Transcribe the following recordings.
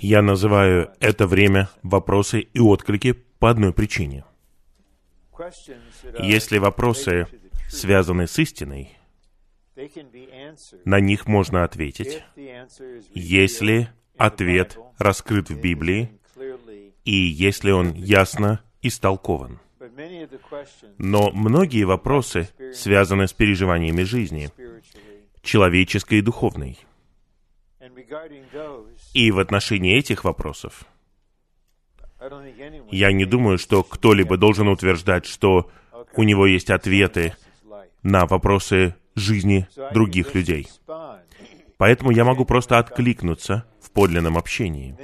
Я называю это время вопросы и отклики по одной причине. Если вопросы связаны с истиной, на них можно ответить, если ответ раскрыт в Библии и если он ясно истолкован. Но многие вопросы связаны с переживаниями жизни, человеческой и духовной. И в отношении этих вопросов я не думаю, что кто-либо должен утверждать, что у него есть ответы на вопросы жизни других людей. Поэтому я могу просто откликнуться в подлинном общении.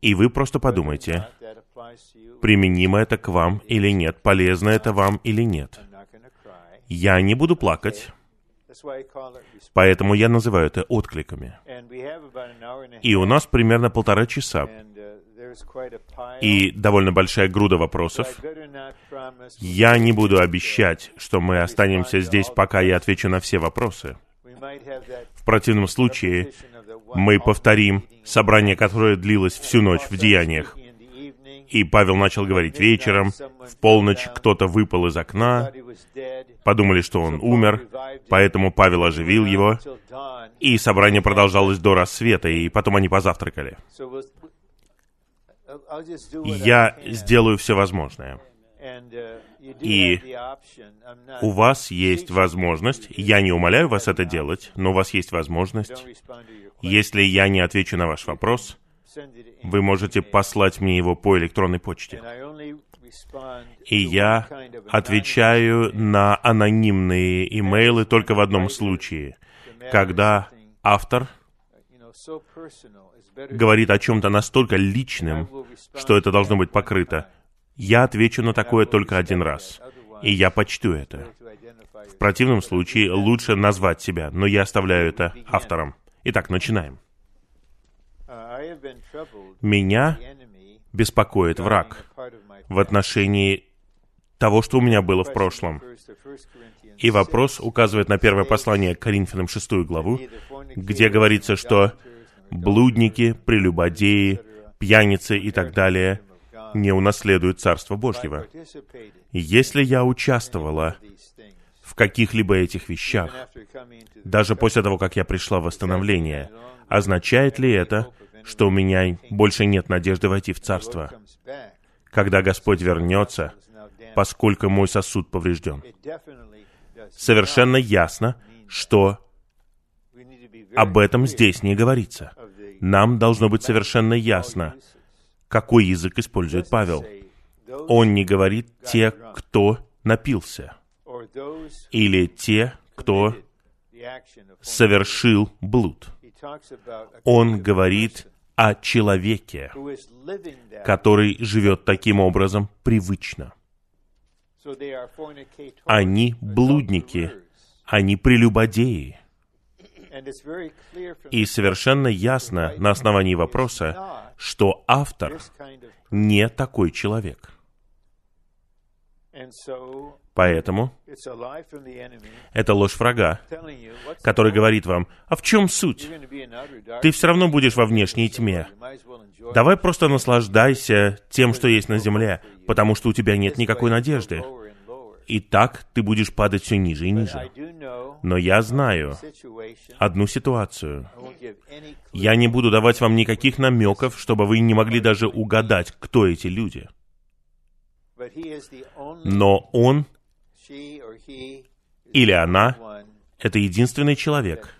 И вы просто подумайте, применимо это к вам или нет, полезно это вам или нет. Я не буду плакать, поэтому я называю это откликами. И у нас примерно полтора часа, и довольно большая груда вопросов. Я не буду обещать, что мы останемся здесь, пока я отвечу на все вопросы. В противном случае мы повторим собрание, которое длилось всю ночь в деяниях. И Павел начал говорить вечером, в полночь кто-то выпал из окна, подумали, что он умер, поэтому Павел оживил его, и собрание продолжалось до рассвета, и потом они позавтракали. Я сделаю все возможное. И у вас есть возможность, я не умоляю вас это делать, но у вас есть возможность, если я не отвечу на ваш вопрос, вы можете послать мне его по электронной почте. И я отвечаю на анонимные имейлы только в одном случае, когда автор говорит о чем-то настолько личным, что это должно быть покрыто. Я отвечу на такое только один раз, и я почту это. В противном случае лучше назвать себя, но я оставляю это автором. Итак, начинаем. Меня беспокоит враг в отношении того, что у меня было в прошлом. И вопрос указывает на первое послание к Коринфянам, шестую главу, где говорится, что блудники, прелюбодеи, пьяницы и так далее не унаследуют Царство Божьего. Если я участвовала в каких-либо этих вещах, даже после того, как я пришла в восстановление, означает ли это, что у меня больше нет надежды войти в Царство? Когда Господь вернется, поскольку мой сосуд поврежден. Совершенно ясно, что об этом здесь не говорится. Нам должно быть совершенно ясно, какой язык использует Павел. Он не говорит «те, кто напился» или «те, кто совершил блуд». Он говорит о человеке, который живет таким образом привычно. Они блудники, они прелюбодеи. И совершенно ясно на основании вопроса, что автор не такой человек. Поэтому это ложь врага, который говорит вам, а в чем суть? Ты все равно будешь во внешней тьме. Давай просто наслаждайся тем, что есть на земле, потому что у тебя нет никакой надежды. И так ты будешь падать все ниже и ниже. Но я знаю одну ситуацию. Я не буду давать вам никаких намеков, чтобы вы не могли даже угадать, кто эти люди. Но он или она — это единственный человек,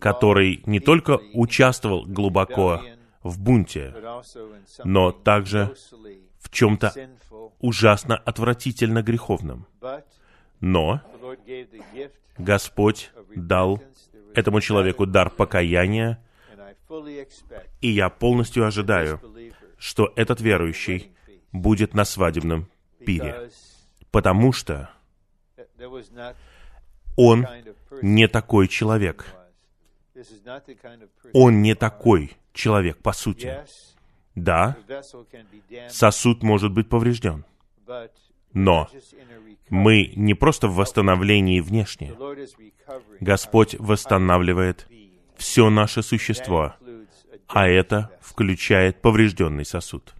который не только участвовал глубоко в бунте, но также в чем-то ужасно отвратительно греховном. Но Господь дал этому человеку дар покаяния, и я полностью ожидаю, что этот верующий будет на свадебном пире, потому что он не такой человек. Он не такой человек, по сути. Да, сосуд может быть поврежден, но мы не просто в восстановлении внешне. Господь восстанавливает все наше существо, а это включает поврежденный сосуд.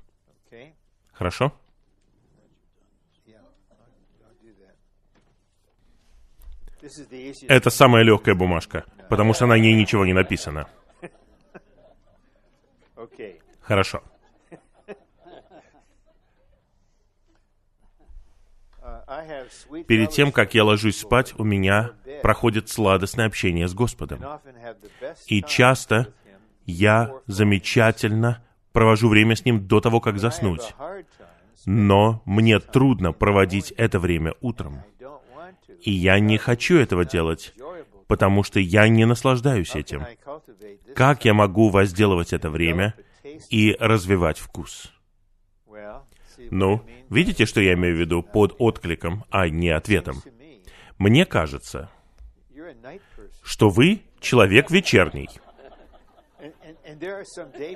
Хорошо? Это самая легкая бумажка, потому что на ней ничего не написано. Хорошо. Перед тем, как я ложусь спать, у меня проходит сладостное общение с Господом. И часто я замечательно провожу время с Ним до того, как заснуть. Но мне трудно проводить это время утром. И я не хочу этого делать, потому что я не наслаждаюсь этим. Как я могу возделывать это время и развивать вкус? Ну, видите, что я имею в виду под откликом, а не ответом? Мне кажется, что вы человек вечерний.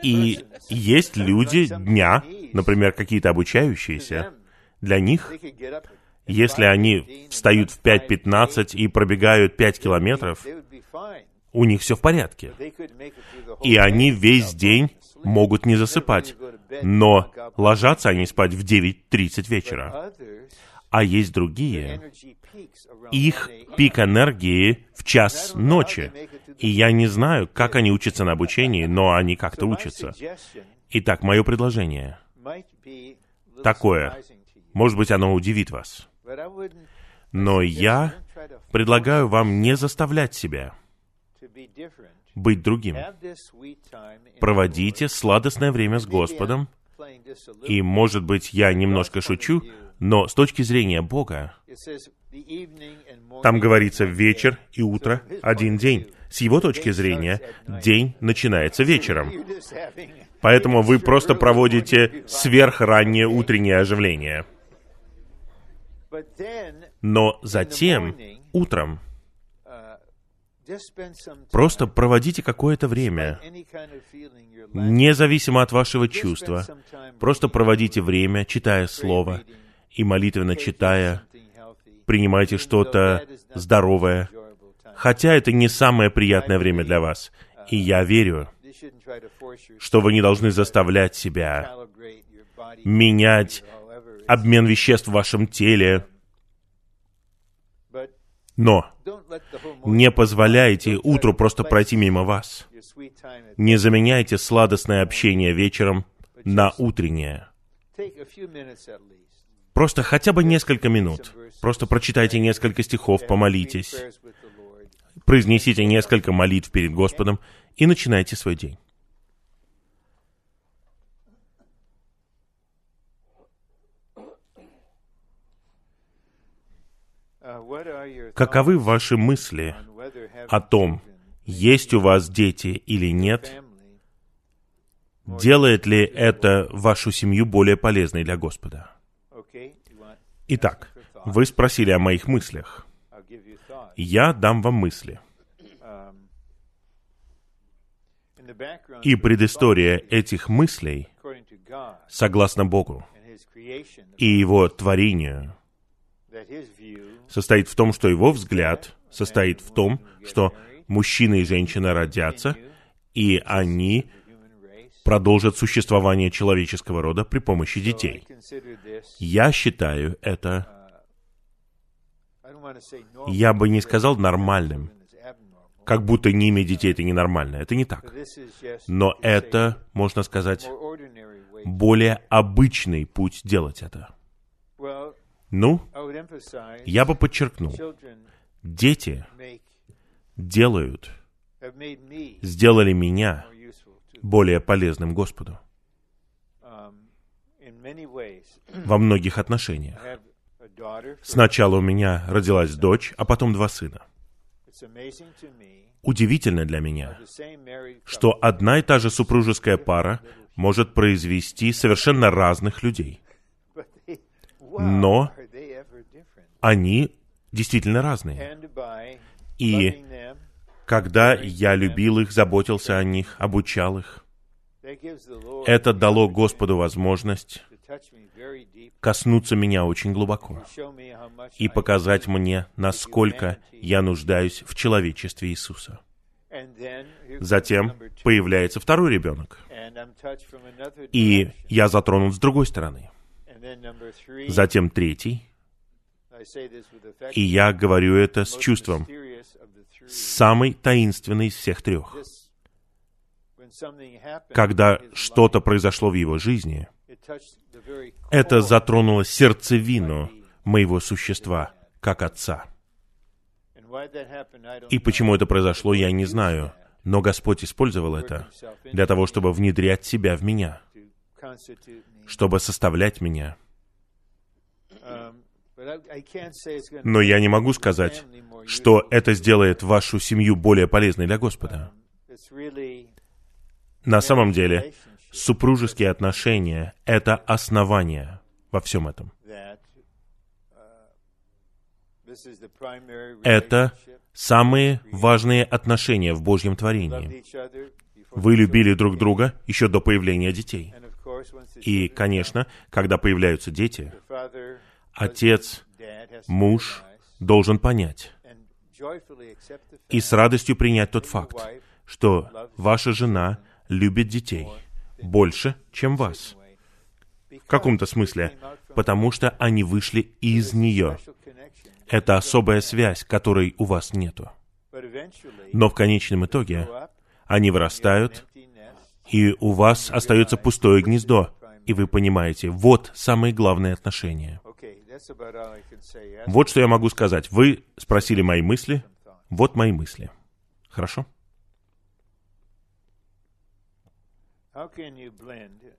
И есть люди дня, например, какие-то обучающиеся, для них, если они встают в 5.15 и пробегают 5 километров, у них все в порядке. И они весь день могут не засыпать, но ложатся они спать в 9.30 вечера. А есть другие, их пик энергии в час ночи. И я не знаю, как они учатся на обучении, но они как-то учатся. Итак, мое предложение такое. Может быть, оно удивит вас. Но я предлагаю вам не заставлять себя быть другим. Проводите сладостное время с Господом, и, может быть, я немножко шучу, но с точки зрения Бога, там говорится вечер и утро — один день. С его точки зрения, день начинается вечером. Поэтому вы просто проводите сверхраннее утреннее оживление. Но затем, утром, Просто проводите какое-то время, независимо от вашего чувства. Просто проводите время, читая Слово и молитвенно читая, принимайте что-то здоровое, хотя это не самое приятное время для вас. И я верю, что вы не должны заставлять себя менять обмен веществ в вашем теле, но не позволяйте утру просто пройти мимо вас. Не заменяйте сладостное общение вечером на утреннее. Просто хотя бы несколько минут. Просто прочитайте несколько стихов, помолитесь. Произнесите несколько молитв перед Господом и начинайте свой день. Каковы ваши мысли о том, есть у вас дети или нет? Делает ли это вашу семью более полезной для Господа? Итак, вы спросили о моих мыслях. Я дам вам мысли. И предыстория этих мыслей, согласно Богу и Его творению, состоит в том, что его взгляд состоит в том, что мужчина и женщина родятся, и они продолжат существование человеческого рода при помощи детей. Я считаю это, я бы не сказал нормальным, как будто не иметь детей это ненормально. Это не так. Но это, можно сказать, более обычный путь делать это. Ну, я бы подчеркнул, дети делают, сделали меня более полезным Господу во многих отношениях. Сначала у меня родилась дочь, а потом два сына. Удивительно для меня, что одна и та же супружеская пара может произвести совершенно разных людей. Но они действительно разные. И когда я любил их, заботился о них, обучал их, это дало Господу возможность коснуться меня очень глубоко и показать мне, насколько я нуждаюсь в человечестве Иисуса. Затем появляется второй ребенок. И я затронут с другой стороны. Затем третий. И я говорю это с чувством. Самый таинственный из всех трех. Когда что-то произошло в его жизни, это затронуло сердцевину моего существа, как отца. И почему это произошло, я не знаю. Но Господь использовал это для того, чтобы внедрять себя в меня, чтобы составлять меня. Но я не могу сказать, что это сделает вашу семью более полезной для Господа. На самом деле, супружеские отношения — это основание во всем этом. Это самые важные отношения в Божьем творении. Вы любили друг друга еще до появления детей. И, конечно, когда появляются дети, отец, муж должен понять и с радостью принять тот факт, что ваша жена любит детей больше, чем вас. В каком-то смысле, потому что они вышли из нее. Это особая связь, которой у вас нету. Но в конечном итоге они вырастают, и у вас остается пустое гнездо, и вы понимаете, вот самые главные отношения. Вот что я могу сказать. Вы спросили мои мысли, вот мои мысли. Хорошо?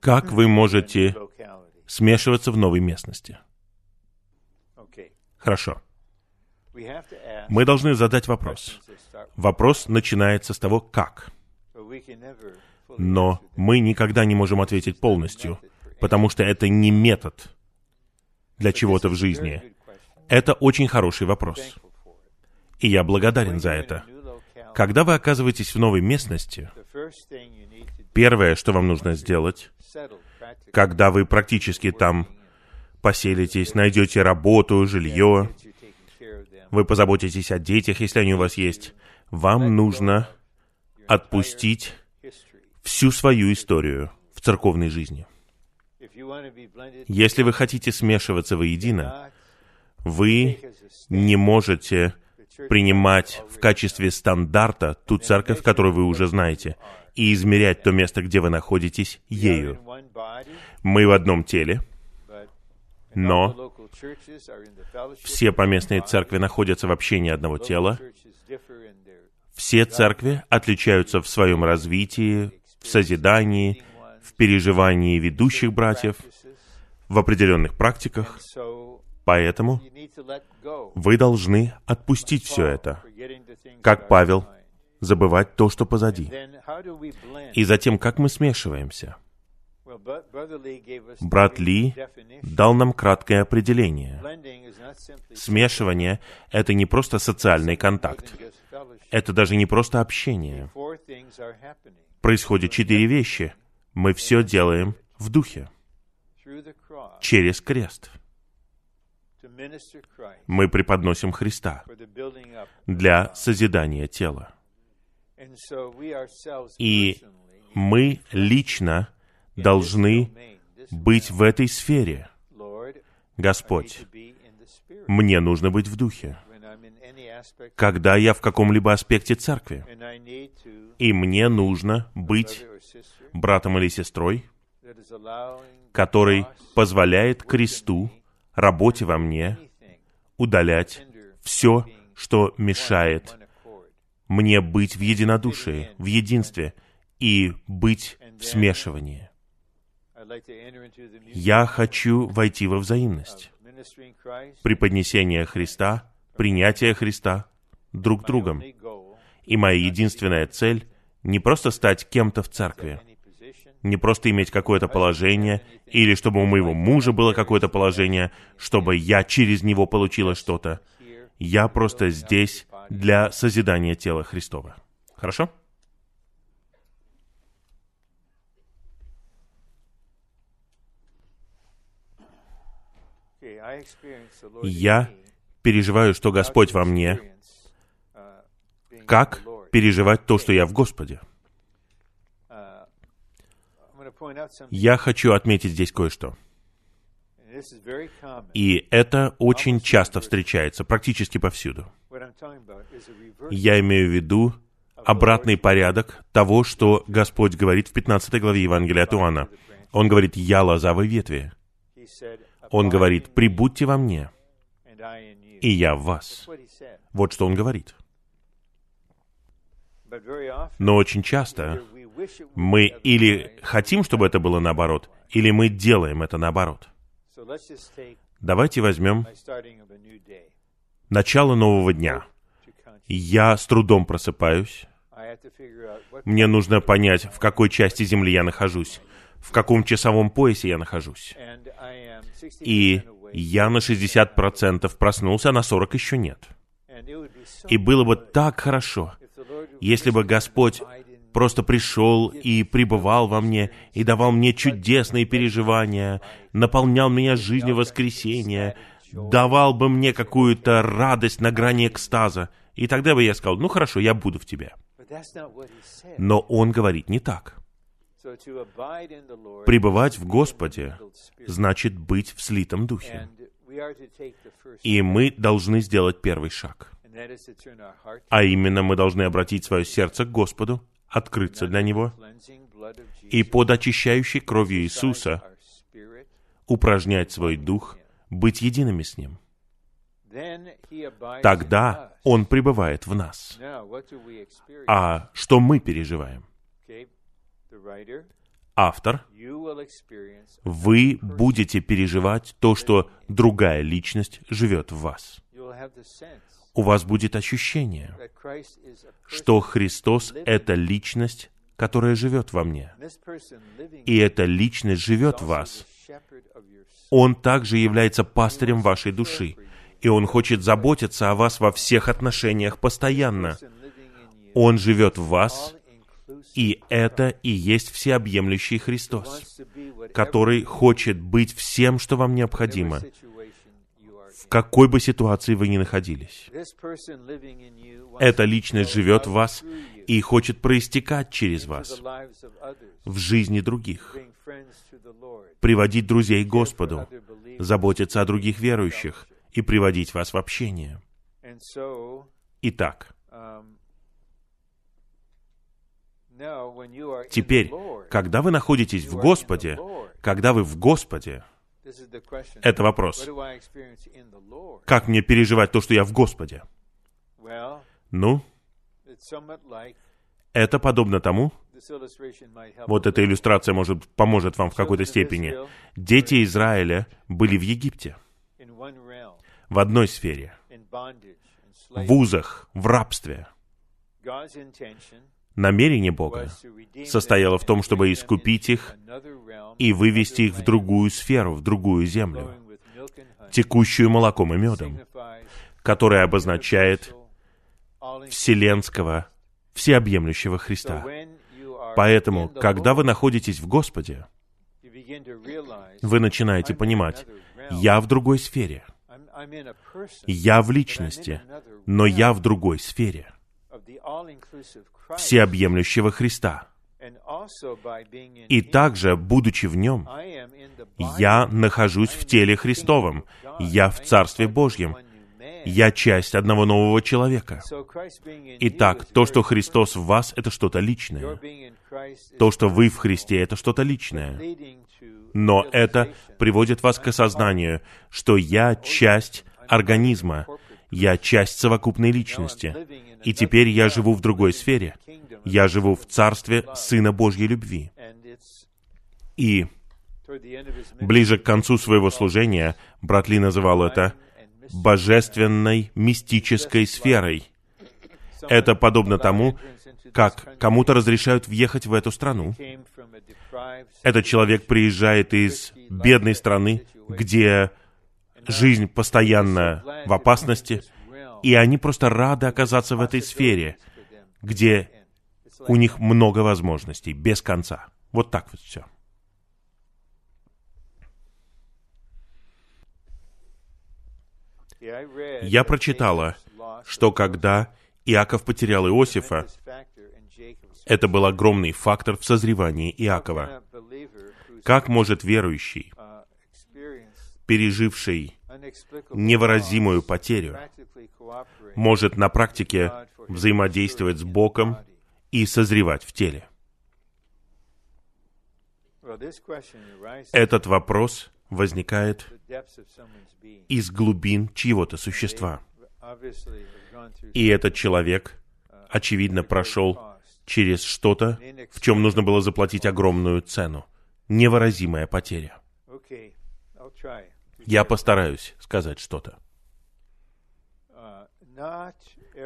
Как вы можете смешиваться в новой местности? Хорошо. Мы должны задать вопрос. Вопрос начинается с того, как. Но мы никогда не можем ответить полностью, потому что это не метод для чего-то в жизни. Это очень хороший вопрос. И я благодарен за это. Когда вы оказываетесь в новой местности, первое, что вам нужно сделать, когда вы практически там поселитесь, найдете работу, жилье, вы позаботитесь о детях, если они у вас есть, вам нужно отпустить всю свою историю в церковной жизни. Если вы хотите смешиваться воедино, вы не можете принимать в качестве стандарта ту церковь, которую вы уже знаете, и измерять то место, где вы находитесь, ею. Мы в одном теле, но все поместные церкви находятся в общении одного тела. Все церкви отличаются в своем развитии, в созидании, в переживании ведущих братьев, в определенных практиках. Поэтому вы должны отпустить все это, как Павел, забывать то, что позади. И затем, как мы смешиваемся? Брат Ли дал нам краткое определение. Смешивание — это не просто социальный контакт. Это даже не просто общение. Происходит четыре вещи. Мы все делаем в духе, через крест. Мы преподносим Христа для созидания тела. И мы лично должны быть в этой сфере. Господь, мне нужно быть в духе. Когда я в каком-либо аспекте церкви, и мне нужно быть братом или сестрой, который позволяет кресту, работе во мне, удалять все, что мешает мне быть в единодушии, в единстве и быть в смешивании. Я хочу войти во взаимность. Преподнесение Христа, принятие Христа друг другом. И моя единственная цель — не просто стать кем-то в церкви, не просто иметь какое-то положение, или чтобы у моего мужа было какое-то положение, чтобы я через него получила что-то. Я просто здесь для созидания тела Христова. Хорошо? Я переживаю, что Господь во мне, как переживать то, что я в Господе. Я хочу отметить здесь кое-что. И это очень часто встречается, практически повсюду. Я имею в виду обратный порядок того, что Господь говорит в 15 главе Евангелия от Иоанна. Он говорит, «Я лозавой ветви». Он говорит, «Прибудьте во мне, и я в вас». Вот что он говорит. Но очень часто мы или хотим, чтобы это было наоборот, или мы делаем это наоборот. Давайте возьмем начало нового дня. Я с трудом просыпаюсь. Мне нужно понять, в какой части Земли я нахожусь, в каком часовом поясе я нахожусь. И я на 60% проснулся, а на 40% еще нет. И было бы так хорошо, если бы Господь просто пришел и пребывал во мне, и давал мне чудесные переживания, наполнял меня жизнью воскресения, давал бы мне какую-то радость на грани экстаза. И тогда бы я сказал, ну хорошо, я буду в тебе. Но он говорит не так. Пребывать в Господе значит быть в слитом духе. И мы должны сделать первый шаг. А именно мы должны обратить свое сердце к Господу, открыться для Него, и под очищающей кровью Иисуса упражнять свой дух, быть едиными с Ним. Тогда Он пребывает в нас. А что мы переживаем? Автор, вы будете переживать то, что другая личность живет в вас у вас будет ощущение, что Христос — это личность, которая живет во мне. И эта личность живет в вас. Он также является пастырем вашей души. И Он хочет заботиться о вас во всех отношениях постоянно. Он живет в вас, и это и есть всеобъемлющий Христос, который хочет быть всем, что вам необходимо, в какой бы ситуации вы ни находились. Эта личность живет в вас и хочет проистекать через вас в жизни других, приводить друзей к Господу, заботиться о других верующих и приводить вас в общение. Итак, теперь, когда вы находитесь в Господе, когда вы в Господе, это вопрос. Как мне переживать то, что я в Господе? Ну, это подобно тому, вот эта иллюстрация, может, поможет вам в какой-то степени. Дети Израиля были в Египте, в одной сфере, в узах, в рабстве. Намерение Бога состояло в том, чтобы искупить их и вывести их в другую сферу, в другую землю, текущую молоком и медом, которая обозначает вселенского, всеобъемлющего Христа. Поэтому, когда вы находитесь в Господе, вы начинаете понимать, я в другой сфере. Я в личности, но я в другой сфере всеобъемлющего Христа. И также, будучи в нем, я нахожусь в теле Христовом, я в Царстве Божьем, я часть одного нового человека. Итак, то, что Христос в вас, это что-то личное. То, что вы в Христе, это что-то личное. Но это приводит вас к осознанию, что я часть организма, я часть совокупной личности. И теперь я живу в другой сфере. Я живу в царстве Сына Божьей любви. И ближе к концу своего служения брат Ли называл это божественной мистической сферой. Это подобно тому, как кому-то разрешают въехать в эту страну. Этот человек приезжает из бедной страны, где жизнь постоянно в опасности, и они просто рады оказаться в этой сфере, где у них много возможностей, без конца. Вот так вот все. Я прочитала, что когда Иаков потерял Иосифа, это был огромный фактор в созревании Иакова. Как может верующий, переживший невыразимую потерю, может на практике взаимодействовать с Богом и созревать в теле? Этот вопрос возникает из глубин чьего-то существа. И этот человек, очевидно, прошел через что-то, в чем нужно было заплатить огромную цену. Невыразимая потеря. Я постараюсь сказать что-то.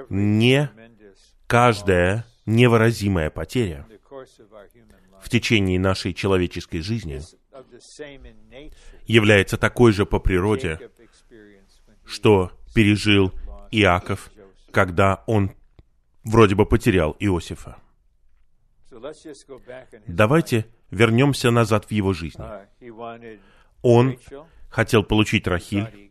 Не каждая невыразимая потеря в течение нашей человеческой жизни является такой же по природе, что пережил Иаков, когда он вроде бы потерял Иосифа. Давайте вернемся назад в его жизнь. Он хотел получить Рахиль,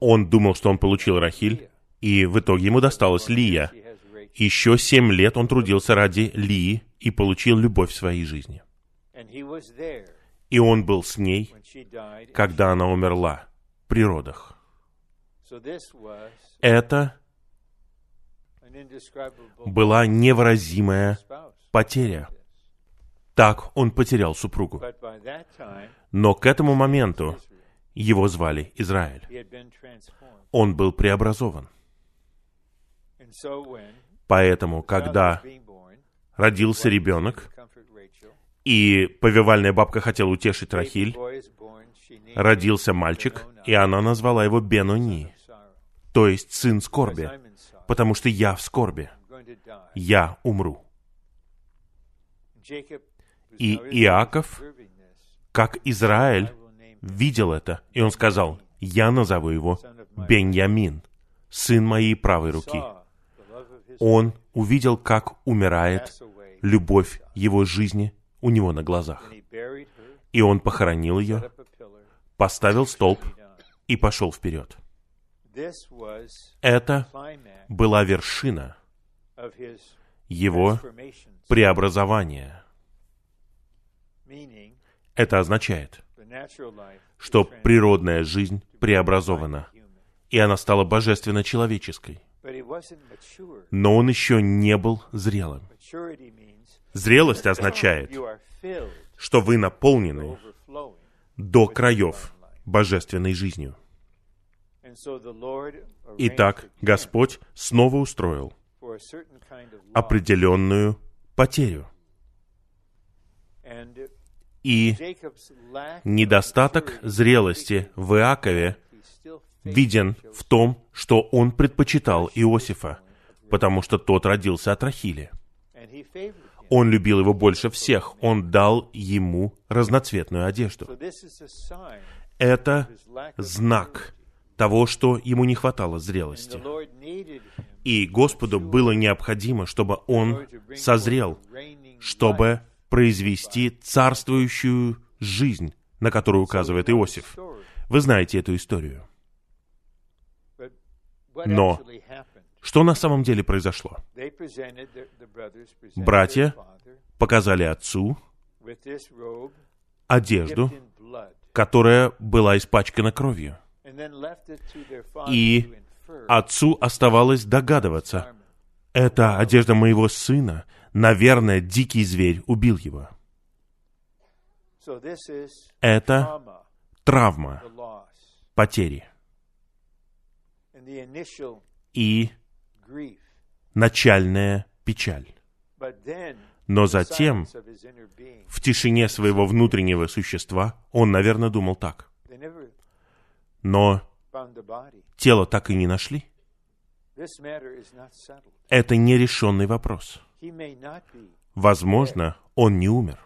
он думал, что он получил Рахиль, и в итоге ему досталась Лия. Еще семь лет он трудился ради Лии и получил любовь в своей жизни. И он был с ней, когда она умерла при родах. Это была невыразимая потеря. Так он потерял супругу. Но к этому моменту его звали Израиль. Он был преобразован. Поэтому, когда родился ребенок, и повивальная бабка хотела утешить Рахиль, родился мальчик, и она назвала его Бенони, то есть сын скорби, потому что я в скорби, я умру. И Иаков, как Израиль, видел это, и он сказал, я назову его Беньямин, сын моей правой руки. Он увидел, как умирает любовь его жизни у него на глазах. И он похоронил ее, поставил столб и пошел вперед. Это была вершина его преобразования. Это означает, что природная жизнь преобразована, и она стала божественно-человеческой. Но он еще не был зрелым. Зрелость означает, что вы наполнены до краев божественной жизнью. Итак, Господь снова устроил определенную потерю. И недостаток зрелости в Иакове виден в том, что он предпочитал Иосифа, потому что тот родился от Рахили. Он любил его больше всех. Он дал ему разноцветную одежду. Это знак того, что ему не хватало зрелости. И Господу было необходимо, чтобы он созрел, чтобы произвести царствующую жизнь, на которую указывает Иосиф. Вы знаете эту историю. Но что на самом деле произошло? Братья показали отцу одежду, которая была испачкана кровью. И отцу оставалось догадываться, это одежда моего сына, наверное, дикий зверь убил его. Это травма потери и начальная печаль. Но затем, в тишине своего внутреннего существа, он, наверное, думал так. Но тело так и не нашли. Это нерешенный вопрос. Возможно, он не умер.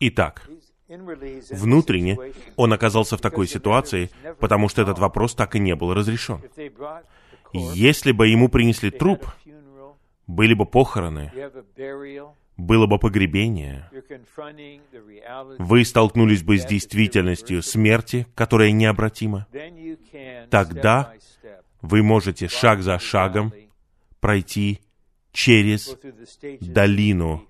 Итак, внутренне он оказался в такой ситуации, потому что этот вопрос так и не был разрешен. Если бы ему принесли труп, были бы похороны, было бы погребение, вы столкнулись бы с действительностью смерти, которая необратима, тогда вы можете шаг за шагом пройти через долину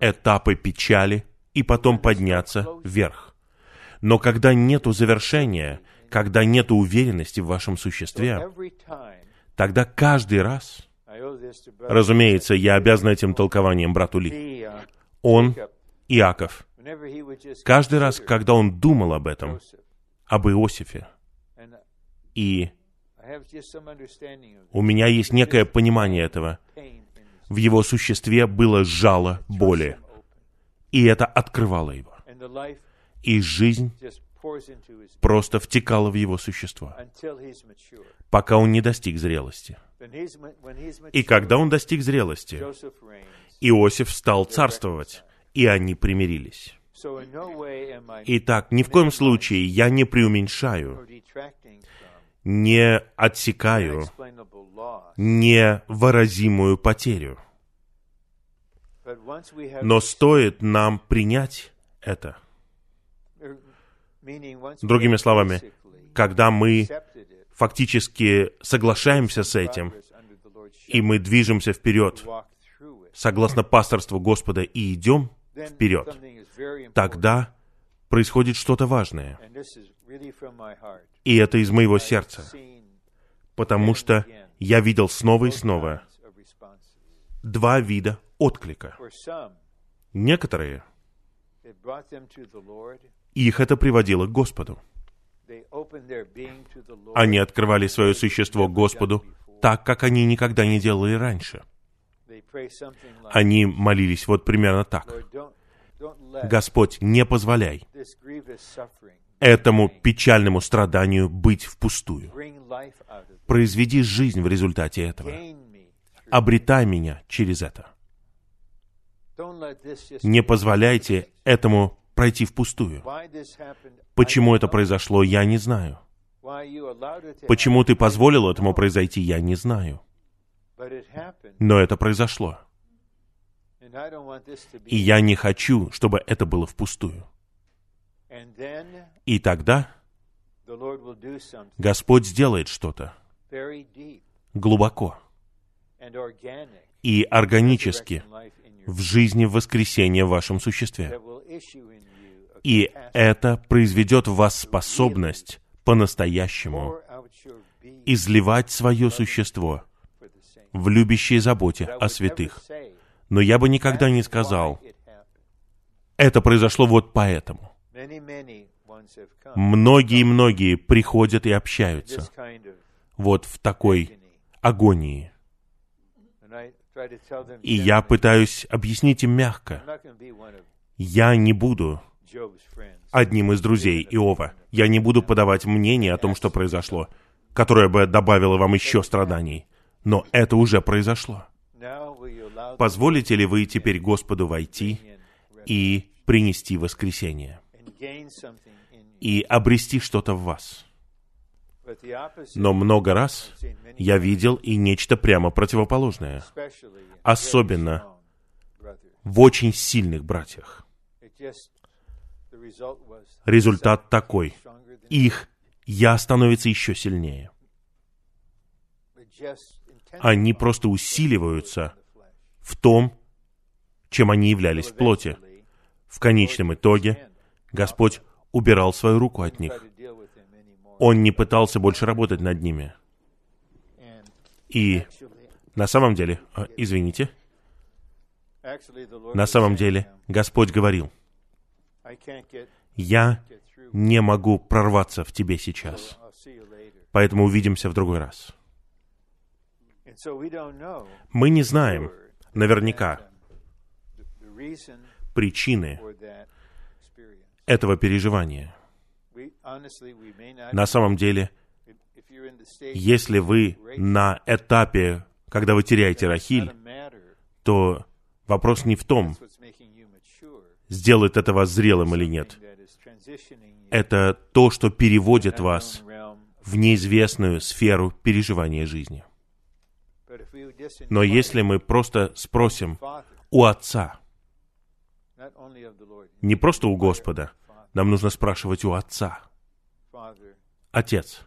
этапы печали и потом подняться вверх. Но когда нету завершения, когда нету уверенности в вашем существе, тогда каждый раз, разумеется, я обязан этим толкованием брату Ли, он, Иаков, каждый раз, когда он думал об этом, об Иосифе, и у меня есть некое понимание этого. В его существе было жало боли, и это открывало его. И жизнь просто втекала в его существо, пока он не достиг зрелости. И когда он достиг зрелости, Иосиф стал царствовать, и они примирились. Итак, ни в коем случае я не преуменьшаю, не отсекаю невыразимую потерю. Но стоит нам принять это. Другими словами, когда мы фактически соглашаемся с этим, и мы движемся вперед, согласно пасторству Господа, и идем вперед, тогда происходит что-то важное. И это из моего сердца, потому что я видел снова и снова два вида отклика. Некоторые, их это приводило к Господу. Они открывали свое существо Господу так, как они никогда не делали раньше. Они молились вот примерно так. Господь, не позволяй этому печальному страданию быть впустую. Произведи жизнь в результате этого. Обретай меня через это. Не позволяйте этому пройти впустую. Почему это произошло, я не знаю. Почему ты позволил этому произойти, я не знаю. Но это произошло. И я не хочу, чтобы это было впустую. И тогда Господь сделает что-то глубоко и органически в жизни воскресения в вашем существе. И это произведет в вас способность по-настоящему изливать свое существо в любящей заботе о святых. Но я бы никогда не сказал, это произошло вот поэтому. Многие-многие приходят и общаются вот в такой агонии. И я пытаюсь объяснить им мягко. Я не буду одним из друзей Иова. Я не буду подавать мнение о том, что произошло, которое бы добавило вам еще страданий. Но это уже произошло. Позволите ли вы теперь Господу войти и принести воскресение? И обрести что-то в вас? Но много раз я видел и нечто прямо противоположное, особенно в очень сильных братьях. Результат такой. Их «я» становится еще сильнее. Они просто усиливаются в том, чем они являлись в плоти. В конечном итоге Господь убирал свою руку от них. Он не пытался больше работать над ними. И на самом деле, а, извините, на самом деле Господь говорил, «Я не могу прорваться в тебе сейчас, поэтому увидимся в другой раз». Мы не знаем наверняка причины этого переживания. На самом деле, если вы на этапе, когда вы теряете Рахиль, то вопрос не в том, сделает это вас зрелым или нет. Это то, что переводит вас в неизвестную сферу переживания жизни. Но если мы просто спросим, у Отца. Не просто у Господа. Нам нужно спрашивать у Отца. Отец,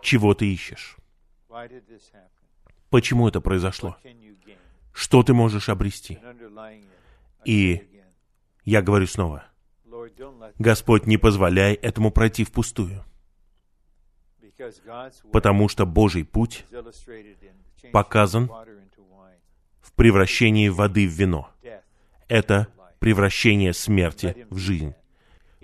чего ты ищешь? Почему это произошло? Что ты можешь обрести? И я говорю снова, Господь, не позволяй этому пройти впустую. Потому что Божий путь показан в превращении воды в вино. Это превращение смерти в жизнь.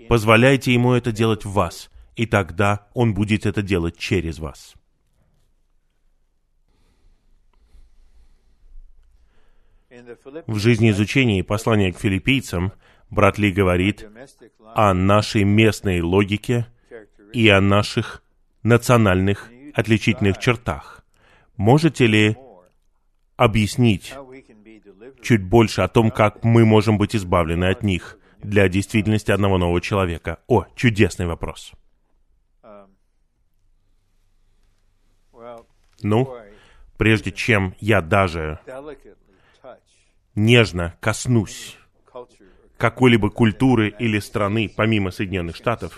Позволяйте Ему это делать в вас, и тогда Он будет это делать через вас. В жизни изучения послания к филиппийцам брат Ли говорит о нашей местной логике и о наших национальных отличительных чертах. Можете ли объяснить чуть больше о том, как мы можем быть избавлены от них для действительности одного нового человека? О, чудесный вопрос. Ну, прежде чем я даже нежно коснусь какой-либо культуры или страны, помимо Соединенных Штатов,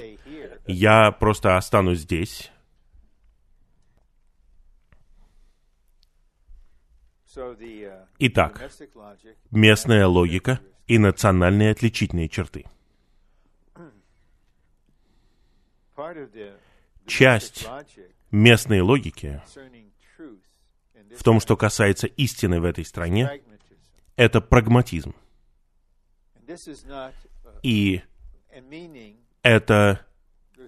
я просто останусь здесь. Итак, местная логика и национальные отличительные черты. Часть местной логики в том, что касается истины в этой стране, это прагматизм. И это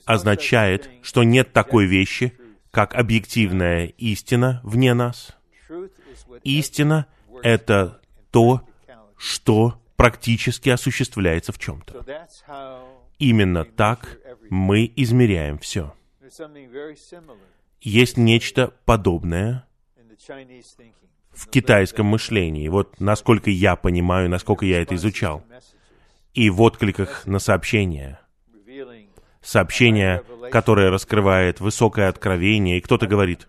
означает, что нет такой вещи, как объективная истина вне нас. Истина — это то, что практически осуществляется в чем-то. Именно так мы измеряем все. Есть нечто подобное в китайском мышлении. Вот насколько я понимаю, насколько я это изучал. И в откликах на сообщения. Сообщение, которое раскрывает высокое откровение, и кто-то говорит,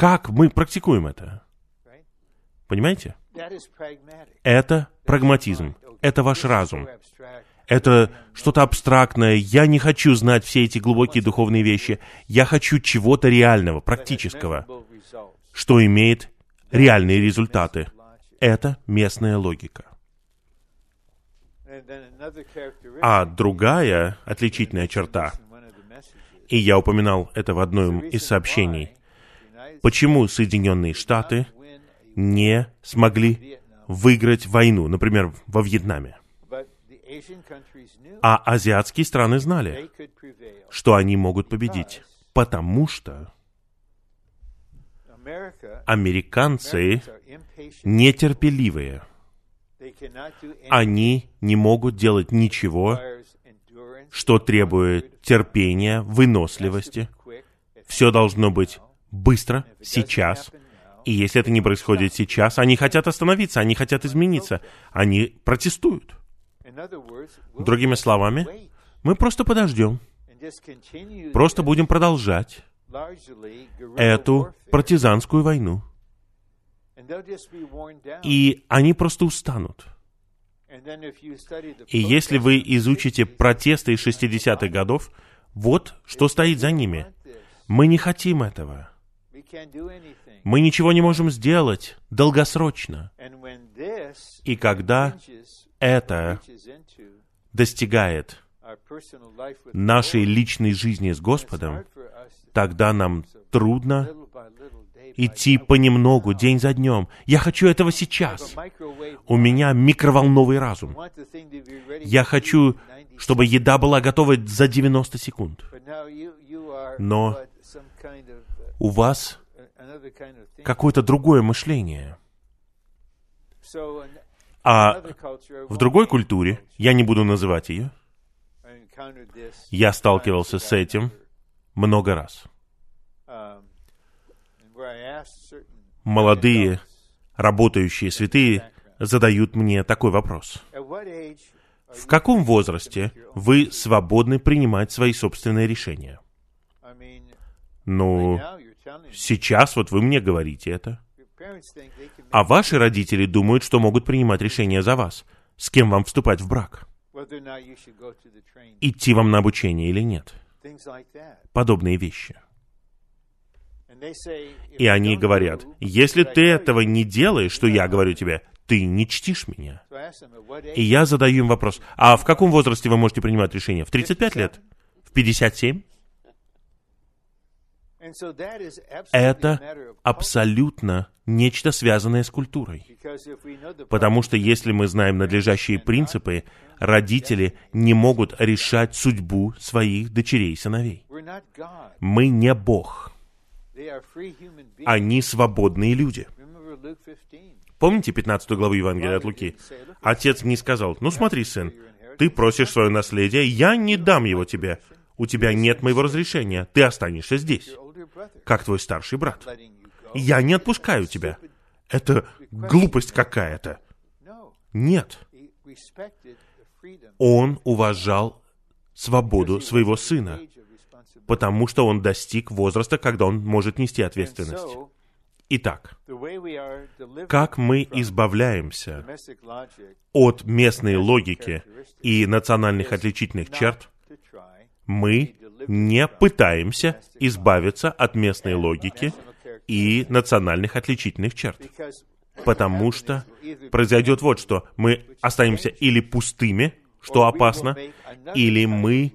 как мы практикуем это? Понимаете? Это прагматизм. Это ваш разум. Это что-то абстрактное. Я не хочу знать все эти глубокие духовные вещи. Я хочу чего-то реального, практического что имеет реальные результаты. Это местная логика. А другая отличительная черта, и я упоминал это в одном из сообщений, почему Соединенные Штаты не смогли выиграть войну, например, во Вьетнаме. А азиатские страны знали, что они могут победить, потому что Американцы нетерпеливые. Они не могут делать ничего, что требует терпения, выносливости. Все должно быть быстро, сейчас. И если это не происходит сейчас, они хотят остановиться, они хотят измениться, они протестуют. Другими словами, мы просто подождем, просто будем продолжать эту партизанскую войну. И они просто устанут. И если вы изучите протесты из 60-х годов, вот что стоит за ними. Мы не хотим этого. Мы ничего не можем сделать долгосрочно. И когда это достигает нашей личной жизни с Господом, тогда нам трудно идти понемногу, день за днем. Я хочу этого сейчас. У меня микроволновый разум. Я хочу, чтобы еда была готова за 90 секунд. Но у вас какое-то другое мышление. А в другой культуре, я не буду называть ее, я сталкивался с этим много раз. Молодые, работающие святые задают мне такой вопрос. В каком возрасте вы свободны принимать свои собственные решения? Ну, сейчас вот вы мне говорите это. А ваши родители думают, что могут принимать решения за вас, с кем вам вступать в брак, идти вам на обучение или нет. Подобные вещи. И они говорят, если ты этого не делаешь, что я говорю тебе, ты не чтишь меня. И я задаю им вопрос, а в каком возрасте вы можете принимать решение? В 35 лет? В 57? Это абсолютно нечто связанное с культурой. Потому что если мы знаем надлежащие принципы, родители не могут решать судьбу своих дочерей и сыновей. Мы не Бог. Они свободные люди. Помните 15 главу Евангелия от Луки? Отец не сказал, ну смотри, сын, ты просишь свое наследие, я не дам его тебе. У тебя нет моего разрешения, ты останешься здесь, как твой старший брат. Я не отпускаю тебя. Это глупость какая-то. Нет. Он уважал свободу своего сына, потому что он достиг возраста, когда он может нести ответственность. Итак, как мы избавляемся от местной логики и национальных отличительных черт, мы не пытаемся избавиться от местной логики и национальных отличительных черт. Потому что произойдет вот что. Мы останемся или пустыми, что опасно, или мы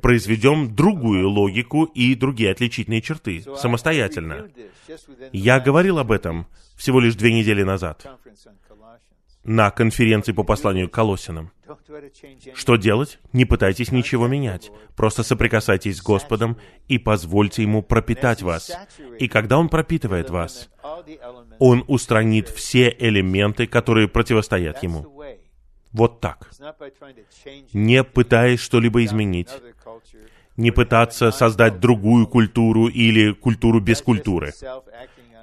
произведем другую логику и другие отличительные черты самостоятельно. Я говорил об этом всего лишь две недели назад на конференции по посланию к Колосинам. Что делать? Не пытайтесь ничего менять. Просто соприкасайтесь с Господом и позвольте Ему пропитать вас. И когда Он пропитывает вас, Он устранит все элементы, которые противостоят Ему. Вот так. Не пытаясь что-либо изменить. Не пытаться создать другую культуру или культуру без культуры.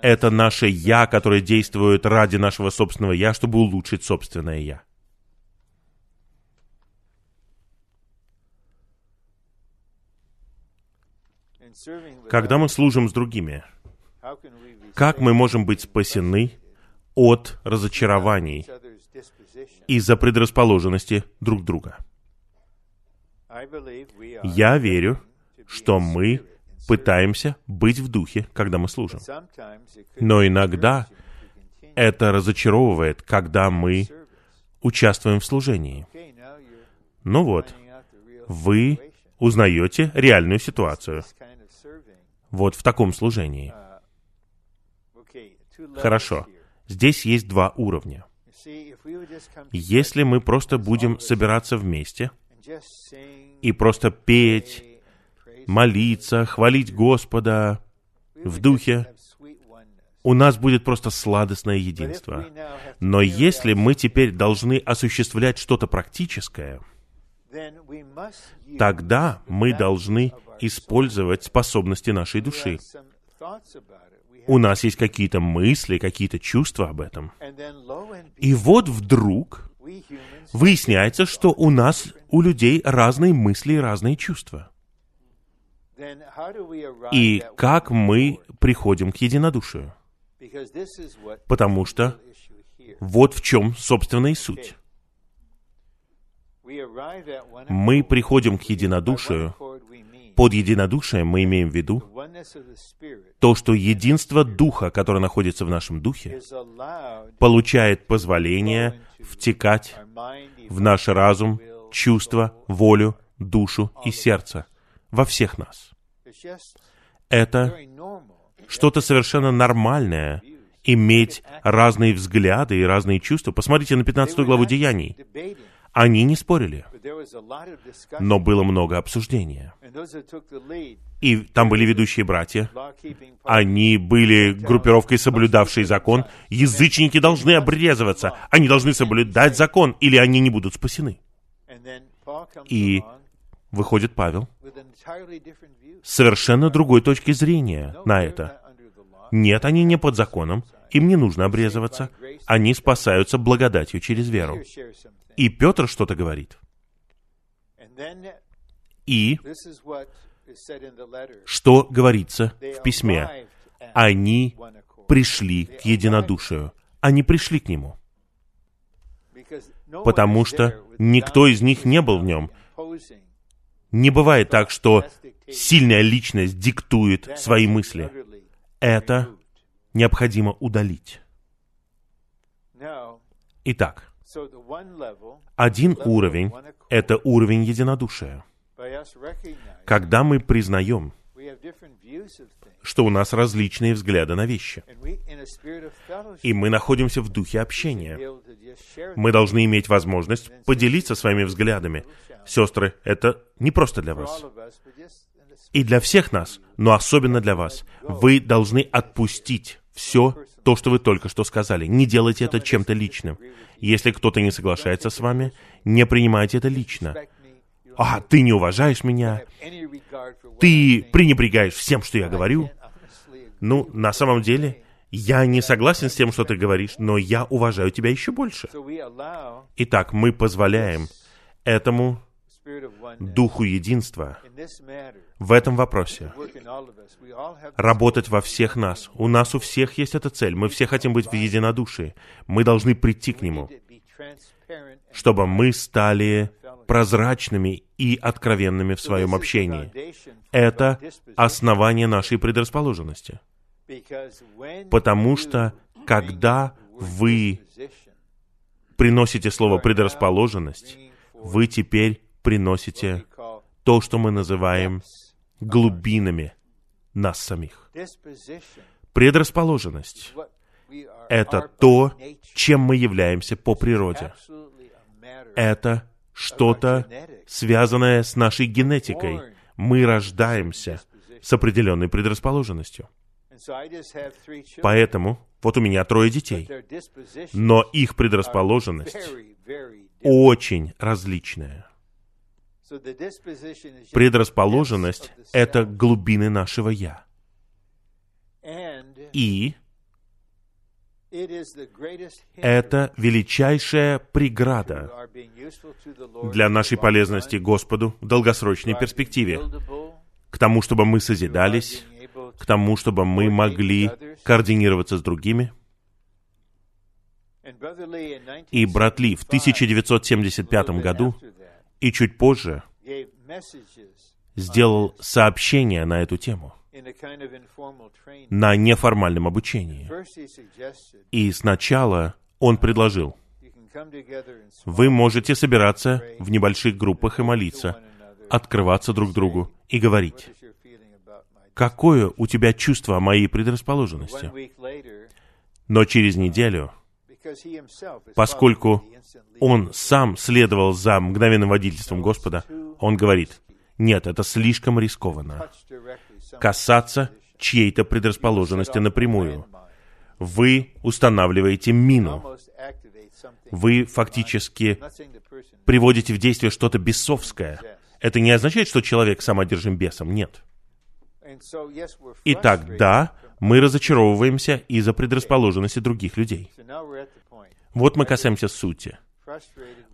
Это наше «я», которое действует ради нашего собственного «я», чтобы улучшить собственное «я». Когда мы служим с другими, как мы можем быть спасены от разочарований из-за предрасположенности друг друга? Я верю, что мы пытаемся быть в духе, когда мы служим. Но иногда это разочаровывает, когда мы участвуем в служении. Ну вот, вы узнаете реальную ситуацию. Вот в таком служении. Хорошо. Здесь есть два уровня. Если мы просто будем собираться вместе и просто петь, молиться, хвалить Господа в духе, у нас будет просто сладостное единство. Но если мы теперь должны осуществлять что-то практическое, тогда мы должны использовать способности нашей души. У нас есть какие-то мысли, какие-то чувства об этом. И вот вдруг выясняется, что у нас, у людей разные мысли и разные чувства. И как мы приходим к единодушию? Потому что вот в чем, собственно, и суть. Мы приходим к единодушию. Под единодушием мы имеем в виду то, что единство Духа, которое находится в нашем Духе, получает позволение втекать в наш разум, чувства, волю, душу и сердце во всех нас. Это что-то совершенно нормальное, иметь разные взгляды и разные чувства. Посмотрите на 15 главу Деяний. Они не спорили, но было много обсуждения. И там были ведущие братья. Они были группировкой, соблюдавшей закон. Язычники должны обрезываться. Они должны соблюдать закон, или они не будут спасены. И выходит Павел с совершенно другой точки зрения на это. Нет, они не под законом, им не нужно обрезываться, они спасаются благодатью через веру. И Петр что-то говорит. И что говорится в письме? Они пришли к единодушию. Они пришли к нему. Потому что никто из них не был в нем. Не бывает так, что сильная личность диктует свои мысли. Это необходимо удалить. Итак, один уровень — это уровень единодушия. Когда мы признаем, что у нас различные взгляды на вещи. И мы находимся в духе общения. Мы должны иметь возможность поделиться своими взглядами. Сестры, это не просто для вас. И для всех нас, но особенно для вас. Вы должны отпустить все то, что вы только что сказали. Не делайте это чем-то личным. Если кто-то не соглашается с вами, не принимайте это лично. А, ты не уважаешь меня, ты пренебрегаешь всем, что я говорю. Ну, на самом деле, я не согласен с тем, что ты говоришь, но я уважаю тебя еще больше. Итак, мы позволяем этому духу единства в этом вопросе работать во всех нас. У нас у всех есть эта цель. Мы все хотим быть в единодушии. Мы должны прийти к нему, чтобы мы стали прозрачными и откровенными в своем общении. Это основание нашей предрасположенности. Потому что, когда вы приносите слово предрасположенность, вы теперь приносите то, что мы называем глубинами нас самих. Предрасположенность — это то, чем мы являемся по природе. Это что-то, связанное с нашей генетикой. Мы рождаемся с определенной предрасположенностью. Поэтому вот у меня трое детей, но их предрасположенность очень различная. Предрасположенность — это глубины нашего «я». И это величайшая преграда для нашей полезности Господу в долгосрочной перспективе, к тому, чтобы мы созидались, к тому, чтобы мы могли координироваться с другими. И брат Ли в 1975 году и чуть позже сделал сообщение на эту тему. на неформальном обучении. И сначала он предложил, вы можете собираться в небольших группах и молиться, открываться друг другу и говорить, какое у тебя чувство о моей предрасположенности. Но через неделю, поскольку он сам следовал за мгновенным водительством Господа, он говорит, нет, это слишком рискованно. Касаться чьей-то предрасположенности напрямую. Вы устанавливаете мину. Вы фактически приводите в действие что-то бесовское. Это не означает, что человек сам одержим бесом. Нет. Итак, да, мы разочаровываемся из-за предрасположенности других людей. Вот мы касаемся сути.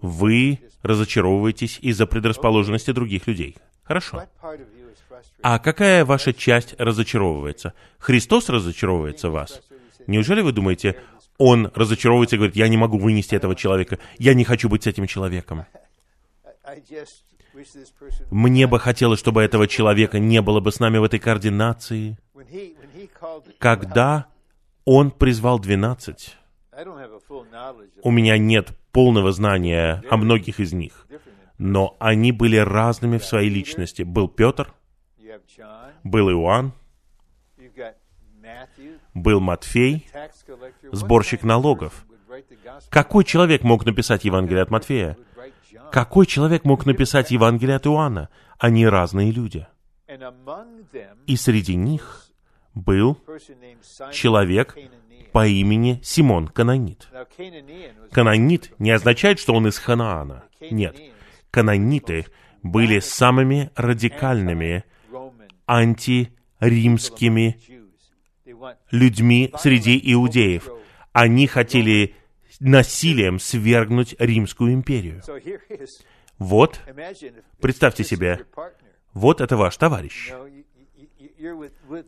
Вы разочаровываетесь из-за предрасположенности других людей. Хорошо. А какая ваша часть разочаровывается? Христос разочаровывается в вас? Неужели вы думаете, Он разочаровывается и говорит, я не могу вынести этого человека, я не хочу быть с этим человеком? Мне бы хотелось, чтобы этого человека не было бы с нами в этой координации. Когда Он призвал двенадцать, у меня нет полного знания о многих из них, но они были разными в своей личности. Был Петр, был Иоанн, был Матфей, сборщик налогов. Какой человек мог написать Евангелие от Матфея? Какой человек мог написать Евангелие от Иоанна? Они разные люди. И среди них был человек по имени Симон Канонит. Канонит не означает, что он из Ханаана. Нет. Канониты были самыми радикальными антиримскими людьми среди иудеев. Они хотели насилием свергнуть Римскую империю. Вот, представьте себе, вот это ваш товарищ.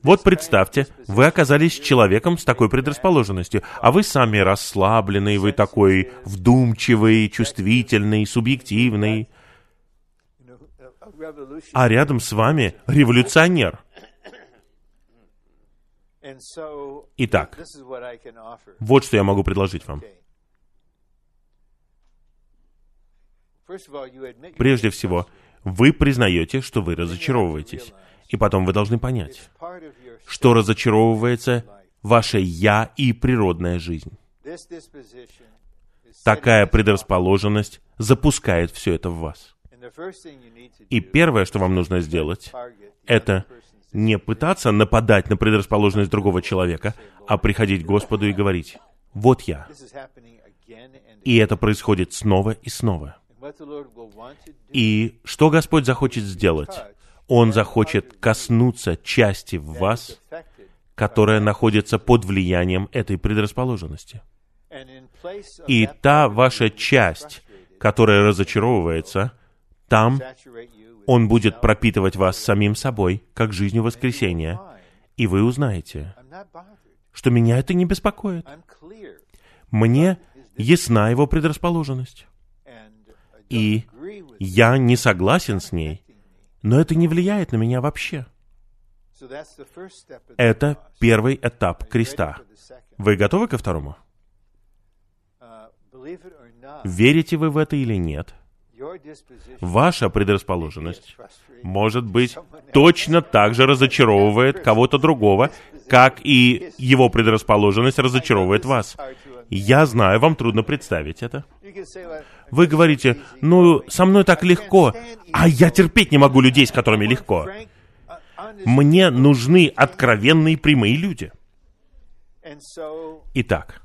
Вот представьте, вы оказались человеком с такой предрасположенностью, а вы сами расслабленный, вы такой вдумчивый, чувствительный, субъективный, а рядом с вами революционер. Итак, вот что я могу предложить вам. Прежде всего, вы признаете, что вы разочаровываетесь. И потом вы должны понять, что разочаровывается ваше «я» и природная жизнь. Такая предрасположенность запускает все это в вас. И первое, что вам нужно сделать, это не пытаться нападать на предрасположенность другого человека, а приходить к Господу и говорить, «Вот я». И это происходит снова и снова. И что Господь захочет сделать? Он захочет коснуться части в вас, которая находится под влиянием этой предрасположенности. И та ваша часть, которая разочаровывается, там Он будет пропитывать вас самим собой, как жизнью воскресения, и вы узнаете, что меня это не беспокоит. Мне ясна его предрасположенность. И я не согласен с ней, но это не влияет на меня вообще. Это первый этап креста. Вы готовы ко второму? Верите вы в это или нет? Ваша предрасположенность, может быть, точно так же разочаровывает кого-то другого, как и его предрасположенность разочаровывает вас. Я знаю, вам трудно представить это. Вы говорите, ну, со мной так легко, а я терпеть не могу людей, с которыми легко. Мне нужны откровенные прямые люди. Итак,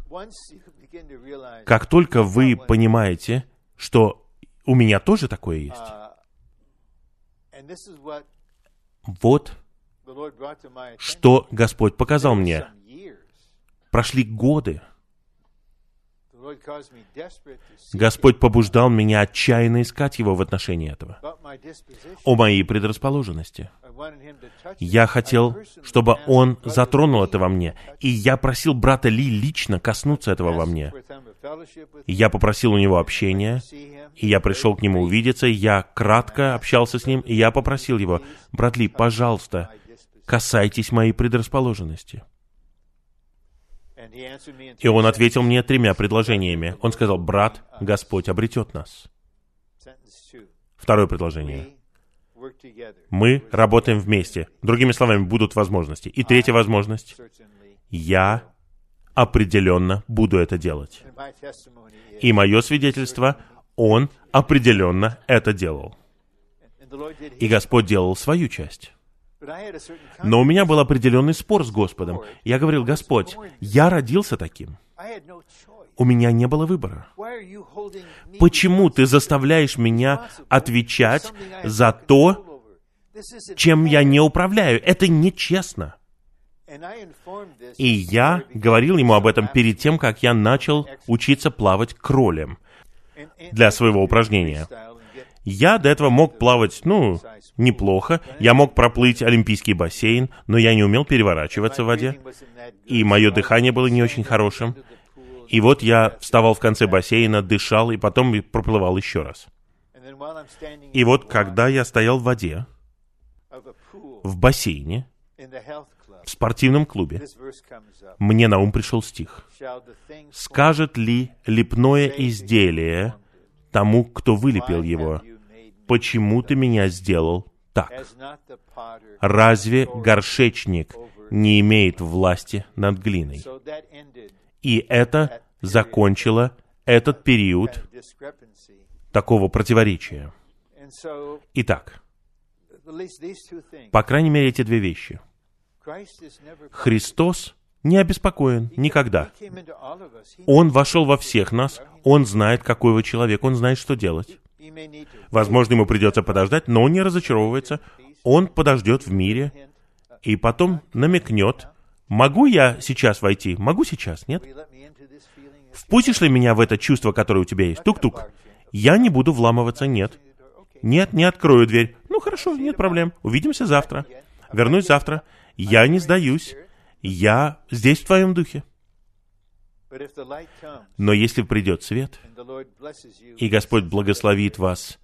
как только вы понимаете, что у меня тоже такое есть, вот что Господь показал мне. Прошли годы. Господь побуждал меня отчаянно искать Его в отношении этого. О моей предрасположенности. Я хотел, чтобы Он затронул это во мне. И я просил брата Ли лично коснуться этого во мне. Я попросил у него общения, и я пришел к нему увидеться, я кратко общался с ним, и я попросил его, брат Ли, пожалуйста, касайтесь моей предрасположенности. И он ответил мне тремя предложениями. Он сказал, брат, Господь обретет нас. Второе предложение. Мы работаем вместе. Другими словами, будут возможности. И третья возможность. Я определенно буду это делать. И мое свидетельство, он определенно это делал. И Господь делал свою часть. Но у меня был определенный спор с Господом. Я говорил, Господь, я родился таким. У меня не было выбора. Почему ты заставляешь меня отвечать за то, чем я не управляю? Это нечестно. И я говорил ему об этом перед тем, как я начал учиться плавать кролем для своего упражнения. Я до этого мог плавать, ну, неплохо. Я мог проплыть олимпийский бассейн, но я не умел переворачиваться в воде. И мое дыхание было не очень хорошим. И вот я вставал в конце бассейна, дышал, и потом проплывал еще раз. И вот когда я стоял в воде, в бассейне, в спортивном клубе, мне на ум пришел стих. «Скажет ли лепное изделие тому, кто вылепил его, почему ты меня сделал так? Разве горшечник не имеет власти над глиной? И это закончило этот период такого противоречия. Итак, по крайней мере, эти две вещи. Христос не обеспокоен никогда. Он вошел во всех нас, он знает, какой вы человек, он знает, что делать. Возможно, ему придется подождать, но он не разочаровывается. Он подождет в мире и потом намекнет, могу я сейчас войти? Могу сейчас, нет? Впустишь ли меня в это чувство, которое у тебя есть? Тук-тук. Я не буду вламываться, нет. Нет, не открою дверь. Ну хорошо, нет проблем. Увидимся завтра. Вернусь завтра. я не сдаюсь, я здесь в твоем духе. Но если придет свет, и Господь благословит вас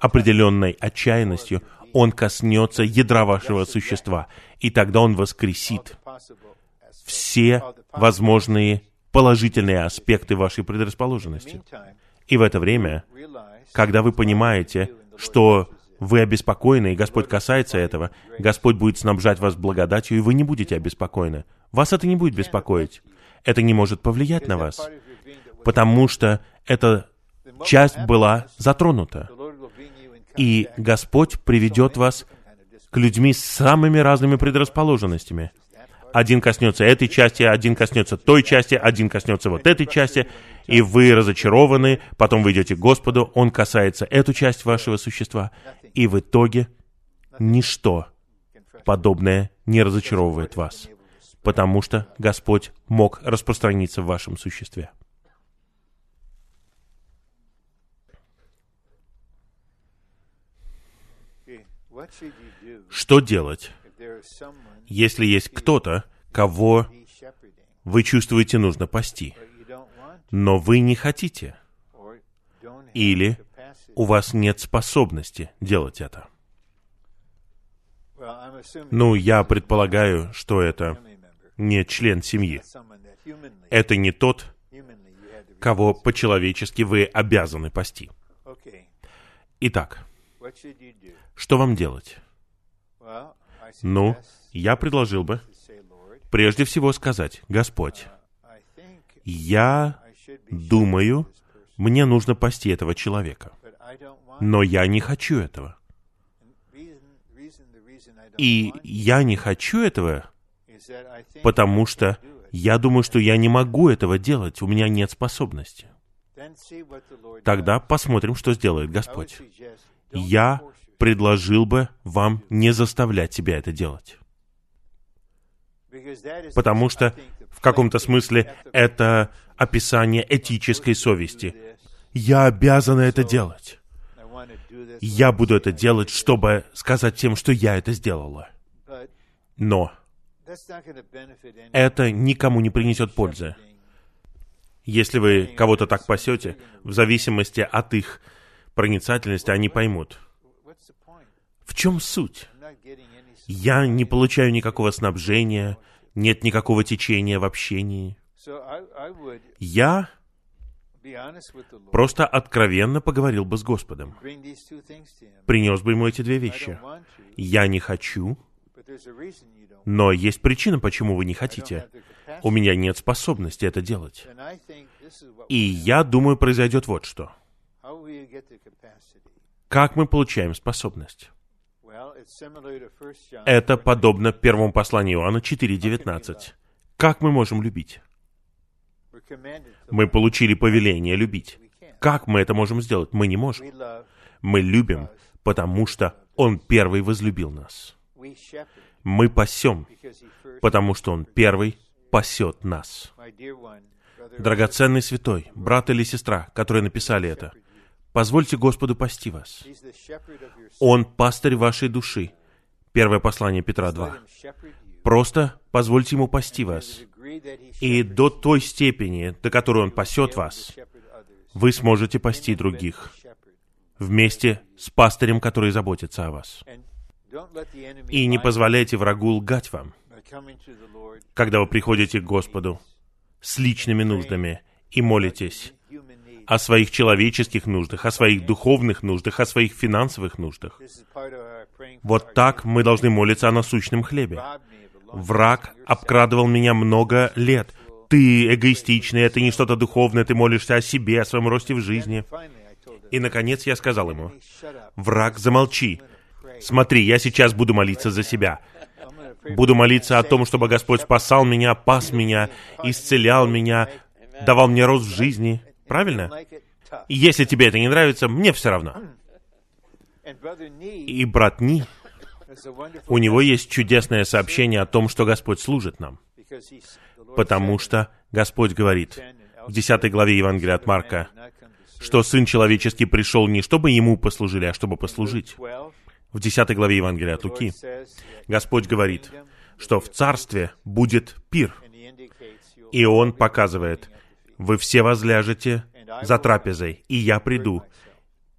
определенной отчаянностью, Он коснется ядра вашего существа, и тогда Он воскресит все возможные положительные аспекты вашей предрасположенности. И в это время, когда вы понимаете, что вы обеспокоены, и Господь касается этого, Господь будет снабжать вас благодатью, и вы не будете обеспокоены. Вас это не будет беспокоить. Это не может повлиять на вас, потому что эта часть была затронута. И Господь приведет вас к людьми с самыми разными предрасположенностями. Один коснется этой части, один коснется той части, один коснется вот этой части, и вы разочарованы, потом вы идете к Господу, Он касается эту часть вашего существа, и в итоге ничто подобное не разочаровывает вас, потому что Господь мог распространиться в вашем существе. Что делать, если есть кто-то, кого вы чувствуете нужно пасти, но вы не хотите, или у вас нет способности делать это? Ну, я предполагаю, что это не член семьи. Это не тот, кого по-человечески вы обязаны пасти. Итак, что вам делать? Ну, я предложил бы прежде всего сказать, Господь, я думаю, мне нужно пасти этого человека, но я не хочу этого. И я не хочу этого, потому что я думаю, что я не могу этого делать, у меня нет способности. Тогда посмотрим, что сделает Господь. Я предложил бы вам не заставлять себя это делать. Потому что в каком-то смысле это описание этической совести. Я обязан это делать. Я буду это делать, чтобы сказать всем, что я это сделала. Но это никому не принесет пользы. Если вы кого-то так пасете, в зависимости от их проницательности, они поймут. В чем суть? Я не получаю никакого снабжения, нет никакого течения в общении. Я просто откровенно поговорил бы с Господом. Принес бы ему эти две вещи. Я не хочу, но есть причина, почему вы не хотите. У меня нет способности это делать. И я думаю, произойдет вот что. Как мы получаем способность? Это подобно первому посланию Иоанна 4.19. Как мы можем любить? Мы получили повеление любить. Как мы это можем сделать? Мы не можем. Мы любим, потому что Он первый возлюбил нас. Мы пасем, потому что Он первый пасет нас. Драгоценный святой, брат или сестра, которые написали это, позвольте Господу пасти вас. Он пастырь вашей души. Первое послание Петра 2. Просто позвольте Ему пасти вас. И до той степени, до которой Он пасет вас, вы сможете пасти других вместе с пастырем, который заботится о вас. И не позволяйте врагу лгать вам, когда вы приходите к Господу с личными нуждами и молитесь о своих человеческих нуждах, о своих духовных нуждах, о своих финансовых нуждах. Вот так мы должны молиться о насущном хлебе. Враг обкрадывал меня много лет. Ты эгоистичный, это не что-то духовное, ты молишься о себе, о своем росте в жизни. И, наконец, я сказал ему, «Враг, замолчи. Смотри, я сейчас буду молиться за себя. Буду молиться о том, чтобы Господь спасал меня, пас меня, исцелял меня, давал мне рост в жизни. Правильно? И если тебе это не нравится, мне все равно. И брат Ни, у него есть чудесное сообщение о том, что Господь служит нам. Потому что Господь говорит в 10 главе Евангелия от Марка, что Сын Человеческий пришел не чтобы Ему послужили, а чтобы послужить. В 10 главе Евангелия от Луки Господь говорит, что в царстве будет пир. И он показывает, вы все возляжете за трапезой, и я приду,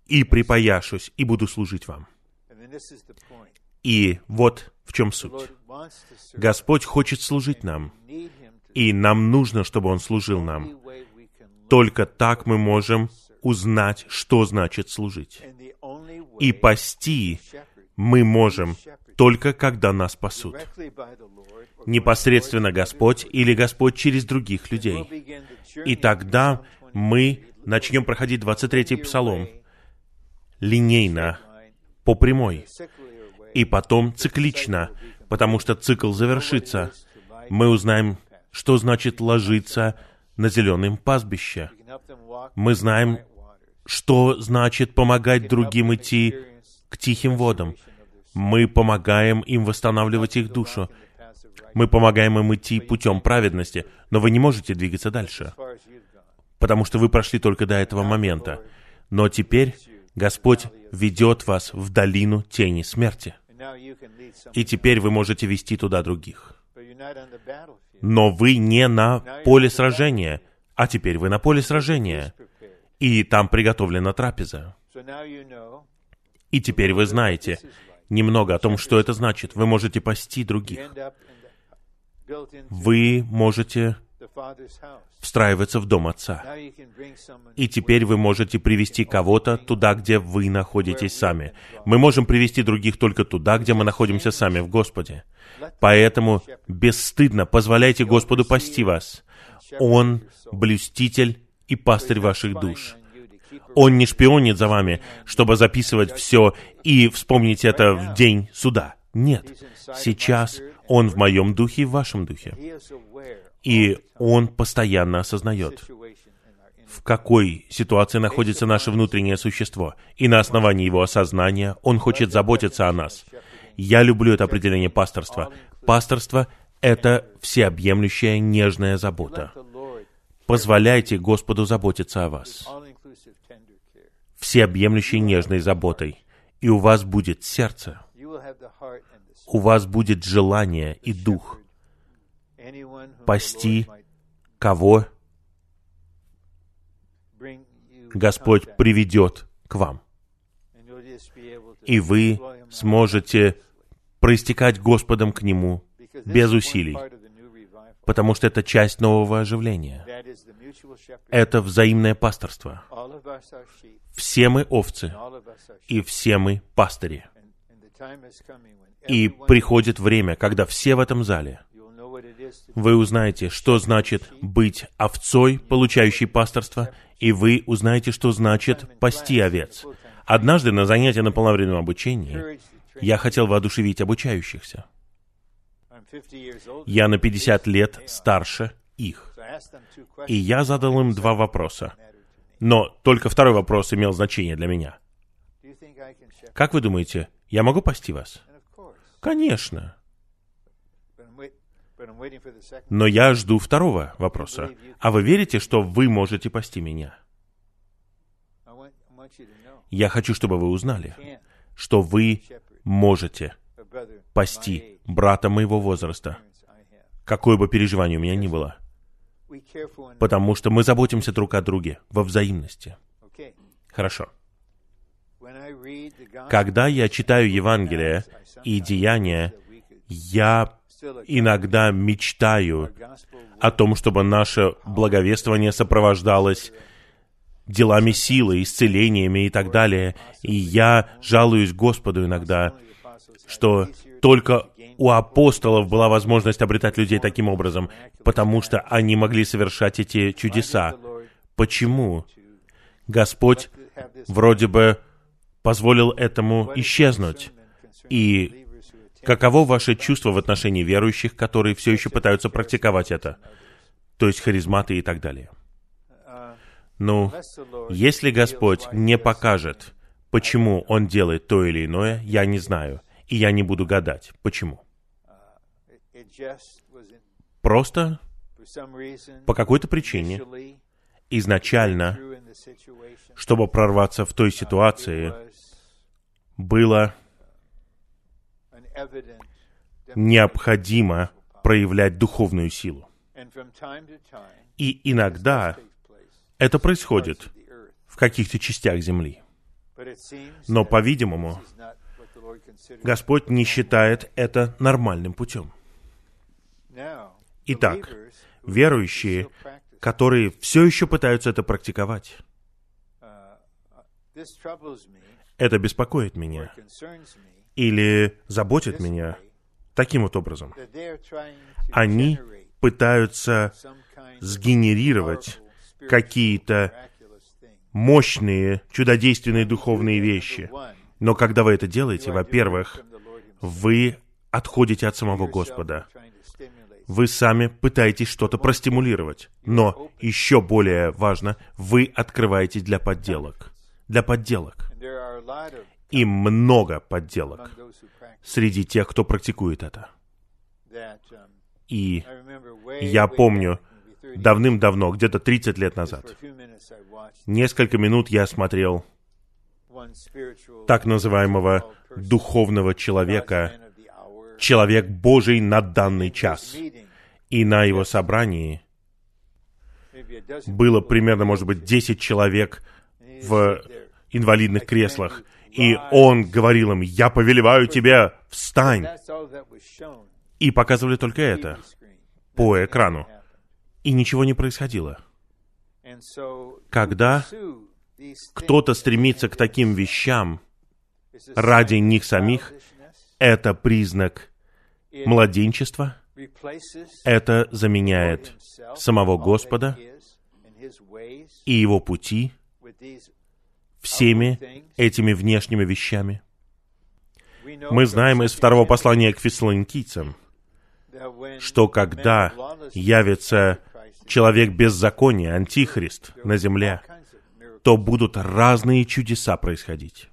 и припояшусь, и буду служить вам. И вот в чем суть. Господь хочет служить нам, и нам нужно, чтобы Он служил нам. Только так мы можем узнать, что значит служить. И пасти мы можем только когда нас спасут. Непосредственно Господь или Господь через других людей. И тогда мы начнем проходить 23-й псалом линейно, по прямой, и потом циклично, потому что цикл завершится. Мы узнаем, что значит ложиться на зеленом пастбище. Мы знаем, что значит помогать другим идти к тихим водам. Мы помогаем им восстанавливать их душу. Мы помогаем им идти путем праведности, но вы не можете двигаться дальше, потому что вы прошли только до этого момента. Но теперь Господь ведет вас в долину тени смерти. И теперь вы можете вести туда других. Но вы не на поле сражения, а теперь вы на поле сражения. И там приготовлена трапеза. И теперь вы знаете немного о том, что это значит. Вы можете пасти других. Вы можете встраиваться в дом Отца. И теперь вы можете привести кого-то туда, где вы находитесь сами. Мы можем привести других только туда, где мы находимся сами в Господе. Поэтому бесстыдно позволяйте Господу пасти вас. Он блюститель и пастырь ваших душ. Он не шпионит за вами, чтобы записывать все и вспомнить это в день суда. Нет. Сейчас Он в моем духе и в вашем духе. И он постоянно осознает, в какой ситуации находится наше внутреннее существо. И на основании его осознания он хочет заботиться о нас. Я люблю это определение пасторства. Пасторство — это всеобъемлющая нежная забота. Позволяйте Господу заботиться о вас. Всеобъемлющей нежной заботой. И у вас будет сердце. У вас будет желание и дух пасти, кого Господь приведет к вам. И вы сможете проистекать Господом к Нему без усилий, потому что это часть нового оживления. Это взаимное пасторство. Все мы овцы, и все мы пастыри. И приходит время, когда все в этом зале вы узнаете, что значит быть овцой, получающей пасторство, и вы узнаете, что значит пасти овец. Однажды на занятии на полновременном обучении я хотел воодушевить обучающихся. Я на 50 лет старше их. И я задал им два вопроса. Но только второй вопрос имел значение для меня. Как вы думаете, я могу пасти вас? Конечно. Но я жду второго вопроса. А вы верите, что вы можете пасти меня? Я хочу, чтобы вы узнали, что вы можете пасти брата моего возраста, какое бы переживание у меня ни было, потому что мы заботимся друг о друге во взаимности. Хорошо. Когда я читаю Евангелие и Деяния, я иногда мечтаю о том, чтобы наше благовествование сопровождалось делами силы, исцелениями и так далее. И я жалуюсь Господу иногда, что только у апостолов была возможность обретать людей таким образом, потому что они могли совершать эти чудеса. Почему? Господь вроде бы позволил этому исчезнуть. И Каково ваше чувство в отношении верующих, которые все еще пытаются практиковать это? То есть харизматы и так далее. Ну, если Господь не покажет, почему Он делает то или иное, я не знаю. И я не буду гадать, почему. Просто по какой-то причине изначально, чтобы прорваться в той ситуации, было необходимо проявлять духовную силу. И иногда это происходит в каких-то частях земли. Но, по-видимому, Господь не считает это нормальным путем. Итак, верующие, которые все еще пытаются это практиковать, это беспокоит меня или заботит меня таким вот образом. Они пытаются сгенерировать какие-то мощные, чудодейственные духовные вещи. Но когда вы это делаете, во-первых, вы отходите от самого Господа. Вы сами пытаетесь что-то простимулировать. Но еще более важно, вы открываете для подделок. Для подделок. И много подделок среди тех, кто практикует это. И я помню, давным-давно, где-то 30 лет назад, несколько минут я смотрел так называемого духовного человека, человек Божий на данный час. И на его собрании было примерно, может быть, 10 человек в инвалидных креслах. И он говорил им, я повелеваю тебе, встань. И показывали только это по экрану. И ничего не происходило. Когда кто-то стремится к таким вещам ради них самих, это признак младенчества, это заменяет самого Господа и Его пути всеми этими внешними вещами. Мы знаем из второго послания к фессалоникийцам, что когда явится человек беззакония, антихрист на земле, то будут разные чудеса происходить.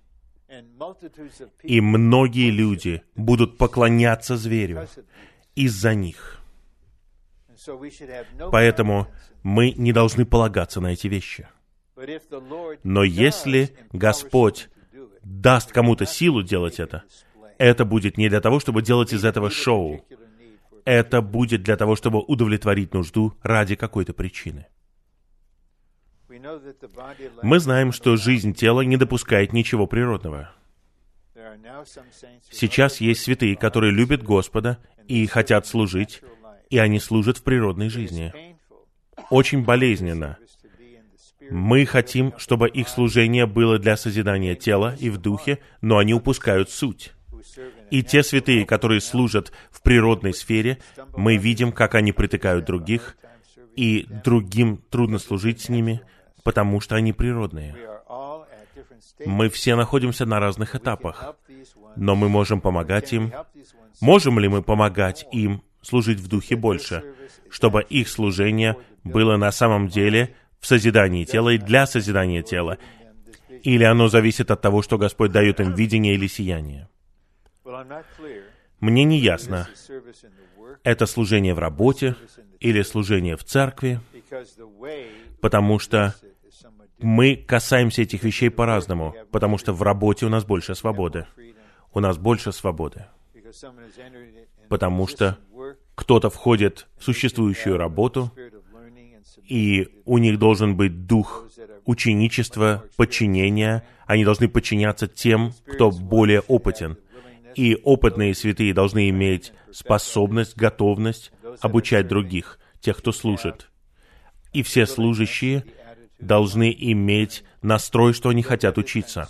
И многие люди будут поклоняться зверю из-за них. Поэтому мы не должны полагаться на эти вещи. Но если Господь даст кому-то силу делать это, это будет не для того, чтобы делать из этого шоу. Это будет для того, чтобы удовлетворить нужду ради какой-то причины. Мы знаем, что жизнь тела не допускает ничего природного. Сейчас есть святые, которые любят Господа и хотят служить, и они служат в природной жизни. Очень болезненно. Мы хотим, чтобы их служение было для созидания тела и в духе, но они упускают суть. И те святые, которые служат в природной сфере, мы видим, как они притыкают других, и другим трудно служить с ними, потому что они природные. Мы все находимся на разных этапах, но мы можем помогать им. Можем ли мы помогать им служить в духе больше, чтобы их служение было на самом деле в созидании тела и для созидания тела? Или оно зависит от того, что Господь дает им видение или сияние? Мне не ясно, это служение в работе или служение в церкви, потому что мы касаемся этих вещей по-разному, потому что в работе у нас больше свободы. У нас больше свободы. Потому что кто-то входит в существующую работу, и у них должен быть дух ученичества, подчинения. Они должны подчиняться тем, кто более опытен. И опытные святые должны иметь способность, готовность обучать других, тех, кто служит. И все служащие должны иметь настрой, что они хотят учиться.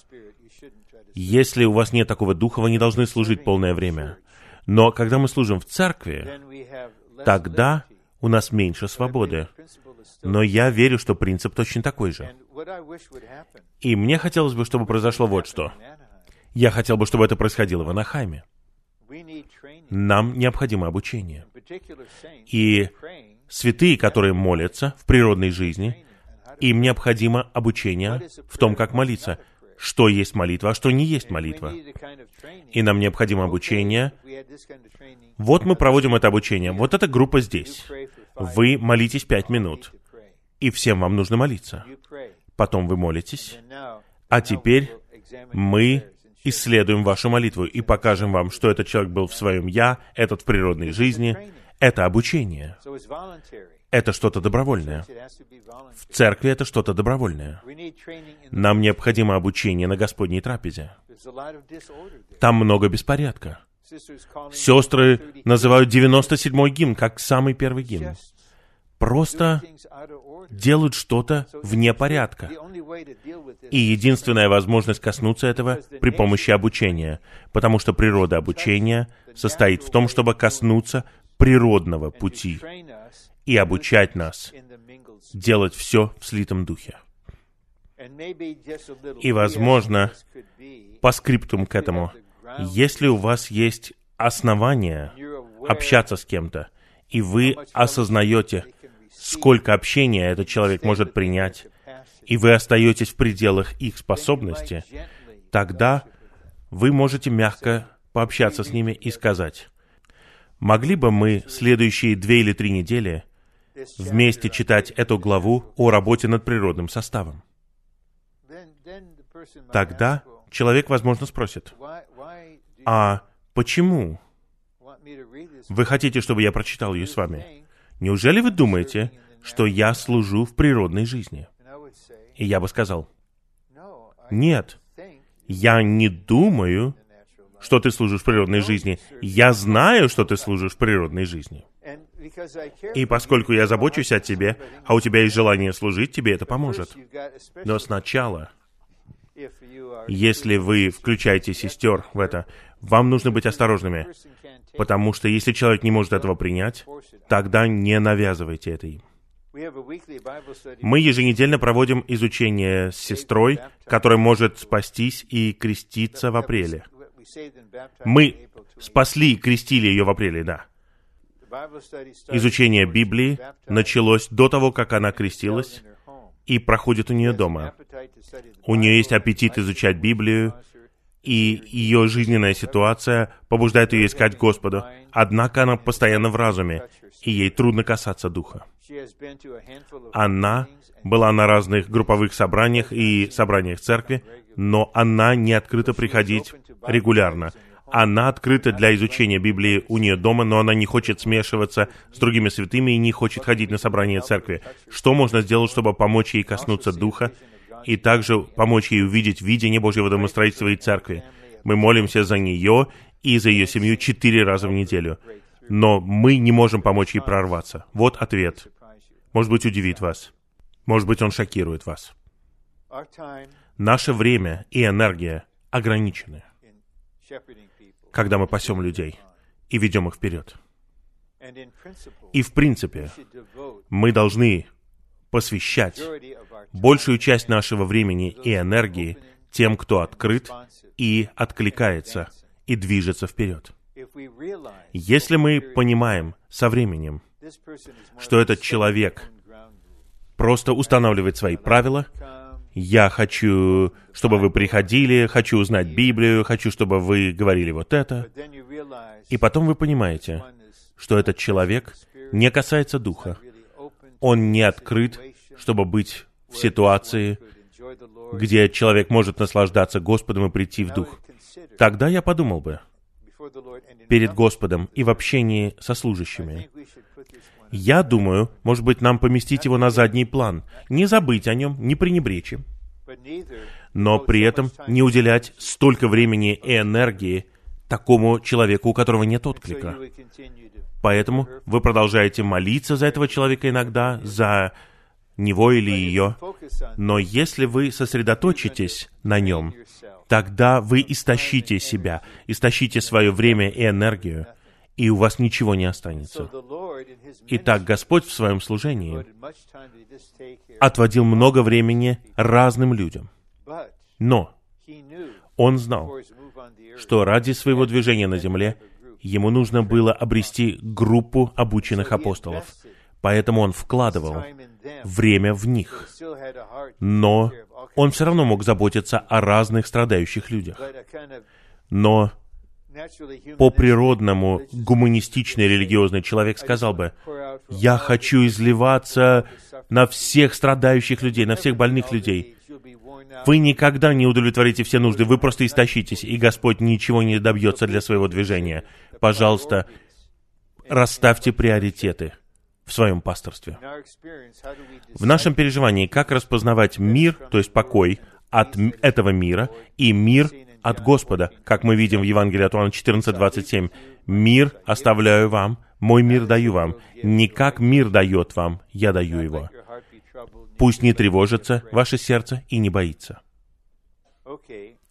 Если у вас нет такого духа, вы не должны служить полное время. Но когда мы служим в церкви, тогда у нас меньше свободы. Но я верю, что принцип точно такой же. И мне хотелось бы, чтобы произошло вот что. Я хотел бы, чтобы это происходило в Анахайме. Нам необходимо обучение. И святые, которые молятся в природной жизни, им необходимо обучение в том, как молиться. Что есть молитва, а что не есть молитва. И нам необходимо обучение. Вот мы проводим это обучение. Вот эта группа здесь. Вы молитесь пять минут. И всем вам нужно молиться. Потом вы молитесь. А теперь мы исследуем вашу молитву и покажем вам, что этот человек был в своем «я», этот в природной жизни. Это обучение. Это что-то добровольное. В церкви это что-то добровольное. Нам необходимо обучение на Господней трапезе. Там много беспорядка. Сестры называют 97-й гимн как самый первый гимн. Просто делают что-то вне порядка. И единственная возможность коснуться этого при помощи обучения, потому что природа обучения состоит в том, чтобы коснуться природного пути и обучать нас делать все в слитом духе. И, возможно, по скриптум к этому, если у вас есть основания общаться с кем-то, и вы осознаете, сколько общения этот человек может принять, и вы остаетесь в пределах их способности, тогда вы можете мягко пообщаться с ними и сказать, могли бы мы следующие две или три недели вместе читать эту главу о работе над природным составом? Тогда человек, возможно, спросит, а почему вы хотите, чтобы я прочитал ее с вами? Неужели вы думаете, что я служу в природной жизни? И я бы сказал, нет, я не думаю, что ты служишь природной жизни. Я знаю, что ты служишь природной жизни. И поскольку я забочусь о тебе, а у тебя есть желание служить, тебе это поможет. Но сначала, если вы включаете сестер в это, вам нужно быть осторожными, потому что если человек не может этого принять, тогда не навязывайте это им. Мы еженедельно проводим изучение с сестрой, которая может спастись и креститься в апреле. Мы спасли и крестили ее в апреле, да. Изучение Библии началось до того, как она крестилась, и проходит у нее дома. У нее есть аппетит изучать Библию, и ее жизненная ситуация побуждает ее искать Господа. Однако она постоянно в разуме, и ей трудно касаться Духа. Она была на разных групповых собраниях и собраниях церкви, но она не открыта приходить регулярно. Она открыта для изучения Библии у нее дома, но она не хочет смешиваться с другими святыми и не хочет ходить на собрания церкви. Что можно сделать, чтобы помочь ей коснуться Духа и также помочь ей увидеть видение Божьего домостроительства и церкви? Мы молимся за нее и за ее семью четыре раза в неделю. Но мы не можем помочь ей прорваться. Вот ответ. Может быть, удивит вас. Может быть, он шокирует вас. Наше время и энергия ограничены когда мы пасем людей и ведем их вперед. И в принципе, мы должны посвящать большую часть нашего времени и энергии тем, кто открыт и откликается и движется вперед. Если мы понимаем со временем, что этот человек просто устанавливает свои правила, я хочу, чтобы вы приходили, хочу узнать Библию, хочу, чтобы вы говорили вот это. И потом вы понимаете, что этот человек не касается духа. Он не открыт, чтобы быть в ситуации, где человек может наслаждаться Господом и прийти в дух. Тогда я подумал бы перед Господом и в общении со служащими. Я думаю, может быть, нам поместить его на задний план, не забыть о нем, не пренебречь им, но при этом не уделять столько времени и энергии такому человеку, у которого нет отклика. Поэтому вы продолжаете молиться за этого человека иногда, за него или ее. Но если вы сосредоточитесь на нем, тогда вы истощите себя, истощите свое время и энергию, и у вас ничего не останется. Итак, Господь в своем служении отводил много времени разным людям. Но Он знал, что ради своего движения на земле ему нужно было обрести группу обученных апостолов. Поэтому он вкладывал время в них. Но он все равно мог заботиться о разных страдающих людях. Но по природному гуманистичный религиозный человек сказал бы, я хочу изливаться на всех страдающих людей, на всех больных людей. Вы никогда не удовлетворите все нужды, вы просто истощитесь, и Господь ничего не добьется для своего движения. Пожалуйста, расставьте приоритеты в своем пасторстве. В нашем переживании, как распознавать мир, то есть покой, от этого мира и мир от Господа, как мы видим в Евангелии от Иоанна 14:27. «Мир оставляю вам, мой мир даю вам. Не как мир дает вам, я даю его. Пусть не тревожится ваше сердце и не боится».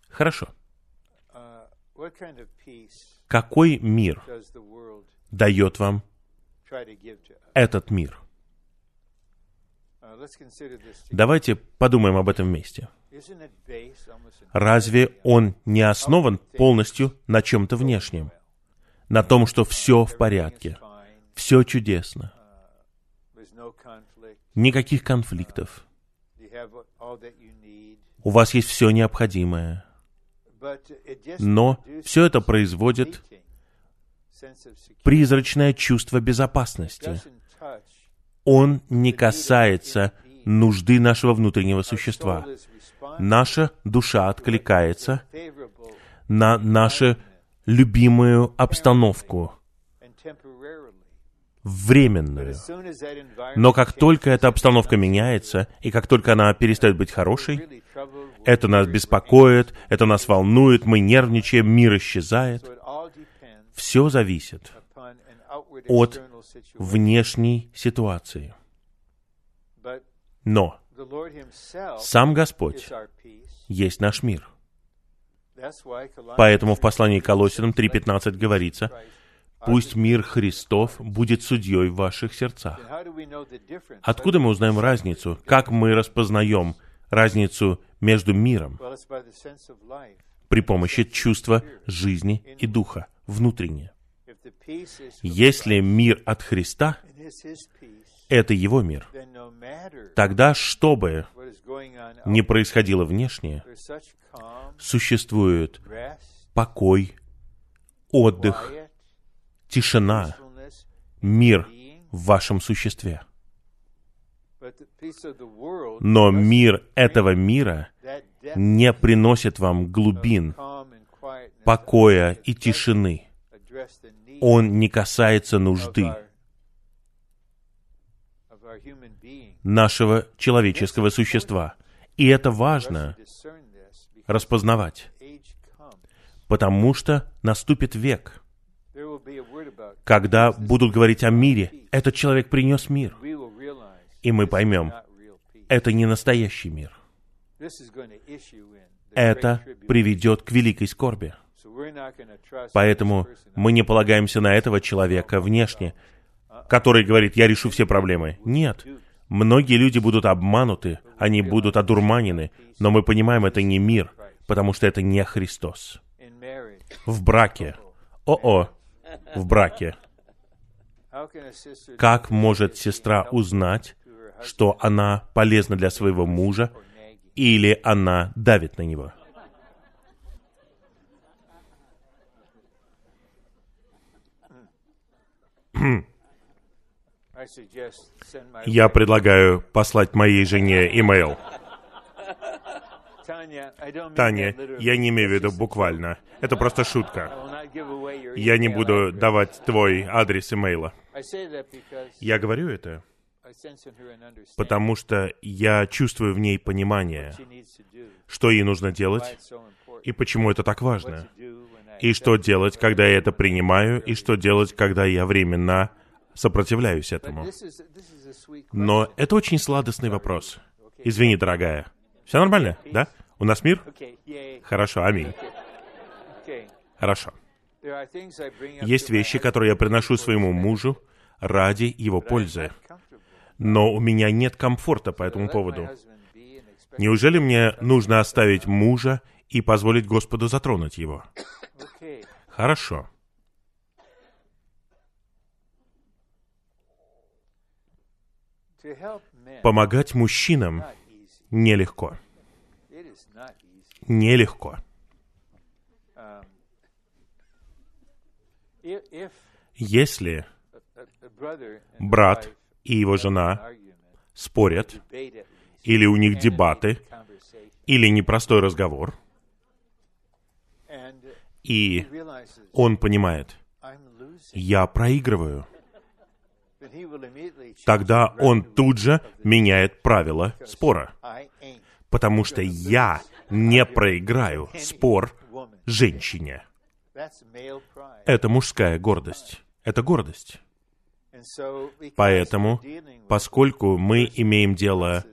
Хорошо. Какой мир дает вам этот мир? Давайте подумаем об этом вместе. Разве он не основан полностью на чем-то внешнем? На том, что все в порядке, все чудесно, никаких конфликтов, у вас есть все необходимое. Но все это производит призрачное чувство безопасности. Он не касается нужды нашего внутреннего существа. Наша душа откликается на нашу любимую обстановку, временную. Но как только эта обстановка меняется, и как только она перестает быть хорошей, это нас беспокоит, это нас волнует, мы нервничаем, мир исчезает. Все зависит от внешней ситуации. Но сам Господь есть наш мир. Поэтому в послании к Колосинам 3.15 говорится, «Пусть мир Христов будет судьей в ваших сердцах». Откуда мы узнаем разницу? Как мы распознаем разницу между миром? При помощи чувства жизни и духа, внутреннее. Если мир от Христа, это Его мир. Тогда, что бы ни происходило внешне, существует покой, отдых, тишина, мир в вашем существе. Но мир этого мира не приносит вам глубин, покоя и тишины. Он не касается нужды нашего человеческого существа. И это важно распознавать, потому что наступит век, когда будут говорить о мире. Этот человек принес мир. И мы поймем, это не настоящий мир. Это приведет к великой скорби. Поэтому мы не полагаемся на этого человека внешне, который говорит, я решу все проблемы. Нет. Многие люди будут обмануты, они будут одурманены, но мы понимаем, это не мир, потому что это не Христос. В браке. О-о, в браке. Как может сестра узнать, что она полезна для своего мужа, или она давит на него? Я предлагаю послать моей жене имейл. Таня, я не имею в виду буквально. Это просто шутка. Я не буду давать твой адрес имейла. Я говорю это, потому что я чувствую в ней понимание, что ей нужно делать, и почему это так важно, и что делать, когда я это принимаю, и что делать, когда я временно сопротивляюсь этому. Но это очень сладостный вопрос. Извини, дорогая. Все нормально, да? У нас мир? Хорошо, аминь. Хорошо. Есть вещи, которые я приношу своему мужу ради его пользы. Но у меня нет комфорта по этому поводу. Неужели мне нужно оставить мужа и позволить Господу затронуть его? Хорошо. Помогать мужчинам нелегко. Нелегко. Если брат и его жена спорят, или у них дебаты, или непростой разговор, и он понимает, я проигрываю, тогда он тут же меняет правила спора, потому что я не проиграю спор женщине. Это мужская гордость. Это гордость. Поэтому, поскольку мы имеем дело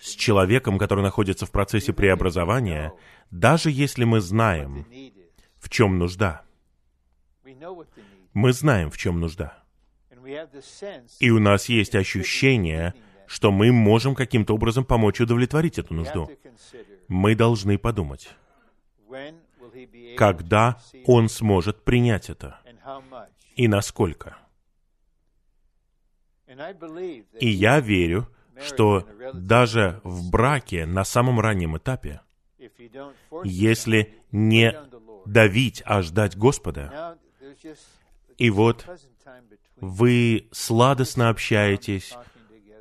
с человеком, который находится в процессе преобразования, даже если мы знаем, в чем нужда, мы знаем, в чем нужда. И у нас есть ощущение, что мы можем каким-то образом помочь удовлетворить эту нужду. Мы должны подумать, когда он сможет принять это и насколько. И я верю, что даже в браке на самом раннем этапе, если не давить, а ждать Господа, и вот вы сладостно общаетесь,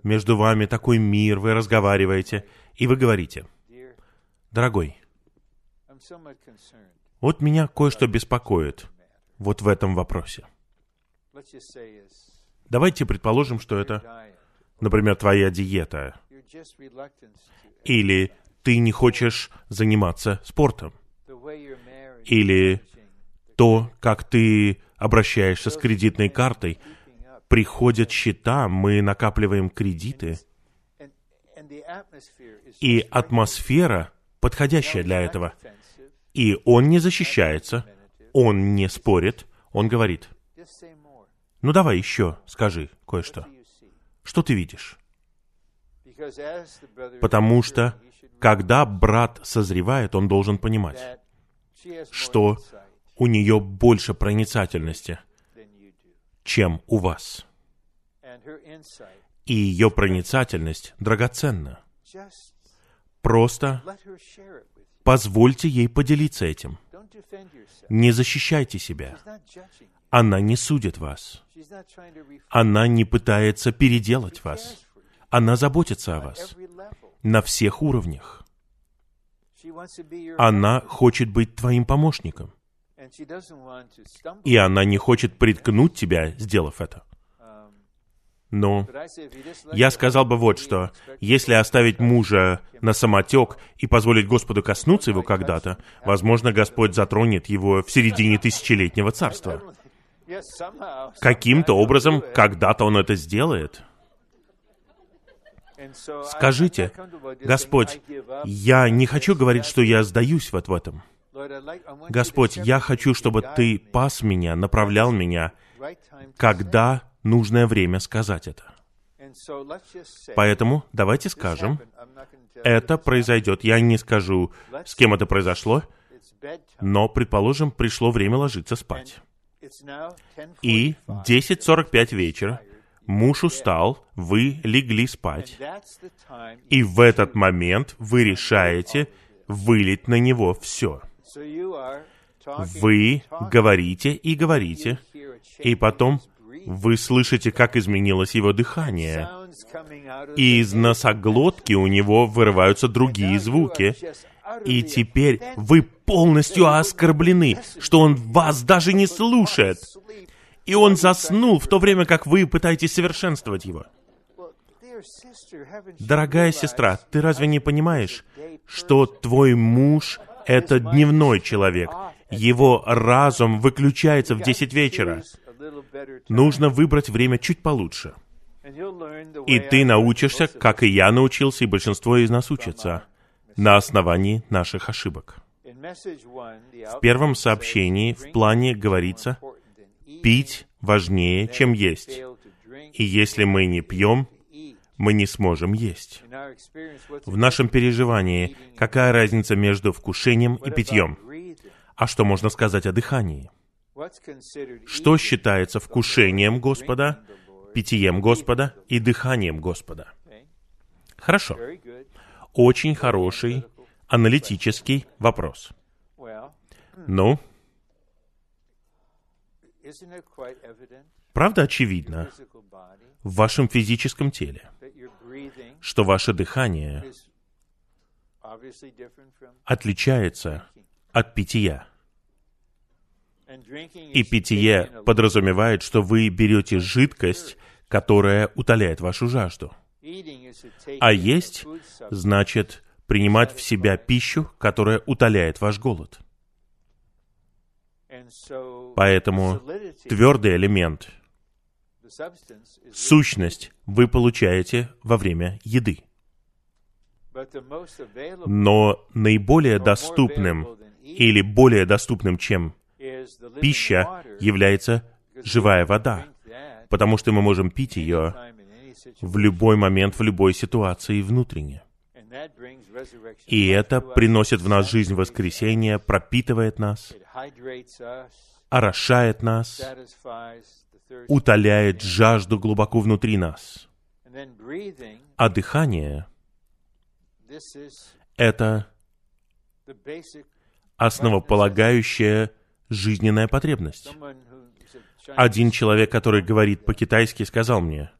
между вами такой мир, вы разговариваете, и вы говорите, «Дорогой, вот меня кое-что беспокоит вот в этом вопросе. Давайте предположим, что это, например, твоя диета. Или ты не хочешь заниматься спортом. Или то, как ты обращаешься с кредитной картой. Приходят счета, мы накапливаем кредиты. И атмосфера подходящая для этого. И он не защищается, он не спорит, он говорит, ну давай еще скажи кое-что. Что ты видишь? Потому что, когда брат созревает, он должен понимать, что у нее больше проницательности, чем у вас. И ее проницательность драгоценна. Просто позвольте ей поделиться этим. Не защищайте себя. Она не судит вас. Она не пытается переделать вас. Она заботится о вас на всех уровнях. Она хочет быть твоим помощником. И она не хочет приткнуть тебя, сделав это. Но я сказал бы вот что. Если оставить мужа на самотек и позволить Господу коснуться его когда-то, возможно, Господь затронет его в середине тысячелетнего царства. Каким-то образом, когда-то он это сделает. Скажите, Господь, я не хочу говорить, что я сдаюсь вот в этом. Господь, я хочу, чтобы Ты пас меня, направлял меня, когда нужное время сказать это. Поэтому давайте скажем, это произойдет. Я не скажу, с кем это произошло, но, предположим, пришло время ложиться спать. И 10.45 вечера муж устал, вы легли спать, и в этот момент вы решаете вылить на него все. Вы говорите и говорите, и потом вы слышите, как изменилось его дыхание. И из носоглотки у него вырываются другие звуки. И теперь вы полностью оскорблены, что он вас даже не слушает. И он заснул в то время, как вы пытаетесь совершенствовать его. Дорогая сестра, ты разве не понимаешь, что твой муж — это дневной человек? Его разум выключается в 10 вечера нужно выбрать время чуть получше. И ты научишься, как и я научился, и большинство из нас учатся, на основании наших ошибок. В первом сообщении в плане говорится, пить важнее, чем есть. И если мы не пьем, мы не сможем есть. В нашем переживании какая разница между вкушением и питьем? А что можно сказать о дыхании? Что считается вкушением Господа, питьем Господа и дыханием Господа? Хорошо. Очень хороший аналитический вопрос. Ну, правда очевидно в вашем физическом теле, что ваше дыхание отличается от питья. И питье подразумевает, что вы берете жидкость, которая утоляет вашу жажду. А есть значит принимать в себя пищу, которая утоляет ваш голод. Поэтому твердый элемент, сущность вы получаете во время еды. Но наиболее доступным или более доступным, чем пища, является живая вода, потому что мы можем пить ее в любой момент, в любой ситуации внутренне. И это приносит в нас жизнь воскресения, пропитывает нас, орошает нас, утоляет жажду глубоко внутри нас. А дыхание — это основополагающая жизненная потребность. Один человек, который говорит по-китайски, сказал мне,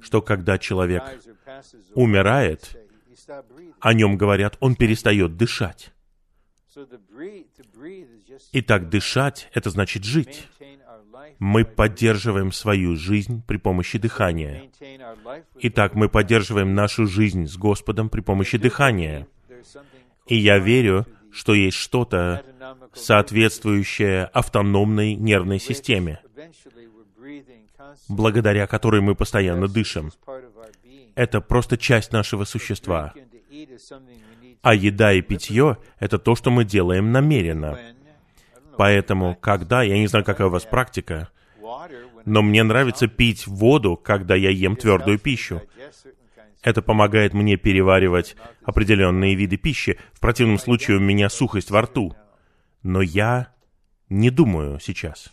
что когда человек умирает, о нем говорят, он перестает дышать. Итак, дышать — это значит жить. Мы поддерживаем свою жизнь при помощи дыхания. Итак, мы поддерживаем нашу жизнь с Господом при помощи дыхания. И я верю, что есть что-то, соответствующее автономной нервной системе, благодаря которой мы постоянно дышим. Это просто часть нашего существа. А еда и питье — это то, что мы делаем намеренно. Поэтому, когда, я не знаю, какая у вас практика, но мне нравится пить воду, когда я ем твердую пищу. Это помогает мне переваривать определенные виды пищи. В противном случае у меня сухость во рту. Но я не думаю сейчас.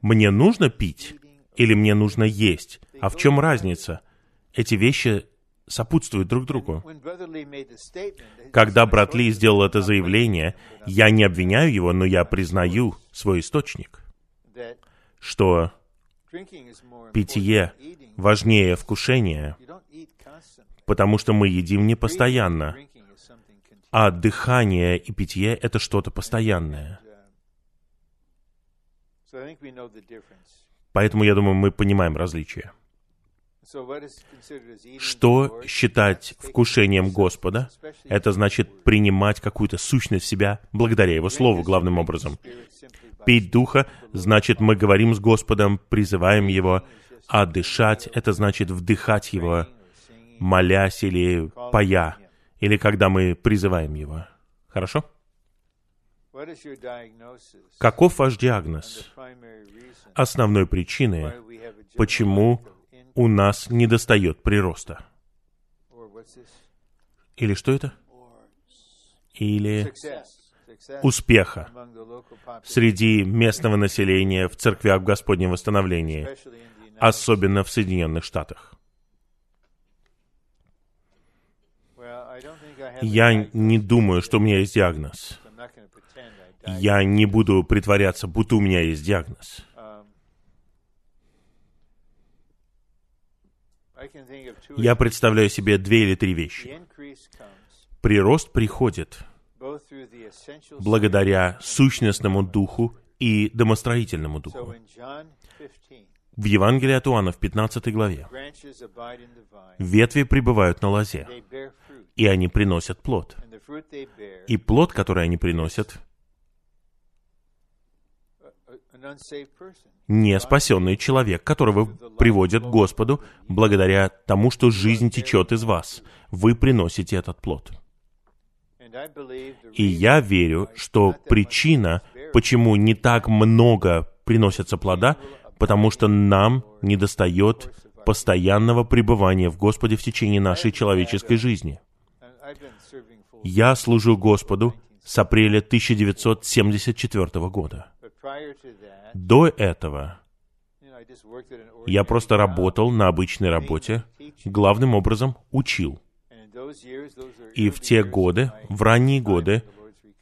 Мне нужно пить или мне нужно есть? А в чем разница? Эти вещи сопутствуют друг другу. Когда брат Ли сделал это заявление, я не обвиняю его, но я признаю свой источник, что питье важнее вкушения, потому что мы едим не постоянно, а дыхание и питье — это что-то постоянное. Поэтому, я думаю, мы понимаем различия. Что считать вкушением Господа? Это значит принимать какую-то сущность в себя благодаря Его Слову, главным образом. Пить Духа значит мы говорим с Господом, призываем Его, а дышать — это значит вдыхать Его, молясь или поя, или когда мы призываем Его. Хорошо? Каков ваш диагноз? Основной причины, почему у нас недостает прироста. Или что это? Или успеха среди местного населения в церквях Господнем восстановлении, особенно в Соединенных Штатах. Я не думаю, что у меня есть диагноз. Я не буду притворяться, будто у меня есть диагноз. Я представляю себе две или три вещи. Прирост приходит благодаря сущностному духу и домостроительному духу. В Евангелии от Иоанна в 15 главе ветви пребывают на лозе, и они приносят плод. И плод, который они приносят, не спасенный человек, которого приводят к Господу благодаря тому, что жизнь течет из вас. Вы приносите этот плод. И я верю, что причина, почему не так много приносится плода, потому что нам недостает постоянного пребывания в Господе в течение нашей человеческой жизни. Я служу Господу с апреля 1974 года. До этого я просто работал на обычной работе, главным образом учил. И в те годы, в ранние годы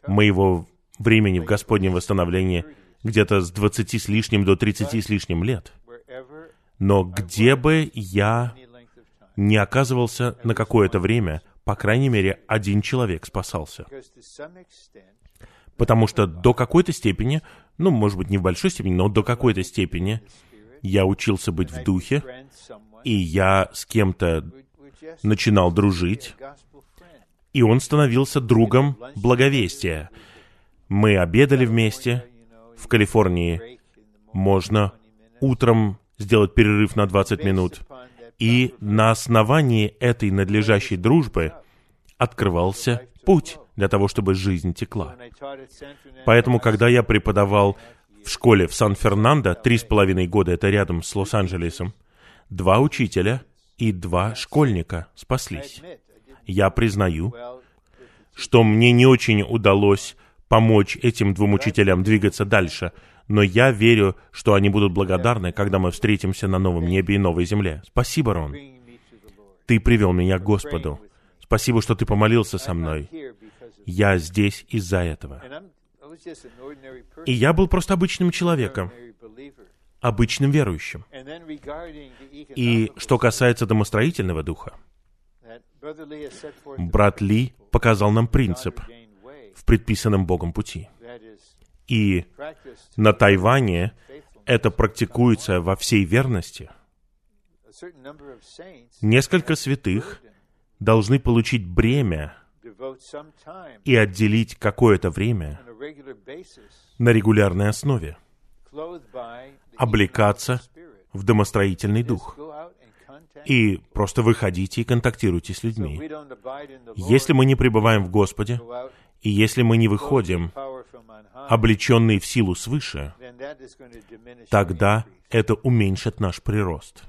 моего времени в Господнем восстановлении, где-то с 20 с лишним до 30 с лишним лет. Но где бы я не оказывался на какое-то время, по крайней мере, один человек спасался. Потому что до какой-то степени, ну, может быть, не в большой степени, но до какой-то степени я учился быть в духе, и я с кем-то начинал дружить, и он становился другом благовестия. Мы обедали вместе. В Калифорнии можно утром сделать перерыв на 20 минут. И на основании этой надлежащей дружбы открывался путь для того, чтобы жизнь текла. Поэтому, когда я преподавал в школе в Сан-Фернандо, три с половиной года, это рядом с Лос-Анджелесом, два учителя и два школьника спаслись. Я признаю, что мне не очень удалось помочь этим двум учителям двигаться дальше, но я верю, что они будут благодарны, когда мы встретимся на новом небе и новой земле. Спасибо, Рон. Ты привел меня к Господу. Спасибо, что ты помолился со мной. Я здесь из-за этого. И я был просто обычным человеком, обычным верующим. И что касается домостроительного духа, брат Ли показал нам принцип в предписанном Богом пути. И на Тайване это практикуется во всей верности. Несколько святых должны получить бремя и отделить какое-то время на регулярной основе, облекаться в домостроительный дух и просто выходите и контактируйте с людьми. Если мы не пребываем в Господе, и если мы не выходим, облеченные в силу свыше, тогда это уменьшит наш прирост.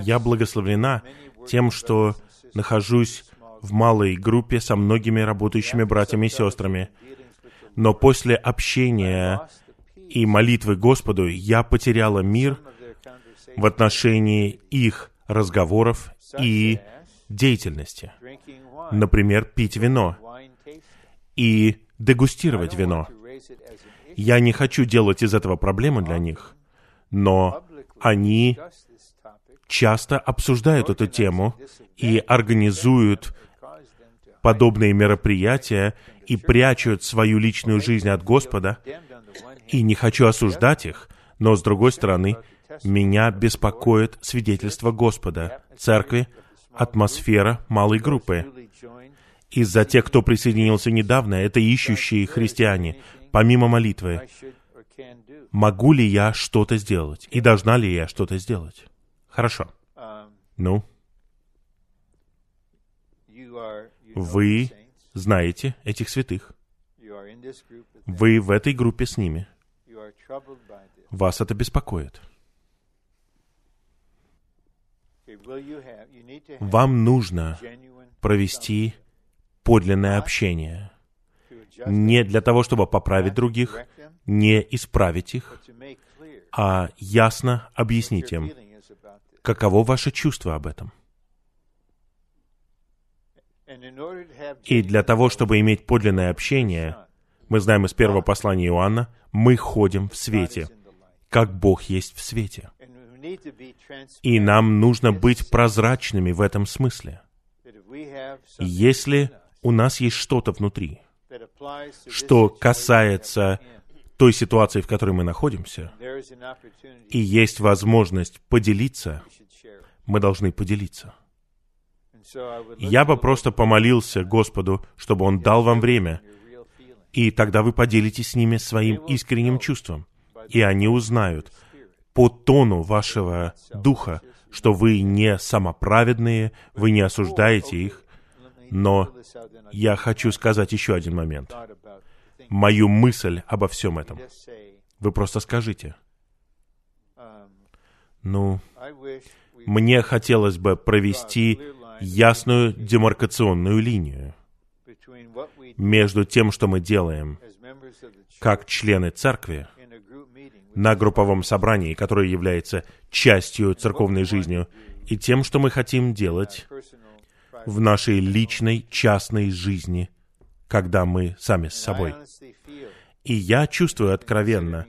Я благословлена тем, что нахожусь в малой группе со многими работающими братьями и сестрами. Но после общения и молитвы Господу я потеряла мир в отношении их разговоров и деятельности. Например, пить вино и дегустировать вино. Я не хочу делать из этого проблемы для них, но они часто обсуждают эту тему и организуют подобные мероприятия и прячут свою личную жизнь от Господа. И не хочу осуждать их, но с другой стороны, меня беспокоит свидетельство Господа, церкви, атмосфера малой группы. Из-за тех, кто присоединился недавно, это ищущие христиане, помимо молитвы. Могу ли я что-то сделать? И должна ли я что-то сделать? Хорошо. Ну? Вы знаете этих святых. Вы в этой группе с ними. Вас это беспокоит. Вам нужно провести подлинное общение. Не для того, чтобы поправить других, не исправить их, а ясно объяснить им, каково ваше чувство об этом. И для того, чтобы иметь подлинное общение, мы знаем из первого послания Иоанна, мы ходим в свете, как Бог есть в свете. И нам нужно быть прозрачными в этом смысле. Если у нас есть что-то внутри, что касается той ситуации, в которой мы находимся, и есть возможность поделиться, мы должны поделиться. Я бы просто помолился Господу, чтобы Он дал вам время, и тогда вы поделитесь с ними своим искренним чувством, и они узнают по тону вашего духа, что вы не самоправедные, вы не осуждаете их, но я хочу сказать еще один момент. Мою мысль обо всем этом. Вы просто скажите. Ну, мне хотелось бы провести ясную демаркационную линию между тем, что мы делаем как члены церкви на групповом собрании, которое является частью церковной жизни, и тем, что мы хотим делать в нашей личной, частной жизни, когда мы сами с собой. И я чувствую откровенно,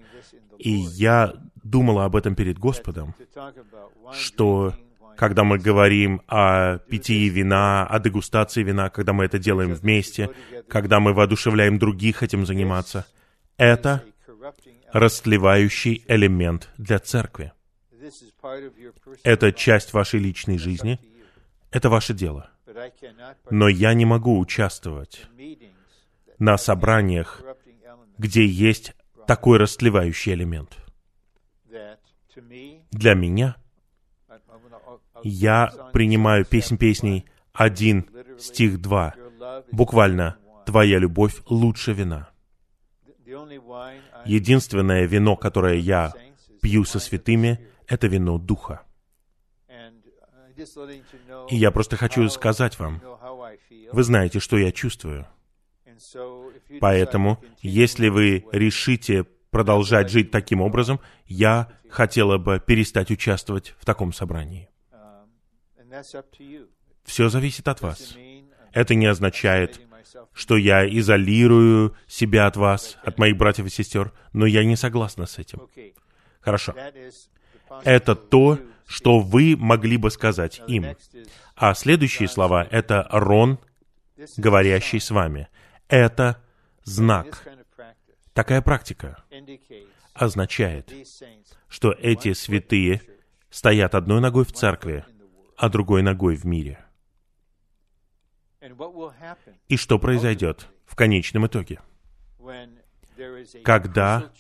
и я думала об этом перед Господом, что когда мы говорим о питье вина, о дегустации вина, когда мы это делаем вместе, когда мы воодушевляем других этим заниматься. Это растлевающий элемент для церкви. Это часть вашей личной жизни. Это ваше дело. Но я не могу участвовать на собраниях, где есть такой растлевающий элемент. Для меня я принимаю песнь песней один стих два. Буквально «Твоя любовь лучше вина». Единственное вино, которое я пью со святыми, это вино Духа. И я просто хочу сказать вам, вы знаете, что я чувствую. Поэтому, если вы решите продолжать жить таким образом, я хотела бы перестать участвовать в таком собрании. Все зависит от вас. Это не означает, что я изолирую себя от вас, от моих братьев и сестер, но я не согласна с этим. Хорошо. Это то, что вы могли бы сказать им. А следующие слова — это Рон, говорящий с вами. Это знак. Такая практика означает, что эти святые стоят одной ногой в церкви, а другой ногой в мире. И что произойдет в конечном итоге? Когда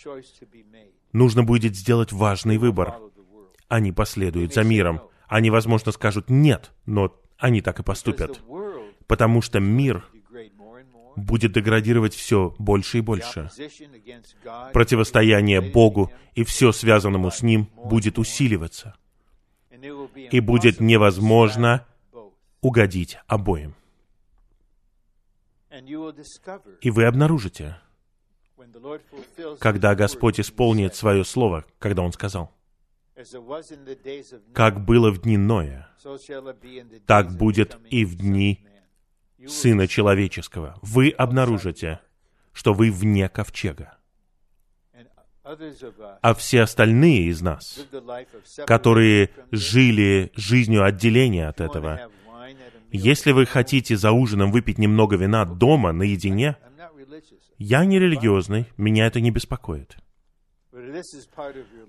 нужно будет сделать важный выбор, они последуют за миром. Они, возможно, скажут «нет», но они так и поступят. Потому что мир будет деградировать все больше и больше. Противостояние Богу и все связанному с Ним будет усиливаться. И будет невозможно угодить обоим. И вы обнаружите, когда Господь исполнит свое слово, когда Он сказал, «Как было в дни Ноя, так будет и в дни Сына Человеческого». Вы обнаружите, что вы вне ковчега. А все остальные из нас, которые жили жизнью отделения от этого, если вы хотите за ужином выпить немного вина дома, наедине, я не религиозный, меня это не беспокоит.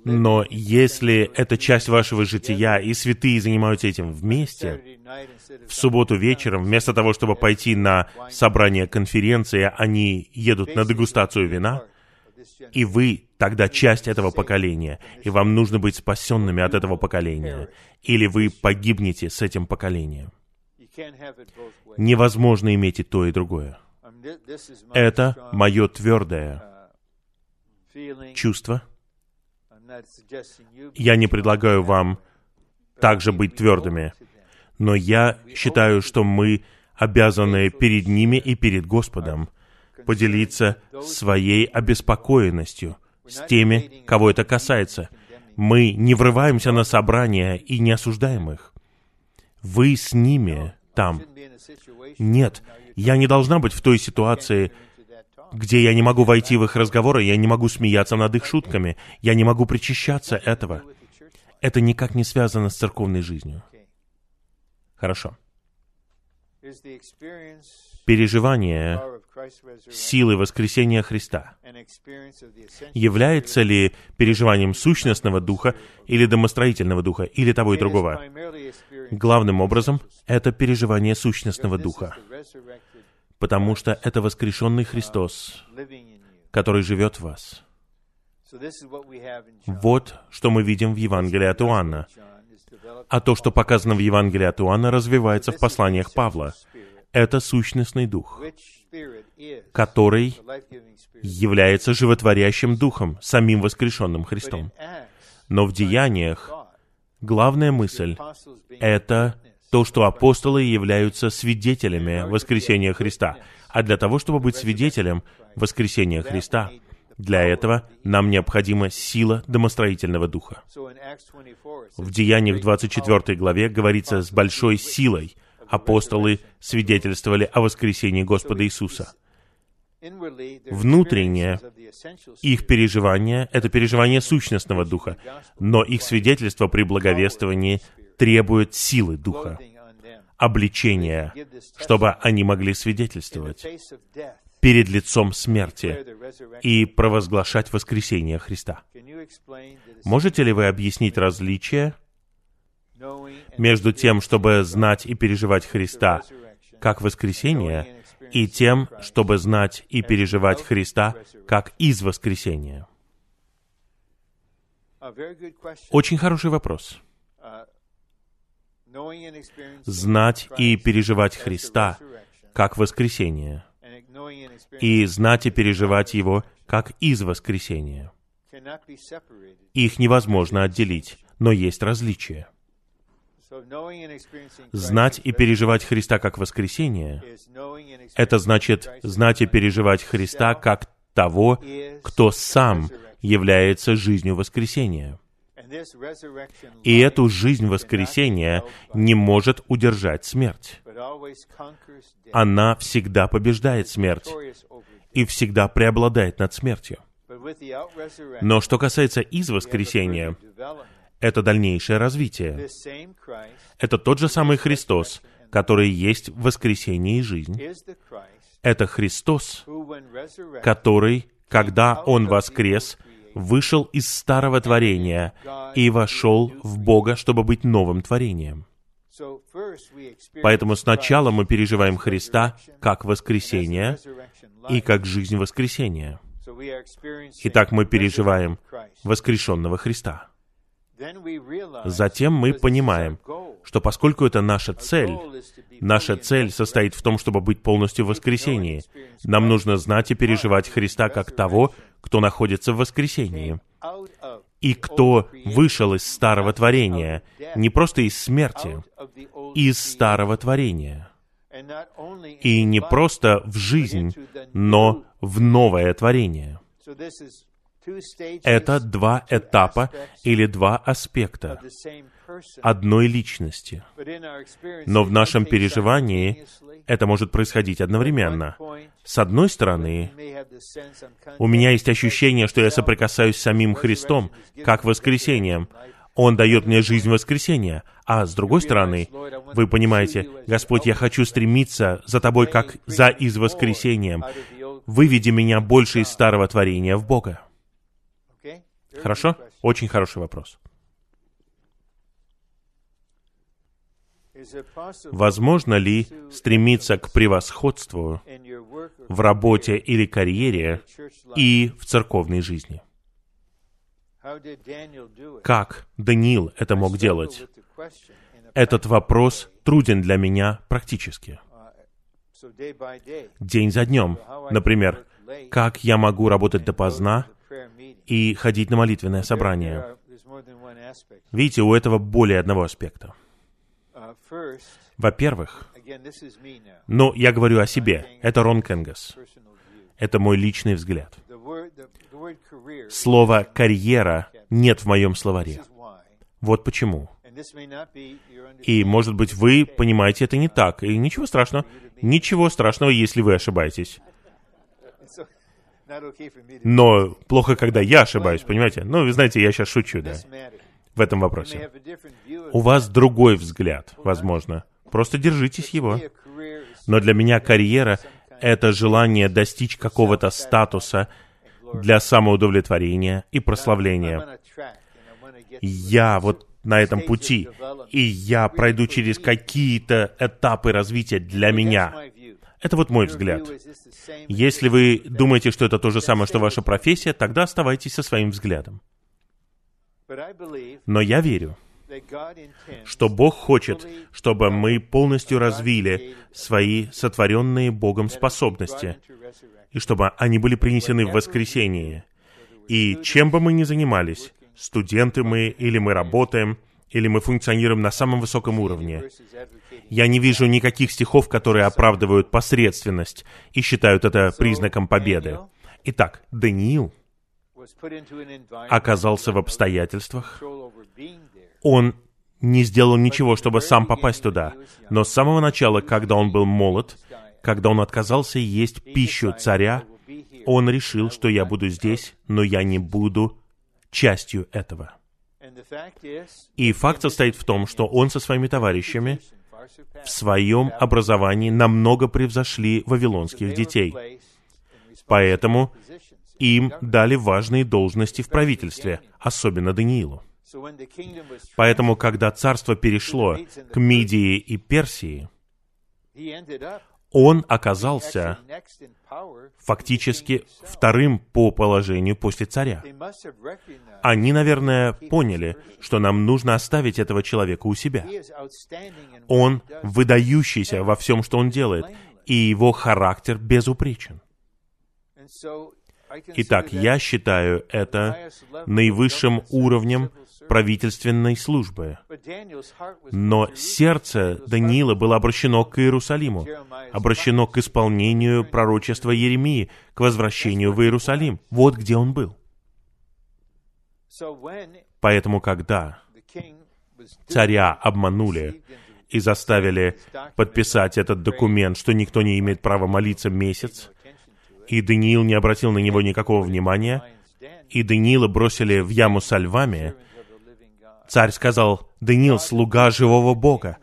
Но если это часть вашего жития, и святые занимаются этим вместе, в субботу вечером, вместо того, чтобы пойти на собрание конференции, они едут на дегустацию вина, и вы тогда часть этого поколения, и вам нужно быть спасенными от этого поколения, или вы погибнете с этим поколением. Невозможно иметь и то, и другое. Это мое твердое чувство. Я не предлагаю вам также быть твердыми, но я считаю, что мы обязаны перед ними и перед Господом поделиться своей обеспокоенностью с теми, кого это касается. Мы не врываемся на собрания и не осуждаем их. Вы с ними там. Нет, я не должна быть в той ситуации, где я не могу войти в их разговоры, я не могу смеяться над их шутками, я не могу причащаться этого. Это никак не связано с церковной жизнью. Хорошо. Переживание силы воскресения Христа является ли переживанием сущностного духа или домостроительного духа, или того и другого? Главным образом, это переживание сущностного духа, потому что это воскрешенный Христос, который живет в вас. Вот что мы видим в Евангелии от Иоанна. А то, что показано в Евангелии от Иоанна, развивается в посланиях Павла. Это сущностный дух, который является животворящим духом, самим воскрешенным Христом. Но в деяниях главная мысль — это то, что апостолы являются свидетелями воскресения Христа. А для того, чтобы быть свидетелем воскресения Христа, для этого нам необходима сила домостроительного духа. В Деяниях 24 главе говорится с большой силой — апостолы свидетельствовали о воскресении Господа Иисуса. Внутреннее их переживание — это переживание сущностного духа, но их свидетельство при благовествовании требует силы Духа, обличения, чтобы они могли свидетельствовать перед лицом смерти и провозглашать воскресение Христа. Можете ли вы объяснить различие между тем, чтобы знать и переживать Христа как воскресение, и тем, чтобы знать и переживать Христа как из воскресения? Очень хороший вопрос. Знать и переживать Христа как воскресение, и знать и переживать Его как из воскресения. Их невозможно отделить, но есть различия. Знать и переживать Христа как воскресение — это значит знать и переживать Христа как того, кто сам является жизнью воскресения. И эту жизнь воскресения не может удержать смерть. Она всегда побеждает смерть и всегда преобладает над смертью. Но что касается из воскресения, это дальнейшее развитие. Это тот же самый Христос, который есть в воскресении и жизнь. Это Христос, который, когда Он воскрес, вышел из старого творения и вошел в Бога, чтобы быть новым творением. Поэтому сначала мы переживаем Христа как воскресение и как жизнь воскресения. Итак, мы переживаем воскрешенного Христа. Затем мы понимаем, что поскольку это наша цель, наша цель состоит в том, чтобы быть полностью в воскресении, нам нужно знать и переживать Христа как того, кто находится в воскресении, и кто вышел из старого творения, не просто из смерти, из старого творения, и не просто в жизнь, но в новое творение. Это два этапа или два аспекта одной личности. Но в нашем переживании это может происходить одновременно. С одной стороны, у меня есть ощущение, что я соприкасаюсь с самим Христом, как воскресением. Он дает мне жизнь воскресения. А с другой стороны, вы понимаете, Господь, я хочу стремиться за Тобой, как за из воскресением. Выведи меня больше из старого творения в Бога. Хорошо? Очень хороший вопрос. Возможно ли стремиться к превосходству в работе или карьере и в церковной жизни? Как Даниил это мог делать? Этот вопрос труден для меня практически. День за днем. Например, как я могу работать допоздна и ходить на молитвенное собрание? Видите, у этого более одного аспекта. Во-первых, но я говорю о себе, это Рон Кенгас. Это мой личный взгляд. Слово «карьера» нет в моем словаре. Вот почему. И, может быть, вы понимаете это не так, и ничего страшного. Ничего страшного, если вы ошибаетесь. Но плохо, когда я ошибаюсь, понимаете? Ну, вы знаете, я сейчас шучу, да, в этом вопросе. У вас другой взгляд, возможно. Просто держитесь его. Но для меня карьера — это желание достичь какого-то статуса для самоудовлетворения и прославления. Я вот на этом пути, и я пройду через какие-то этапы развития для меня. Это вот мой взгляд. Если вы думаете, что это то же самое, что ваша профессия, тогда оставайтесь со своим взглядом. Но я верю, что Бог хочет, чтобы мы полностью развили свои сотворенные Богом способности, и чтобы они были принесены в воскресение. И чем бы мы ни занимались, студенты мы, или мы работаем, или мы функционируем на самом высоком уровне, я не вижу никаких стихов, которые оправдывают посредственность и считают это признаком победы. Итак, Даниил оказался в обстоятельствах, он не сделал ничего, чтобы сам попасть туда. Но с самого начала, когда он был молод, когда он отказался есть пищу царя, он решил, что я буду здесь, но я не буду частью этого. И факт состоит в том, что он со своими товарищами в своем образовании намного превзошли вавилонских детей. Поэтому им дали важные должности в правительстве, особенно Даниилу. Поэтому, когда царство перешло к Мидии и Персии, он оказался фактически вторым по положению после царя. Они, наверное, поняли, что нам нужно оставить этого человека у себя. Он выдающийся во всем, что он делает, и его характер безупречен. Итак, я считаю это наивысшим уровнем правительственной службы. Но сердце Даниила было обращено к Иерусалиму, обращено к исполнению пророчества Еремии, к возвращению в Иерусалим. Вот где он был. Поэтому, когда царя обманули и заставили подписать этот документ, что никто не имеет права молиться месяц, и Даниил не обратил на него никакого внимания, и Даниила бросили в яму со львами, Царь сказал, «Даниил, слуга живого Бога,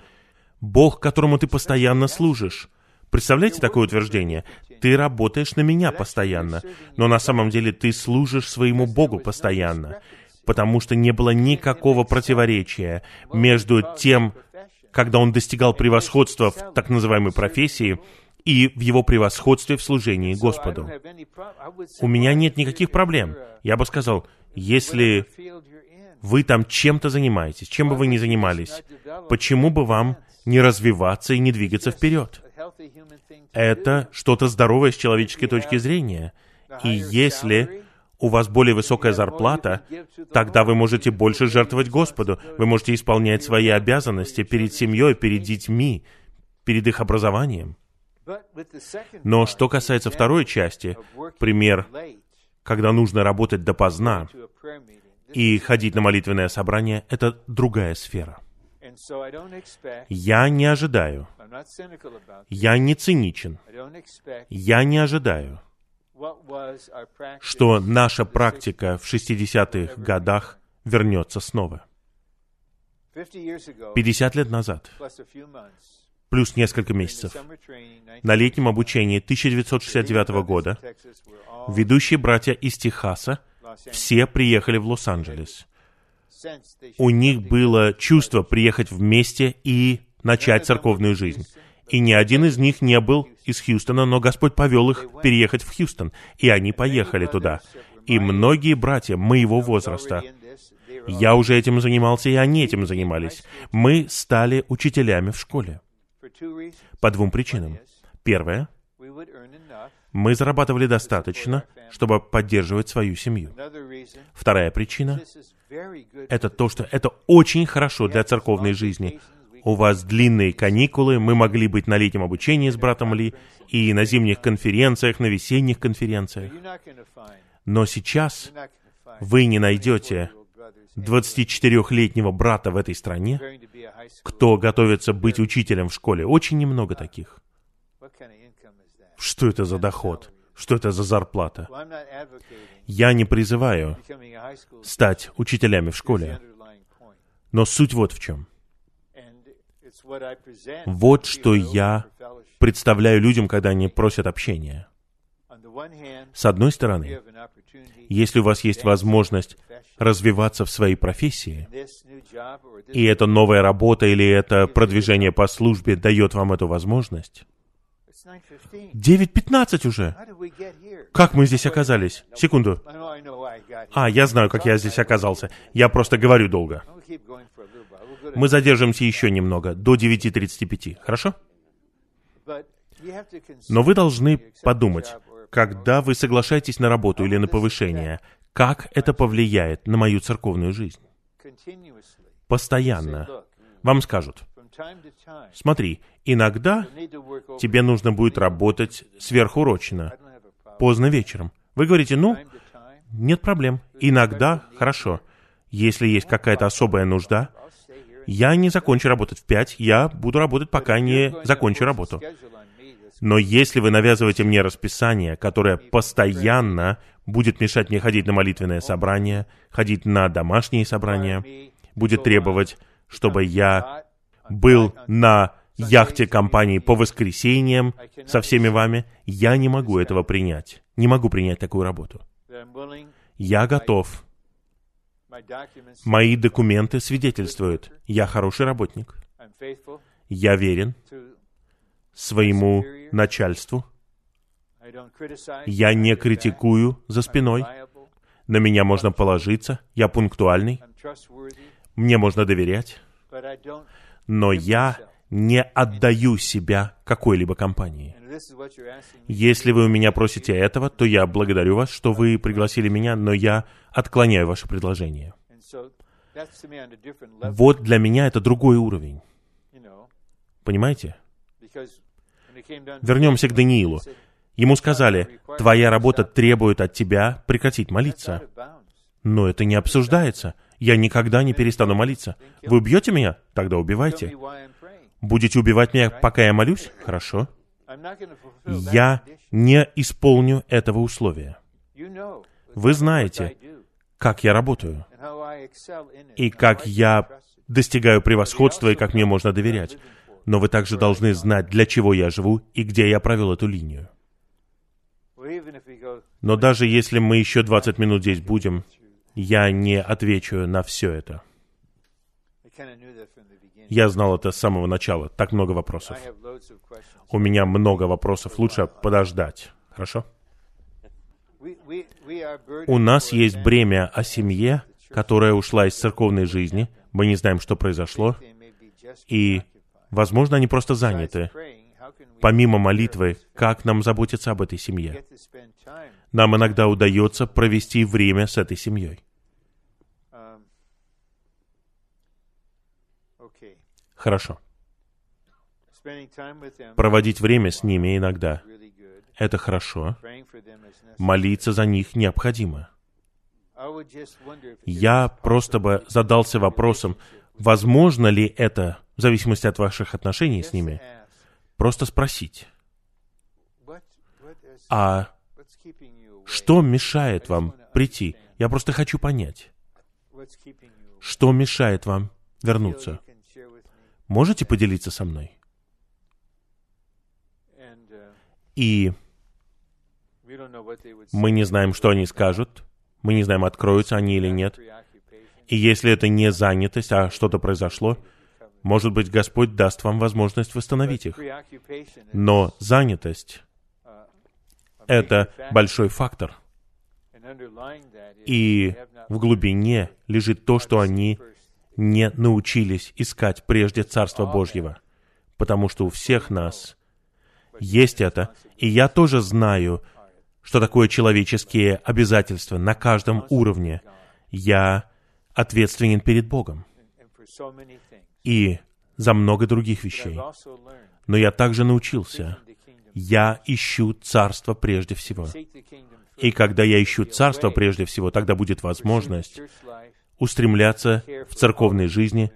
Бог, которому ты постоянно служишь». Представляете такое утверждение? Ты работаешь на меня постоянно, но на самом деле ты служишь своему Богу постоянно, потому что не было никакого противоречия между тем, когда он достигал превосходства в так называемой профессии, и в его превосходстве в служении Господу. У меня нет никаких проблем. Я бы сказал, если вы там чем-то занимаетесь, чем бы вы ни занимались, почему бы вам не развиваться и не двигаться вперед? Это что-то здоровое с человеческой точки зрения. И если у вас более высокая зарплата, тогда вы можете больше жертвовать Господу. Вы можете исполнять свои обязанности перед семьей, перед детьми, перед их образованием. Но что касается второй части, пример, когда нужно работать допоздна, и ходить на молитвенное собрание — это другая сфера. Я не ожидаю, я не циничен, я не ожидаю, что наша практика в 60-х годах вернется снова. 50 лет назад, плюс несколько месяцев, на летнем обучении 1969 года ведущие братья из Техаса все приехали в Лос-Анджелес. У них было чувство приехать вместе и начать церковную жизнь. И ни один из них не был из Хьюстона, но Господь повел их переехать в Хьюстон, и они поехали туда. И многие братья моего возраста, я уже этим занимался, и они этим занимались, мы стали учителями в школе. По двум причинам. Первое, мы зарабатывали достаточно, чтобы поддерживать свою семью. Вторая причина — это то, что это очень хорошо для церковной жизни. У вас длинные каникулы, мы могли быть на летнем обучении с братом Ли и на зимних конференциях, на весенних конференциях. Но сейчас вы не найдете 24-летнего брата в этой стране, кто готовится быть учителем в школе. Очень немного таких. Что это за доход? Что это за зарплата? Я не призываю стать учителями в школе. Но суть вот в чем. Вот что я представляю людям, когда они просят общения. С одной стороны, если у вас есть возможность развиваться в своей профессии, и эта новая работа или это продвижение по службе дает вам эту возможность, 9.15 уже. Как мы здесь оказались? Секунду. А, я знаю, как я здесь оказался. Я просто говорю долго. Мы задержимся еще немного, до 9.35. Хорошо? Но вы должны подумать, когда вы соглашаетесь на работу или на повышение, как это повлияет на мою церковную жизнь? Постоянно. Вам скажут, Смотри, иногда тебе нужно будет работать сверхурочно, поздно вечером. Вы говорите, ну, нет проблем. Иногда хорошо. Если есть какая-то особая нужда, я не закончу работать в пять, я буду работать, пока не закончу работу. Но если вы навязываете мне расписание, которое постоянно будет мешать мне ходить на молитвенное собрание, ходить на домашние собрания, будет требовать, чтобы я был на яхте компании по воскресеньям со всеми вами, я не могу этого принять. Не могу принять такую работу. Я готов. Мои документы свидетельствуют, я хороший работник. Я верен своему начальству. Я не критикую за спиной. На меня можно положиться. Я пунктуальный. Мне можно доверять. Но я не отдаю себя какой-либо компании. Если вы у меня просите этого, то я благодарю вас, что вы пригласили меня, но я отклоняю ваше предложение. Вот для меня это другой уровень. Понимаете? Вернемся к Даниилу. Ему сказали, твоя работа требует от тебя прекратить молиться. Но это не обсуждается. Я никогда не перестану молиться. Вы убьете меня? Тогда убивайте. Будете убивать меня, пока я молюсь? Хорошо. Я не исполню этого условия. Вы знаете, как я работаю, и как я достигаю превосходства, и как мне можно доверять. Но вы также должны знать, для чего я живу и где я провел эту линию. Но даже если мы еще 20 минут здесь будем, я не отвечу на все это. Я знал это с самого начала. Так много вопросов. У меня много вопросов. Лучше подождать. Хорошо? У нас есть бремя о семье, которая ушла из церковной жизни. Мы не знаем, что произошло. И, возможно, они просто заняты. Помимо молитвы, как нам заботиться об этой семье? Нам иногда удается провести время с этой семьей. Хорошо. Проводить время с ними иногда — это хорошо. Молиться за них необходимо. Я просто бы задался вопросом, возможно ли это, в зависимости от ваших отношений с ними, просто спросить. А что мешает вам прийти? Я просто хочу понять. Что мешает вам вернуться? Можете поделиться со мной? И мы не знаем, что они скажут. Мы не знаем, откроются они или нет. И если это не занятость, а что-то произошло, может быть, Господь даст вам возможность восстановить их. Но занятость — это большой фактор. И в глубине лежит то, что они не научились искать прежде Царство Божьего, потому что у всех нас есть это, и я тоже знаю, что такое человеческие обязательства на каждом уровне. Я ответственен перед Богом и за много других вещей. Но я также научился, я ищу Царство прежде всего. И когда я ищу Царство прежде всего, тогда будет возможность устремляться в церковной жизни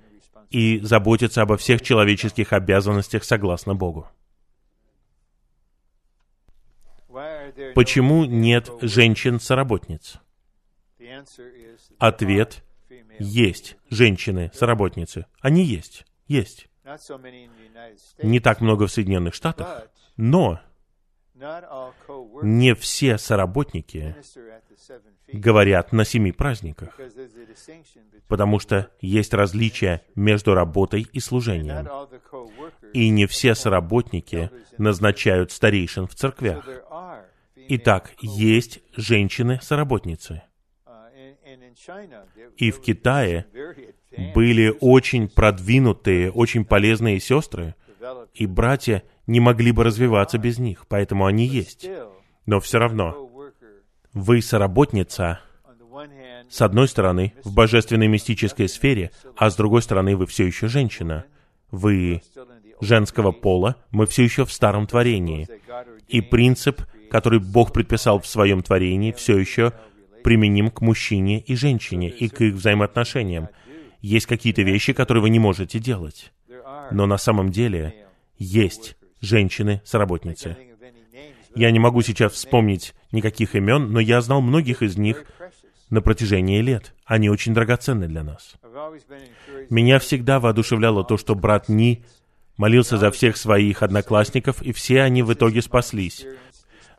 и заботиться обо всех человеческих обязанностях согласно Богу. Почему нет женщин-соработниц? Ответ — есть женщины-соработницы. Они есть, есть. Не так много в Соединенных Штатах, но не все соработники говорят на семи праздниках, потому что есть различия между работой и служением. И не все соработники назначают старейшин в церквях. Итак, есть женщины-соработницы. И в Китае были очень продвинутые, очень полезные сестры, и братья не могли бы развиваться без них, поэтому они есть. Но все равно, вы соработница, с одной стороны, в божественной мистической сфере, а с другой стороны, вы все еще женщина. Вы женского пола, мы все еще в старом творении. И принцип, который Бог предписал в своем творении, все еще применим к мужчине и женщине и к их взаимоотношениям. Есть какие-то вещи, которые вы не можете делать. Но на самом деле есть женщины-соработницы. Я не могу сейчас вспомнить никаких имен, но я знал многих из них на протяжении лет. Они очень драгоценны для нас. Меня всегда воодушевляло то, что брат Ни молился за всех своих одноклассников, и все они в итоге спаслись.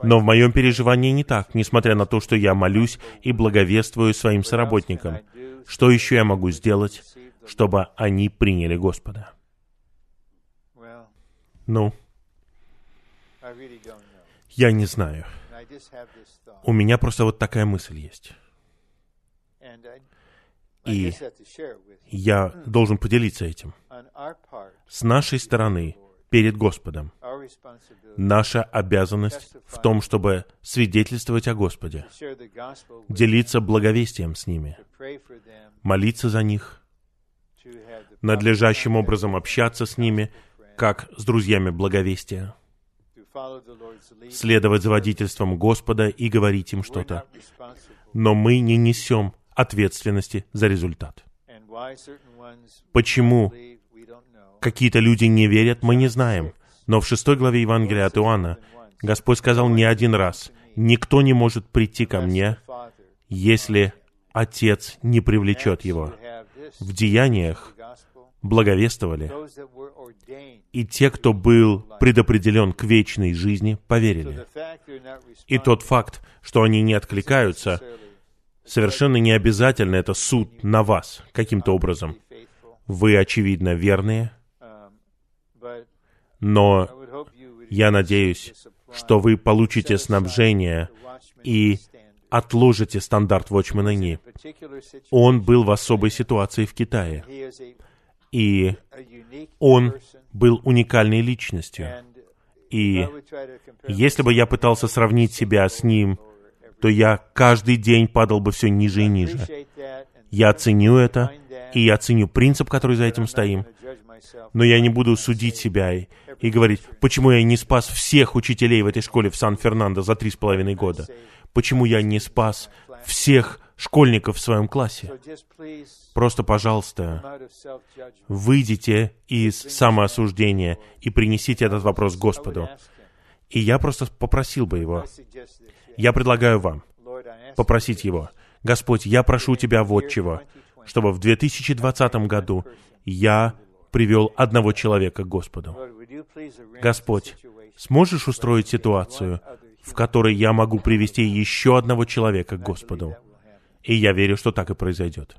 Но в моем переживании не так, несмотря на то, что я молюсь и благовествую своим соработникам. Что еще я могу сделать, чтобы они приняли Господа? Ну, я не знаю. У меня просто вот такая мысль есть. И я должен поделиться этим. С нашей стороны, перед Господом, наша обязанность в том, чтобы свидетельствовать о Господе, делиться благовестием с ними, молиться за них, надлежащим образом общаться с ними, как с друзьями благовестия, следовать за водительством Господа и говорить им что-то. Но мы не несем ответственности за результат. Почему какие-то люди не верят, мы не знаем. Но в шестой главе Евангелия от Иоанна Господь сказал не один раз, «Никто не может прийти ко мне, если Отец не привлечет его». В деяниях благовествовали, и те, кто был предопределен к вечной жизни, поверили. И тот факт, что они не откликаются, совершенно не обязательно это суд на вас каким-то образом. Вы, очевидно, верные, но я надеюсь, что вы получите снабжение и отложите стандарт Watchman Ни. Он был в особой ситуации в Китае. И он был уникальной личностью. И если бы я пытался сравнить себя с ним, то я каждый день падал бы все ниже и ниже. Я ценю это, и я ценю принцип, который за этим стоим. Но я не буду судить себя и, и говорить, почему я не спас всех учителей в этой школе в Сан-Фернандо за три с половиной года. Почему я не спас всех школьников в своем классе. Просто, пожалуйста, выйдите из самоосуждения и принесите этот вопрос Господу. И я просто попросил бы его. Я предлагаю вам попросить его. Господь, я прошу Тебя вот чего, чтобы в 2020 году я привел одного человека к Господу. Господь, сможешь устроить ситуацию, в которой я могу привести еще одного человека к Господу? И я верю, что так и произойдет.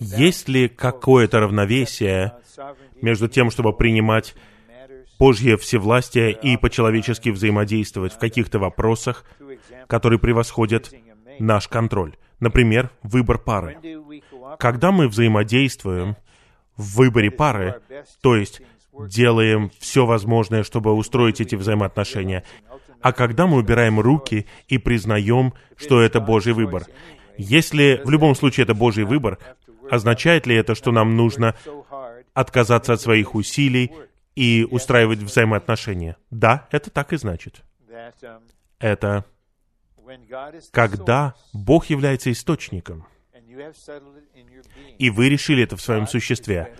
Есть ли какое-то равновесие между тем, чтобы принимать Божье всевластие и по-человечески взаимодействовать в каких-то вопросах, которые превосходят наш контроль? Например, выбор пары. Когда мы взаимодействуем в выборе пары, то есть делаем все возможное, чтобы устроить эти взаимоотношения, а когда мы убираем руки и признаем, что это Божий выбор. Если в любом случае это Божий выбор, означает ли это, что нам нужно отказаться от своих усилий и устраивать взаимоотношения? Да, это так и значит. Это когда Бог является источником, и вы решили это в своем существе,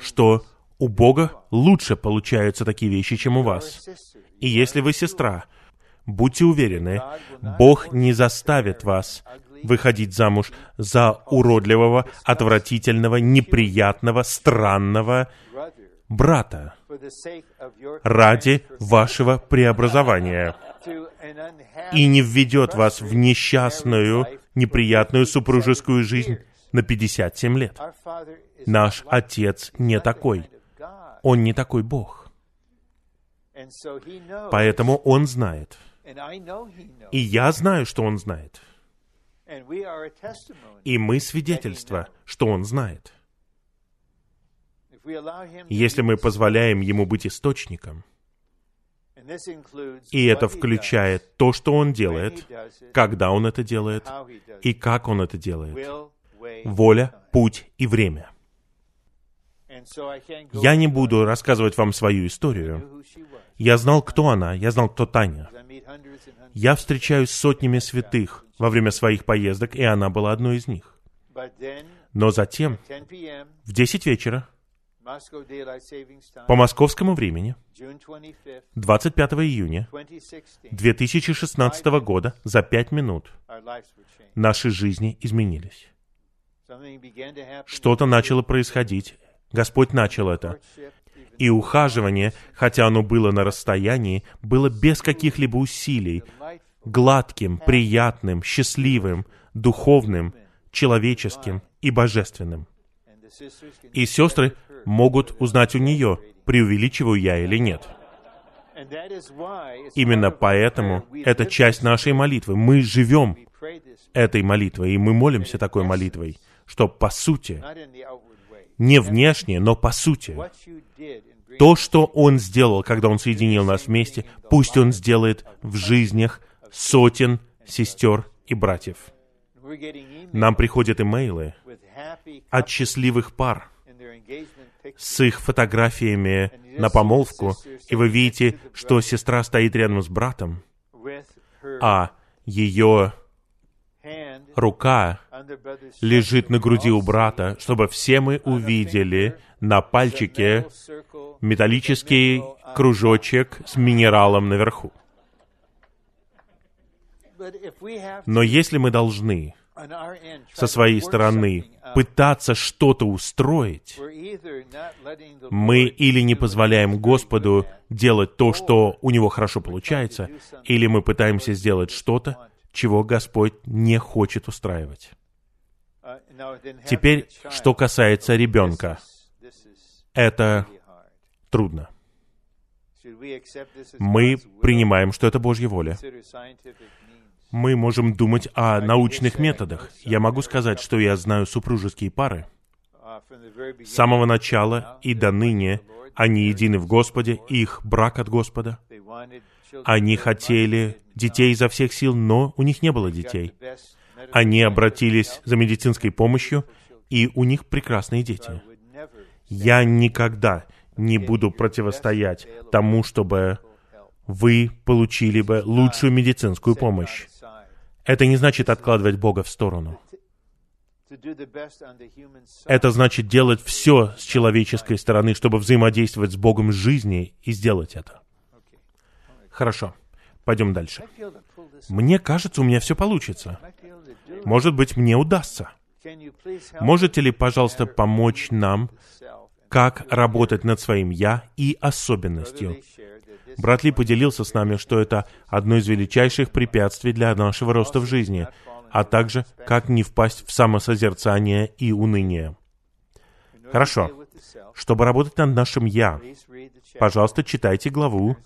что у Бога лучше получаются такие вещи, чем у вас. И если вы сестра, Будьте уверены, Бог не заставит вас выходить замуж за уродливого, отвратительного, неприятного, странного брата ради вашего преобразования и не введет вас в несчастную, неприятную супружескую жизнь на 57 лет. Наш Отец не такой. Он не такой Бог. Поэтому Он знает — и я знаю, что Он знает. И мы свидетельство, что Он знает. Если мы позволяем Ему быть источником, и это включает то, что Он делает, когда Он это делает, и как Он это делает. Воля, путь и время. Я не буду рассказывать вам свою историю. Я знал, кто она, я знал, кто Таня. Я встречаюсь с сотнями святых во время своих поездок, и она была одной из них. Но затем, в 10 вечера, по московскому времени 25 июня 2016 года за пять минут наши жизни изменились. Что-то начало происходить. Господь начал это. И ухаживание, хотя оно было на расстоянии, было без каких-либо усилий, гладким, приятным, счастливым, духовным, человеческим и божественным. И сестры могут узнать у нее, преувеличиваю я или нет. Именно поэтому это часть нашей молитвы. Мы живем этой молитвой, и мы молимся такой молитвой, что по сути, не внешне, но по сути, то, что Он сделал, когда Он соединил нас вместе, пусть Он сделает в жизнях сотен сестер и братьев. Нам приходят имейлы от счастливых пар с их фотографиями на помолвку, и вы видите, что сестра стоит рядом с братом, а ее рука лежит на груди у брата, чтобы все мы увидели на пальчике металлический кружочек с минералом наверху. Но если мы должны со своей стороны пытаться что-то устроить, мы или не позволяем Господу делать то, что у Него хорошо получается, или мы пытаемся сделать что-то, чего Господь не хочет устраивать. Теперь, что касается ребенка, это трудно. Мы принимаем, что это Божья воля мы можем думать о научных методах. Я могу сказать, что я знаю супружеские пары. С самого начала и до ныне они едины в Господе, их брак от Господа. Они хотели детей изо всех сил, но у них не было детей. Они обратились за медицинской помощью, и у них прекрасные дети. Я никогда не буду противостоять тому, чтобы вы получили бы лучшую медицинскую помощь. Это не значит откладывать Бога в сторону. Это значит делать все с человеческой стороны, чтобы взаимодействовать с Богом жизни и сделать это. Хорошо, пойдем дальше. Мне кажется, у меня все получится. Может быть, мне удастся. Можете ли, пожалуйста, помочь нам, как работать над своим «я» и особенностью? Брат Ли поделился с нами, что это одно из величайших препятствий для нашего роста в жизни, а также как не впасть в самосозерцание и уныние. Хорошо. Чтобы работать над нашим «я», пожалуйста, читайте главу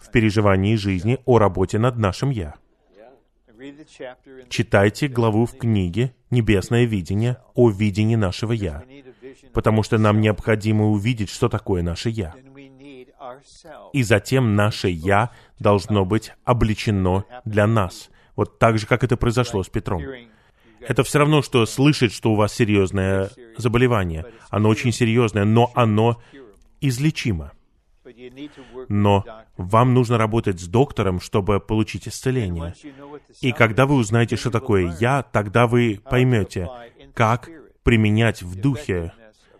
в переживании жизни о работе над нашим «я». Читайте главу в книге «Небесное видение» о видении нашего «я», потому что нам необходимо увидеть, что такое наше «я». И затем наше «я» должно быть обличено для нас. Вот так же, как это произошло с Петром. Это все равно, что слышать, что у вас серьезное заболевание. Оно очень серьезное, но оно излечимо. Но вам нужно работать с доктором, чтобы получить исцеление. И когда вы узнаете, что такое «я», тогда вы поймете, как применять в духе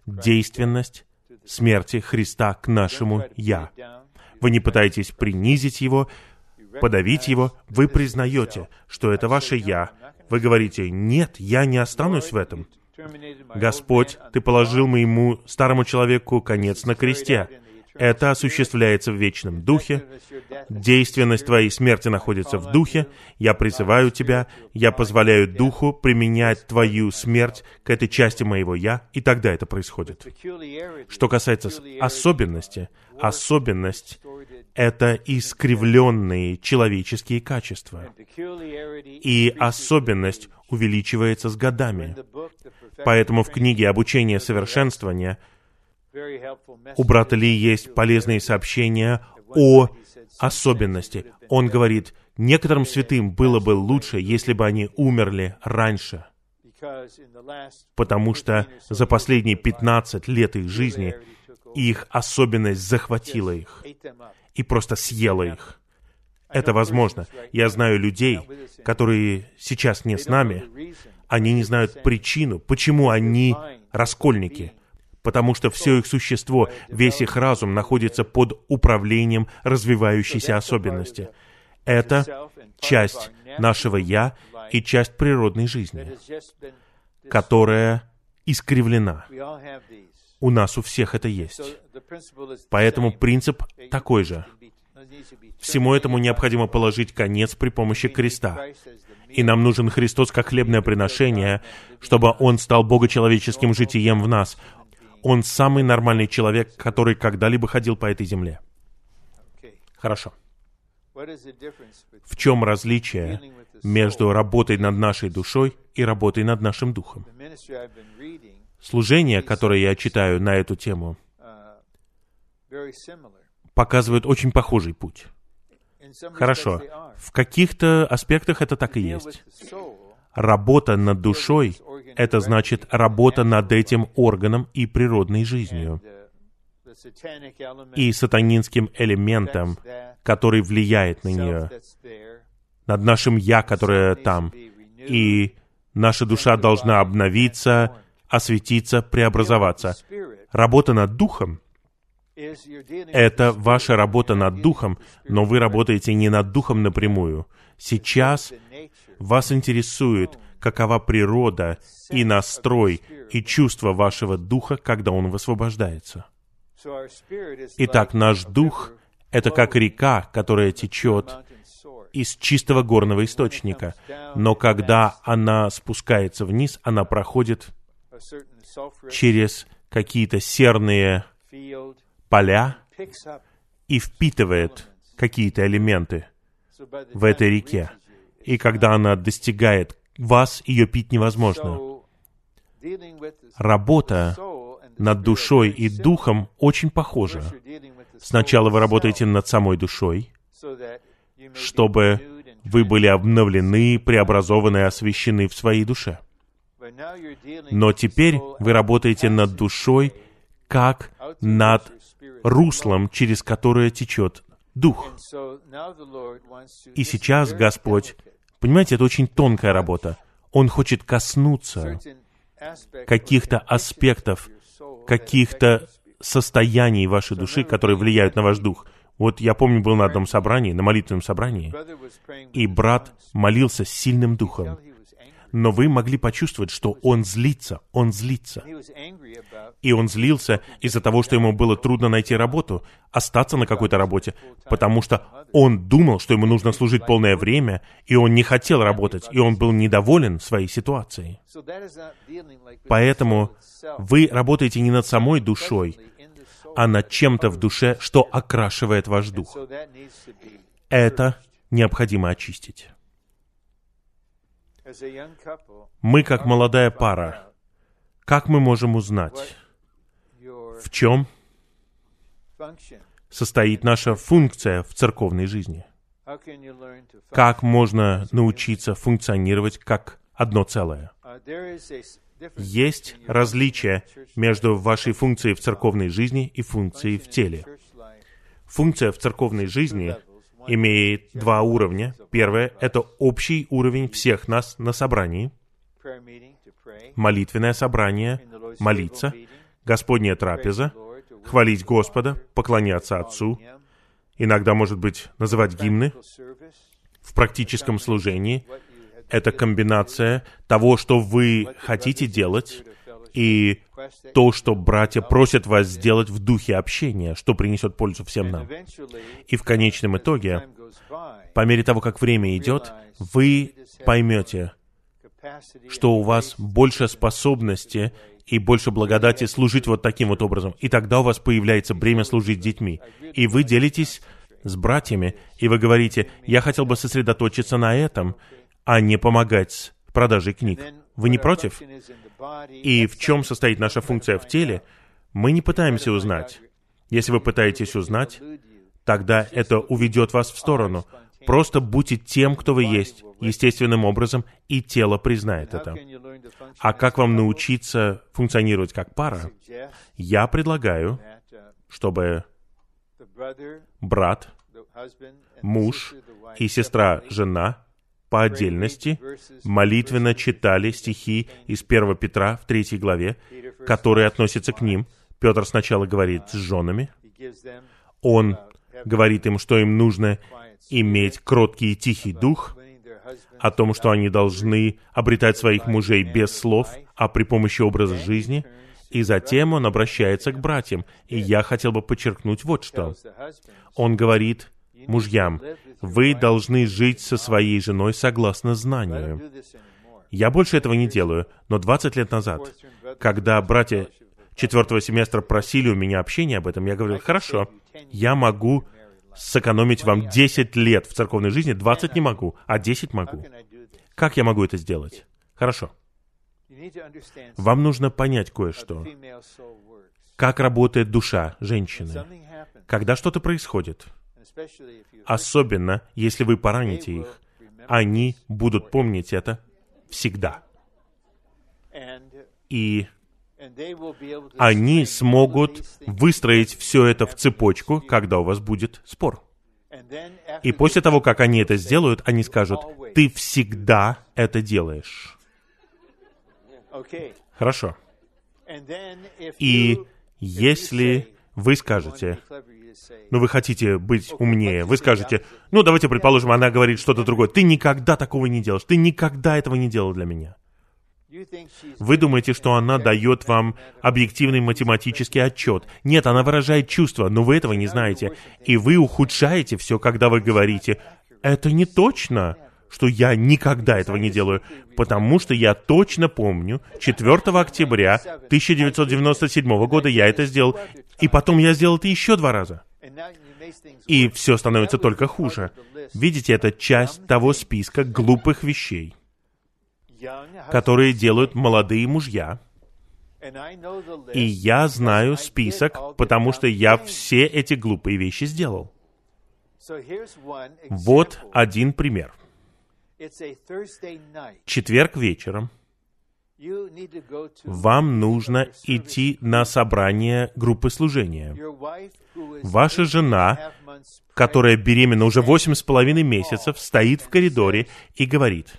действенность смерти Христа к нашему «я». Вы не пытаетесь принизить его, подавить его, вы признаете, что это ваше «я». Вы говорите, «Нет, я не останусь в этом». Господь, Ты положил моему старому человеку конец на кресте. Это осуществляется в вечном духе. Действенность Твоей смерти находится в духе. Я призываю Тебя, я позволяю Духу применять Твою смерть к этой части моего «я», и тогда это происходит. Что касается особенности, особенность — это искривленные человеческие качества. И особенность увеличивается с годами. Поэтому в книге «Обучение совершенствования» У брата Ли есть полезные сообщения о особенности. Он говорит, некоторым святым было бы лучше, если бы они умерли раньше, потому что за последние 15 лет их жизни их особенность захватила их и просто съела их. Это возможно. Я знаю людей, которые сейчас не с нами, они не знают причину, почему они раскольники, потому что все их существо, весь их разум находится под управлением развивающейся особенности. Это часть нашего «я» и часть природной жизни, которая искривлена. У нас у всех это есть. Поэтому принцип такой же. Всему этому необходимо положить конец при помощи креста. И нам нужен Христос как хлебное приношение, чтобы Он стал богочеловеческим житием в нас. Он самый нормальный человек, который когда-либо ходил по этой земле. Хорошо. В чем различие между работой над нашей душой и работой над нашим духом? Служение, которое я читаю на эту тему, показывает очень похожий путь. Хорошо. В каких-то аспектах это так и есть. Работа над душой — это значит работа над этим органом и природной жизнью. И сатанинским элементом, который влияет на нее, над нашим «я», которое там. И наша душа должна обновиться, осветиться, преобразоваться. Работа над духом это ваша работа над духом, но вы работаете не над духом напрямую. Сейчас вас интересует, какова природа и настрой и чувство вашего духа, когда он высвобождается. Итак, наш дух — это как река, которая течет из чистого горного источника, но когда она спускается вниз, она проходит через какие-то серные поля и впитывает какие-то элементы в этой реке. И когда она достигает вас, ее пить невозможно. Работа над душой и духом очень похожа. Сначала вы работаете над самой душой, чтобы вы были обновлены, преобразованы, освящены в своей душе. Но теперь вы работаете над душой как над руслом, через которое течет Дух. И сейчас Господь, понимаете, это очень тонкая работа. Он хочет коснуться каких-то аспектов, каких-то состояний вашей души, которые влияют на ваш дух. Вот я помню, был на одном собрании, на молитвенном собрании, и брат молился сильным духом но вы могли почувствовать, что он злится, он злится. И он злился из-за того, что ему было трудно найти работу, остаться на какой-то работе, потому что он думал, что ему нужно служить полное время, и он не хотел работать, и он был недоволен своей ситуацией. Поэтому вы работаете не над самой душой, а над чем-то в душе, что окрашивает ваш дух. Это необходимо очистить. Мы, как молодая пара, как мы можем узнать, в чем состоит наша функция в церковной жизни? Как можно научиться функционировать как одно целое? Есть различие между вашей функцией в церковной жизни и функцией в теле. Функция в церковной жизни имеет два уровня. Первое — это общий уровень всех нас на собрании. Молитвенное собрание, молиться, Господняя трапеза, хвалить Господа, поклоняться Отцу, иногда, может быть, называть гимны. В практическом служении это комбинация того, что вы хотите делать, и то, что братья просят вас сделать в духе общения, что принесет пользу всем нам. И в конечном итоге, по мере того, как время идет, вы поймете, что у вас больше способности и больше благодати служить вот таким вот образом. И тогда у вас появляется бремя служить детьми. И вы делитесь с братьями, и вы говорите, я хотел бы сосредоточиться на этом, а не помогать с продажей книг. Вы не против? И в чем состоит наша функция в теле, мы не пытаемся узнать. Если вы пытаетесь узнать, тогда это уведет вас в сторону. Просто будьте тем, кто вы есть, естественным образом, и тело признает это. А как вам научиться функционировать как пара? Я предлагаю, чтобы брат, муж и сестра, жена по отдельности молитвенно читали стихи из 1 Петра в 3 главе, которые относятся к ним. Петр сначала говорит с женами. Он говорит им, что им нужно иметь кроткий и тихий дух, о том, что они должны обретать своих мужей без слов, а при помощи образа жизни. И затем он обращается к братьям. И я хотел бы подчеркнуть вот что. Он говорит мужьям, вы должны жить со своей женой согласно знанию. Я больше этого не делаю, но 20 лет назад, когда братья четвертого семестра просили у меня общения об этом, я говорил, хорошо, я могу сэкономить вам 10 лет в церковной жизни, 20 не могу, а 10 могу. Как я могу это сделать? Хорошо. Вам нужно понять кое-что. Как работает душа женщины. Когда что-то происходит, особенно если вы пораните их, они будут помнить это всегда. И они смогут выстроить все это в цепочку, когда у вас будет спор. И после того, как они это сделают, они скажут, ты всегда это делаешь. Хорошо. И если вы скажете, ну вы хотите быть умнее, вы скажете, ну давайте предположим, она говорит что-то другое, ты никогда такого не делаешь, ты никогда этого не делал для меня. Вы думаете, что она дает вам объективный математический отчет. Нет, она выражает чувства, но вы этого не знаете. И вы ухудшаете все, когда вы говорите, это не точно что я никогда этого не делаю, потому что я точно помню, 4 октября 1997 года я это сделал, и потом я сделал это еще два раза. И все становится только хуже. Видите, это часть того списка глупых вещей, которые делают молодые мужья. И я знаю список, потому что я все эти глупые вещи сделал. Вот один пример. Четверг вечером вам нужно идти на собрание группы служения. Ваша жена, которая беременна уже восемь с половиной месяцев, стоит в коридоре и говорит,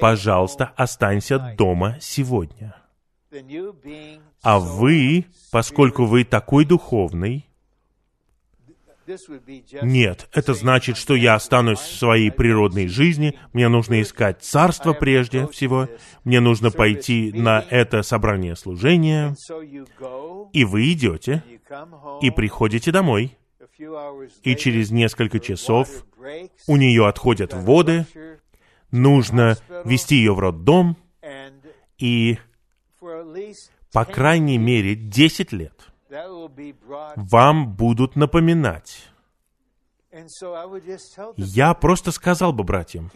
«Пожалуйста, останься дома сегодня». А вы, поскольку вы такой духовный, нет, это значит, что я останусь в своей природной жизни, мне нужно искать царство прежде всего, мне нужно пойти на это собрание служения, и вы идете, и приходите домой, и через несколько часов у нее отходят воды, нужно вести ее в роддом, и по крайней мере 10 лет – вам будут напоминать. Я просто сказал бы братьям,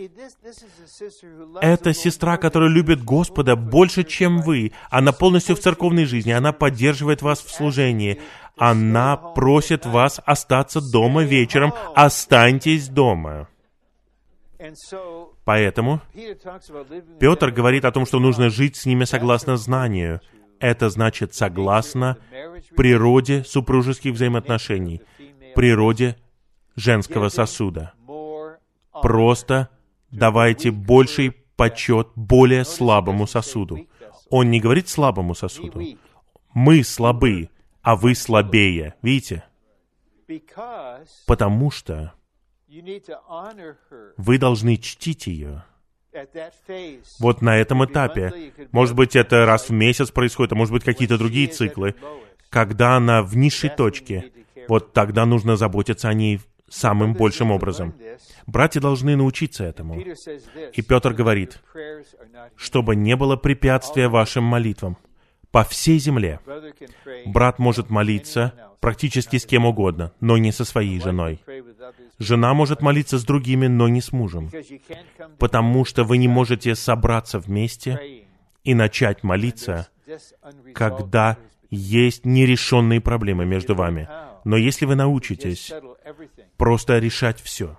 это сестра, которая любит Господа больше, чем вы. Она полностью в церковной жизни, она поддерживает вас в служении. Она просит вас остаться дома вечером. Останьтесь дома. Поэтому Петр говорит о том, что нужно жить с ними согласно знанию. Это значит согласно природе супружеских взаимоотношений, природе женского сосуда. Просто давайте больший почет более слабому сосуду. Он не говорит слабому сосуду. Мы слабы, а вы слабее. Видите? Потому что вы должны чтить ее вот на этом этапе. Может быть, это раз в месяц происходит, а может быть, какие-то другие циклы. Когда она в низшей точке, вот тогда нужно заботиться о ней самым большим образом. Братья должны научиться этому. И Петр говорит, чтобы не было препятствия вашим молитвам по всей земле. Брат может молиться практически с кем угодно, но не со своей женой. Жена может молиться с другими, но не с мужем, потому что вы не можете собраться вместе и начать молиться, когда есть нерешенные проблемы между вами. Но если вы научитесь просто решать все,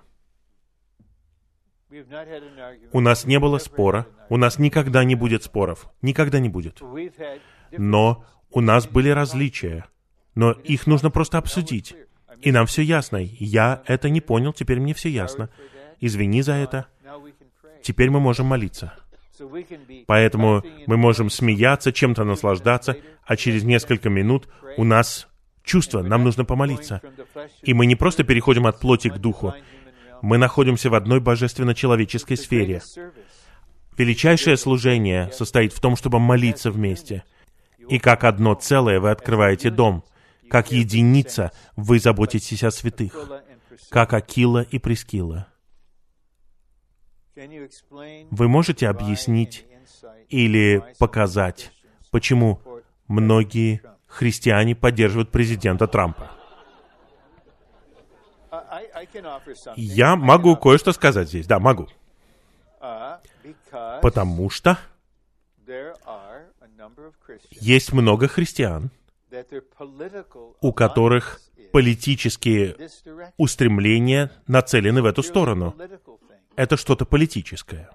у нас не было спора, у нас никогда не будет споров, никогда не будет. Но у нас были различия, но их нужно просто обсудить. И нам все ясно. Я это не понял, теперь мне все ясно. Извини за это. теперь мы можем молиться. Поэтому мы можем смеяться, чем-то наслаждаться, а через несколько минут у нас чувство, нам нужно помолиться. И мы не просто переходим от плоти к духу, мы находимся в одной божественно-человеческой сфере. Величайшее служение состоит в том, чтобы молиться вместе. И как одно целое вы открываете дом. Как единица вы заботитесь о святых. Как Акила и Прескила. Вы можете объяснить или показать, почему многие христиане поддерживают президента Трампа? Я могу кое-что сказать здесь. Да, могу. Потому что есть много христиан, у которых политические устремления нацелены в эту сторону. Это что-то политическое.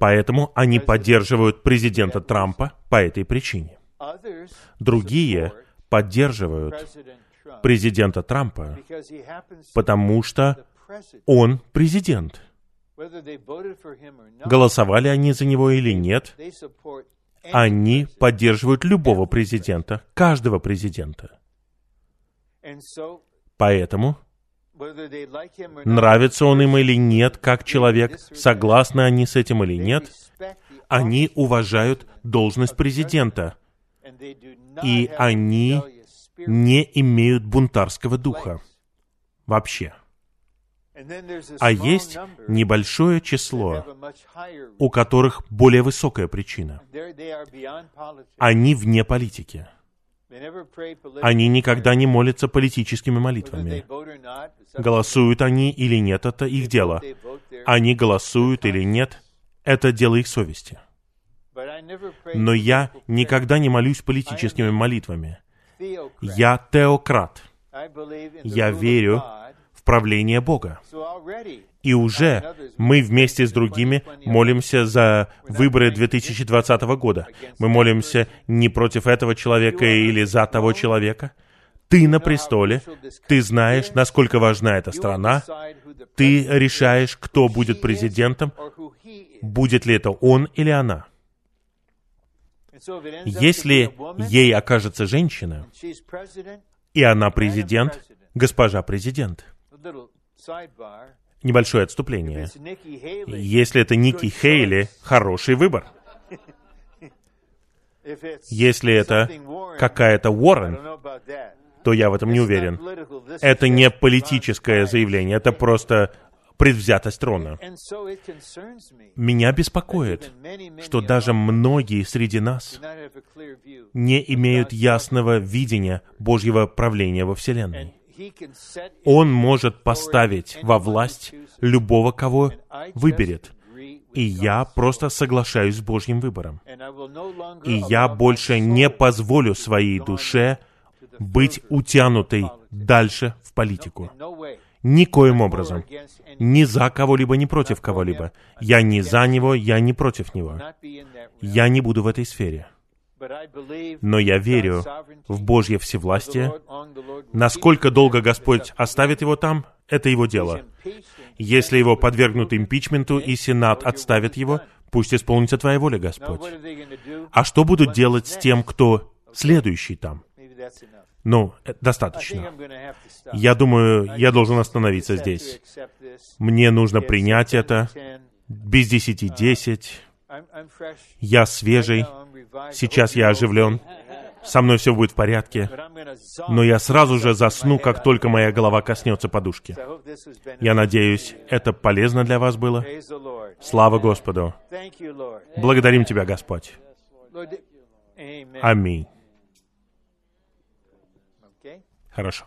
Поэтому они поддерживают президента Трампа по этой причине. Другие поддерживают президента Трампа, потому что он президент. Голосовали они за него или нет, они поддерживают любого президента, каждого президента. Поэтому, нравится он им или нет, как человек, согласны они с этим или нет, они уважают должность президента, и они не имеют бунтарского духа. Вообще. А есть небольшое число, у которых более высокая причина. Они вне политики. Они никогда не молятся политическими молитвами. Голосуют они или нет, это их дело. Они голосуют или нет, это дело их совести. Но я никогда не молюсь политическими молитвами. Я теократ. Я верю в правление Бога. И уже мы вместе с другими молимся за выборы 2020 года. Мы молимся не против этого человека или за того человека. Ты на престоле, ты знаешь, насколько важна эта страна, ты решаешь, кто будет президентом, будет ли это он или она. Если ей окажется женщина, и она президент, госпожа президент, небольшое отступление. Если это Ники Хейли, хороший выбор. Если это какая-то Уоррен, то я в этом не уверен. Это не политическое заявление, это просто предвзятость трона. Меня беспокоит, что даже многие среди нас не имеют ясного видения Божьего правления во Вселенной. Он может поставить во власть любого, кого выберет. И я просто соглашаюсь с Божьим выбором. И я больше не позволю своей душе быть утянутой дальше в политику. Никоим образом. Ни за кого-либо, ни против кого-либо. Я не за него, я не против него. Я не буду в этой сфере. Но я верю в Божье всевластие. Насколько долго Господь оставит его там, это его дело. Если его подвергнут импичменту и Сенат отставит его, пусть исполнится Твоя воля, Господь. А что будут делать с тем, кто следующий там? Ну, э, достаточно. Я думаю, я должен остановиться здесь. Мне нужно принять это. Без десяти десять. Я свежий. Сейчас я оживлен. Со мной все будет в порядке. Но я сразу же засну, как только моя голова коснется подушки. Я надеюсь, это полезно для вас было. Слава Господу. Благодарим Тебя, Господь. Аминь. Хорошо.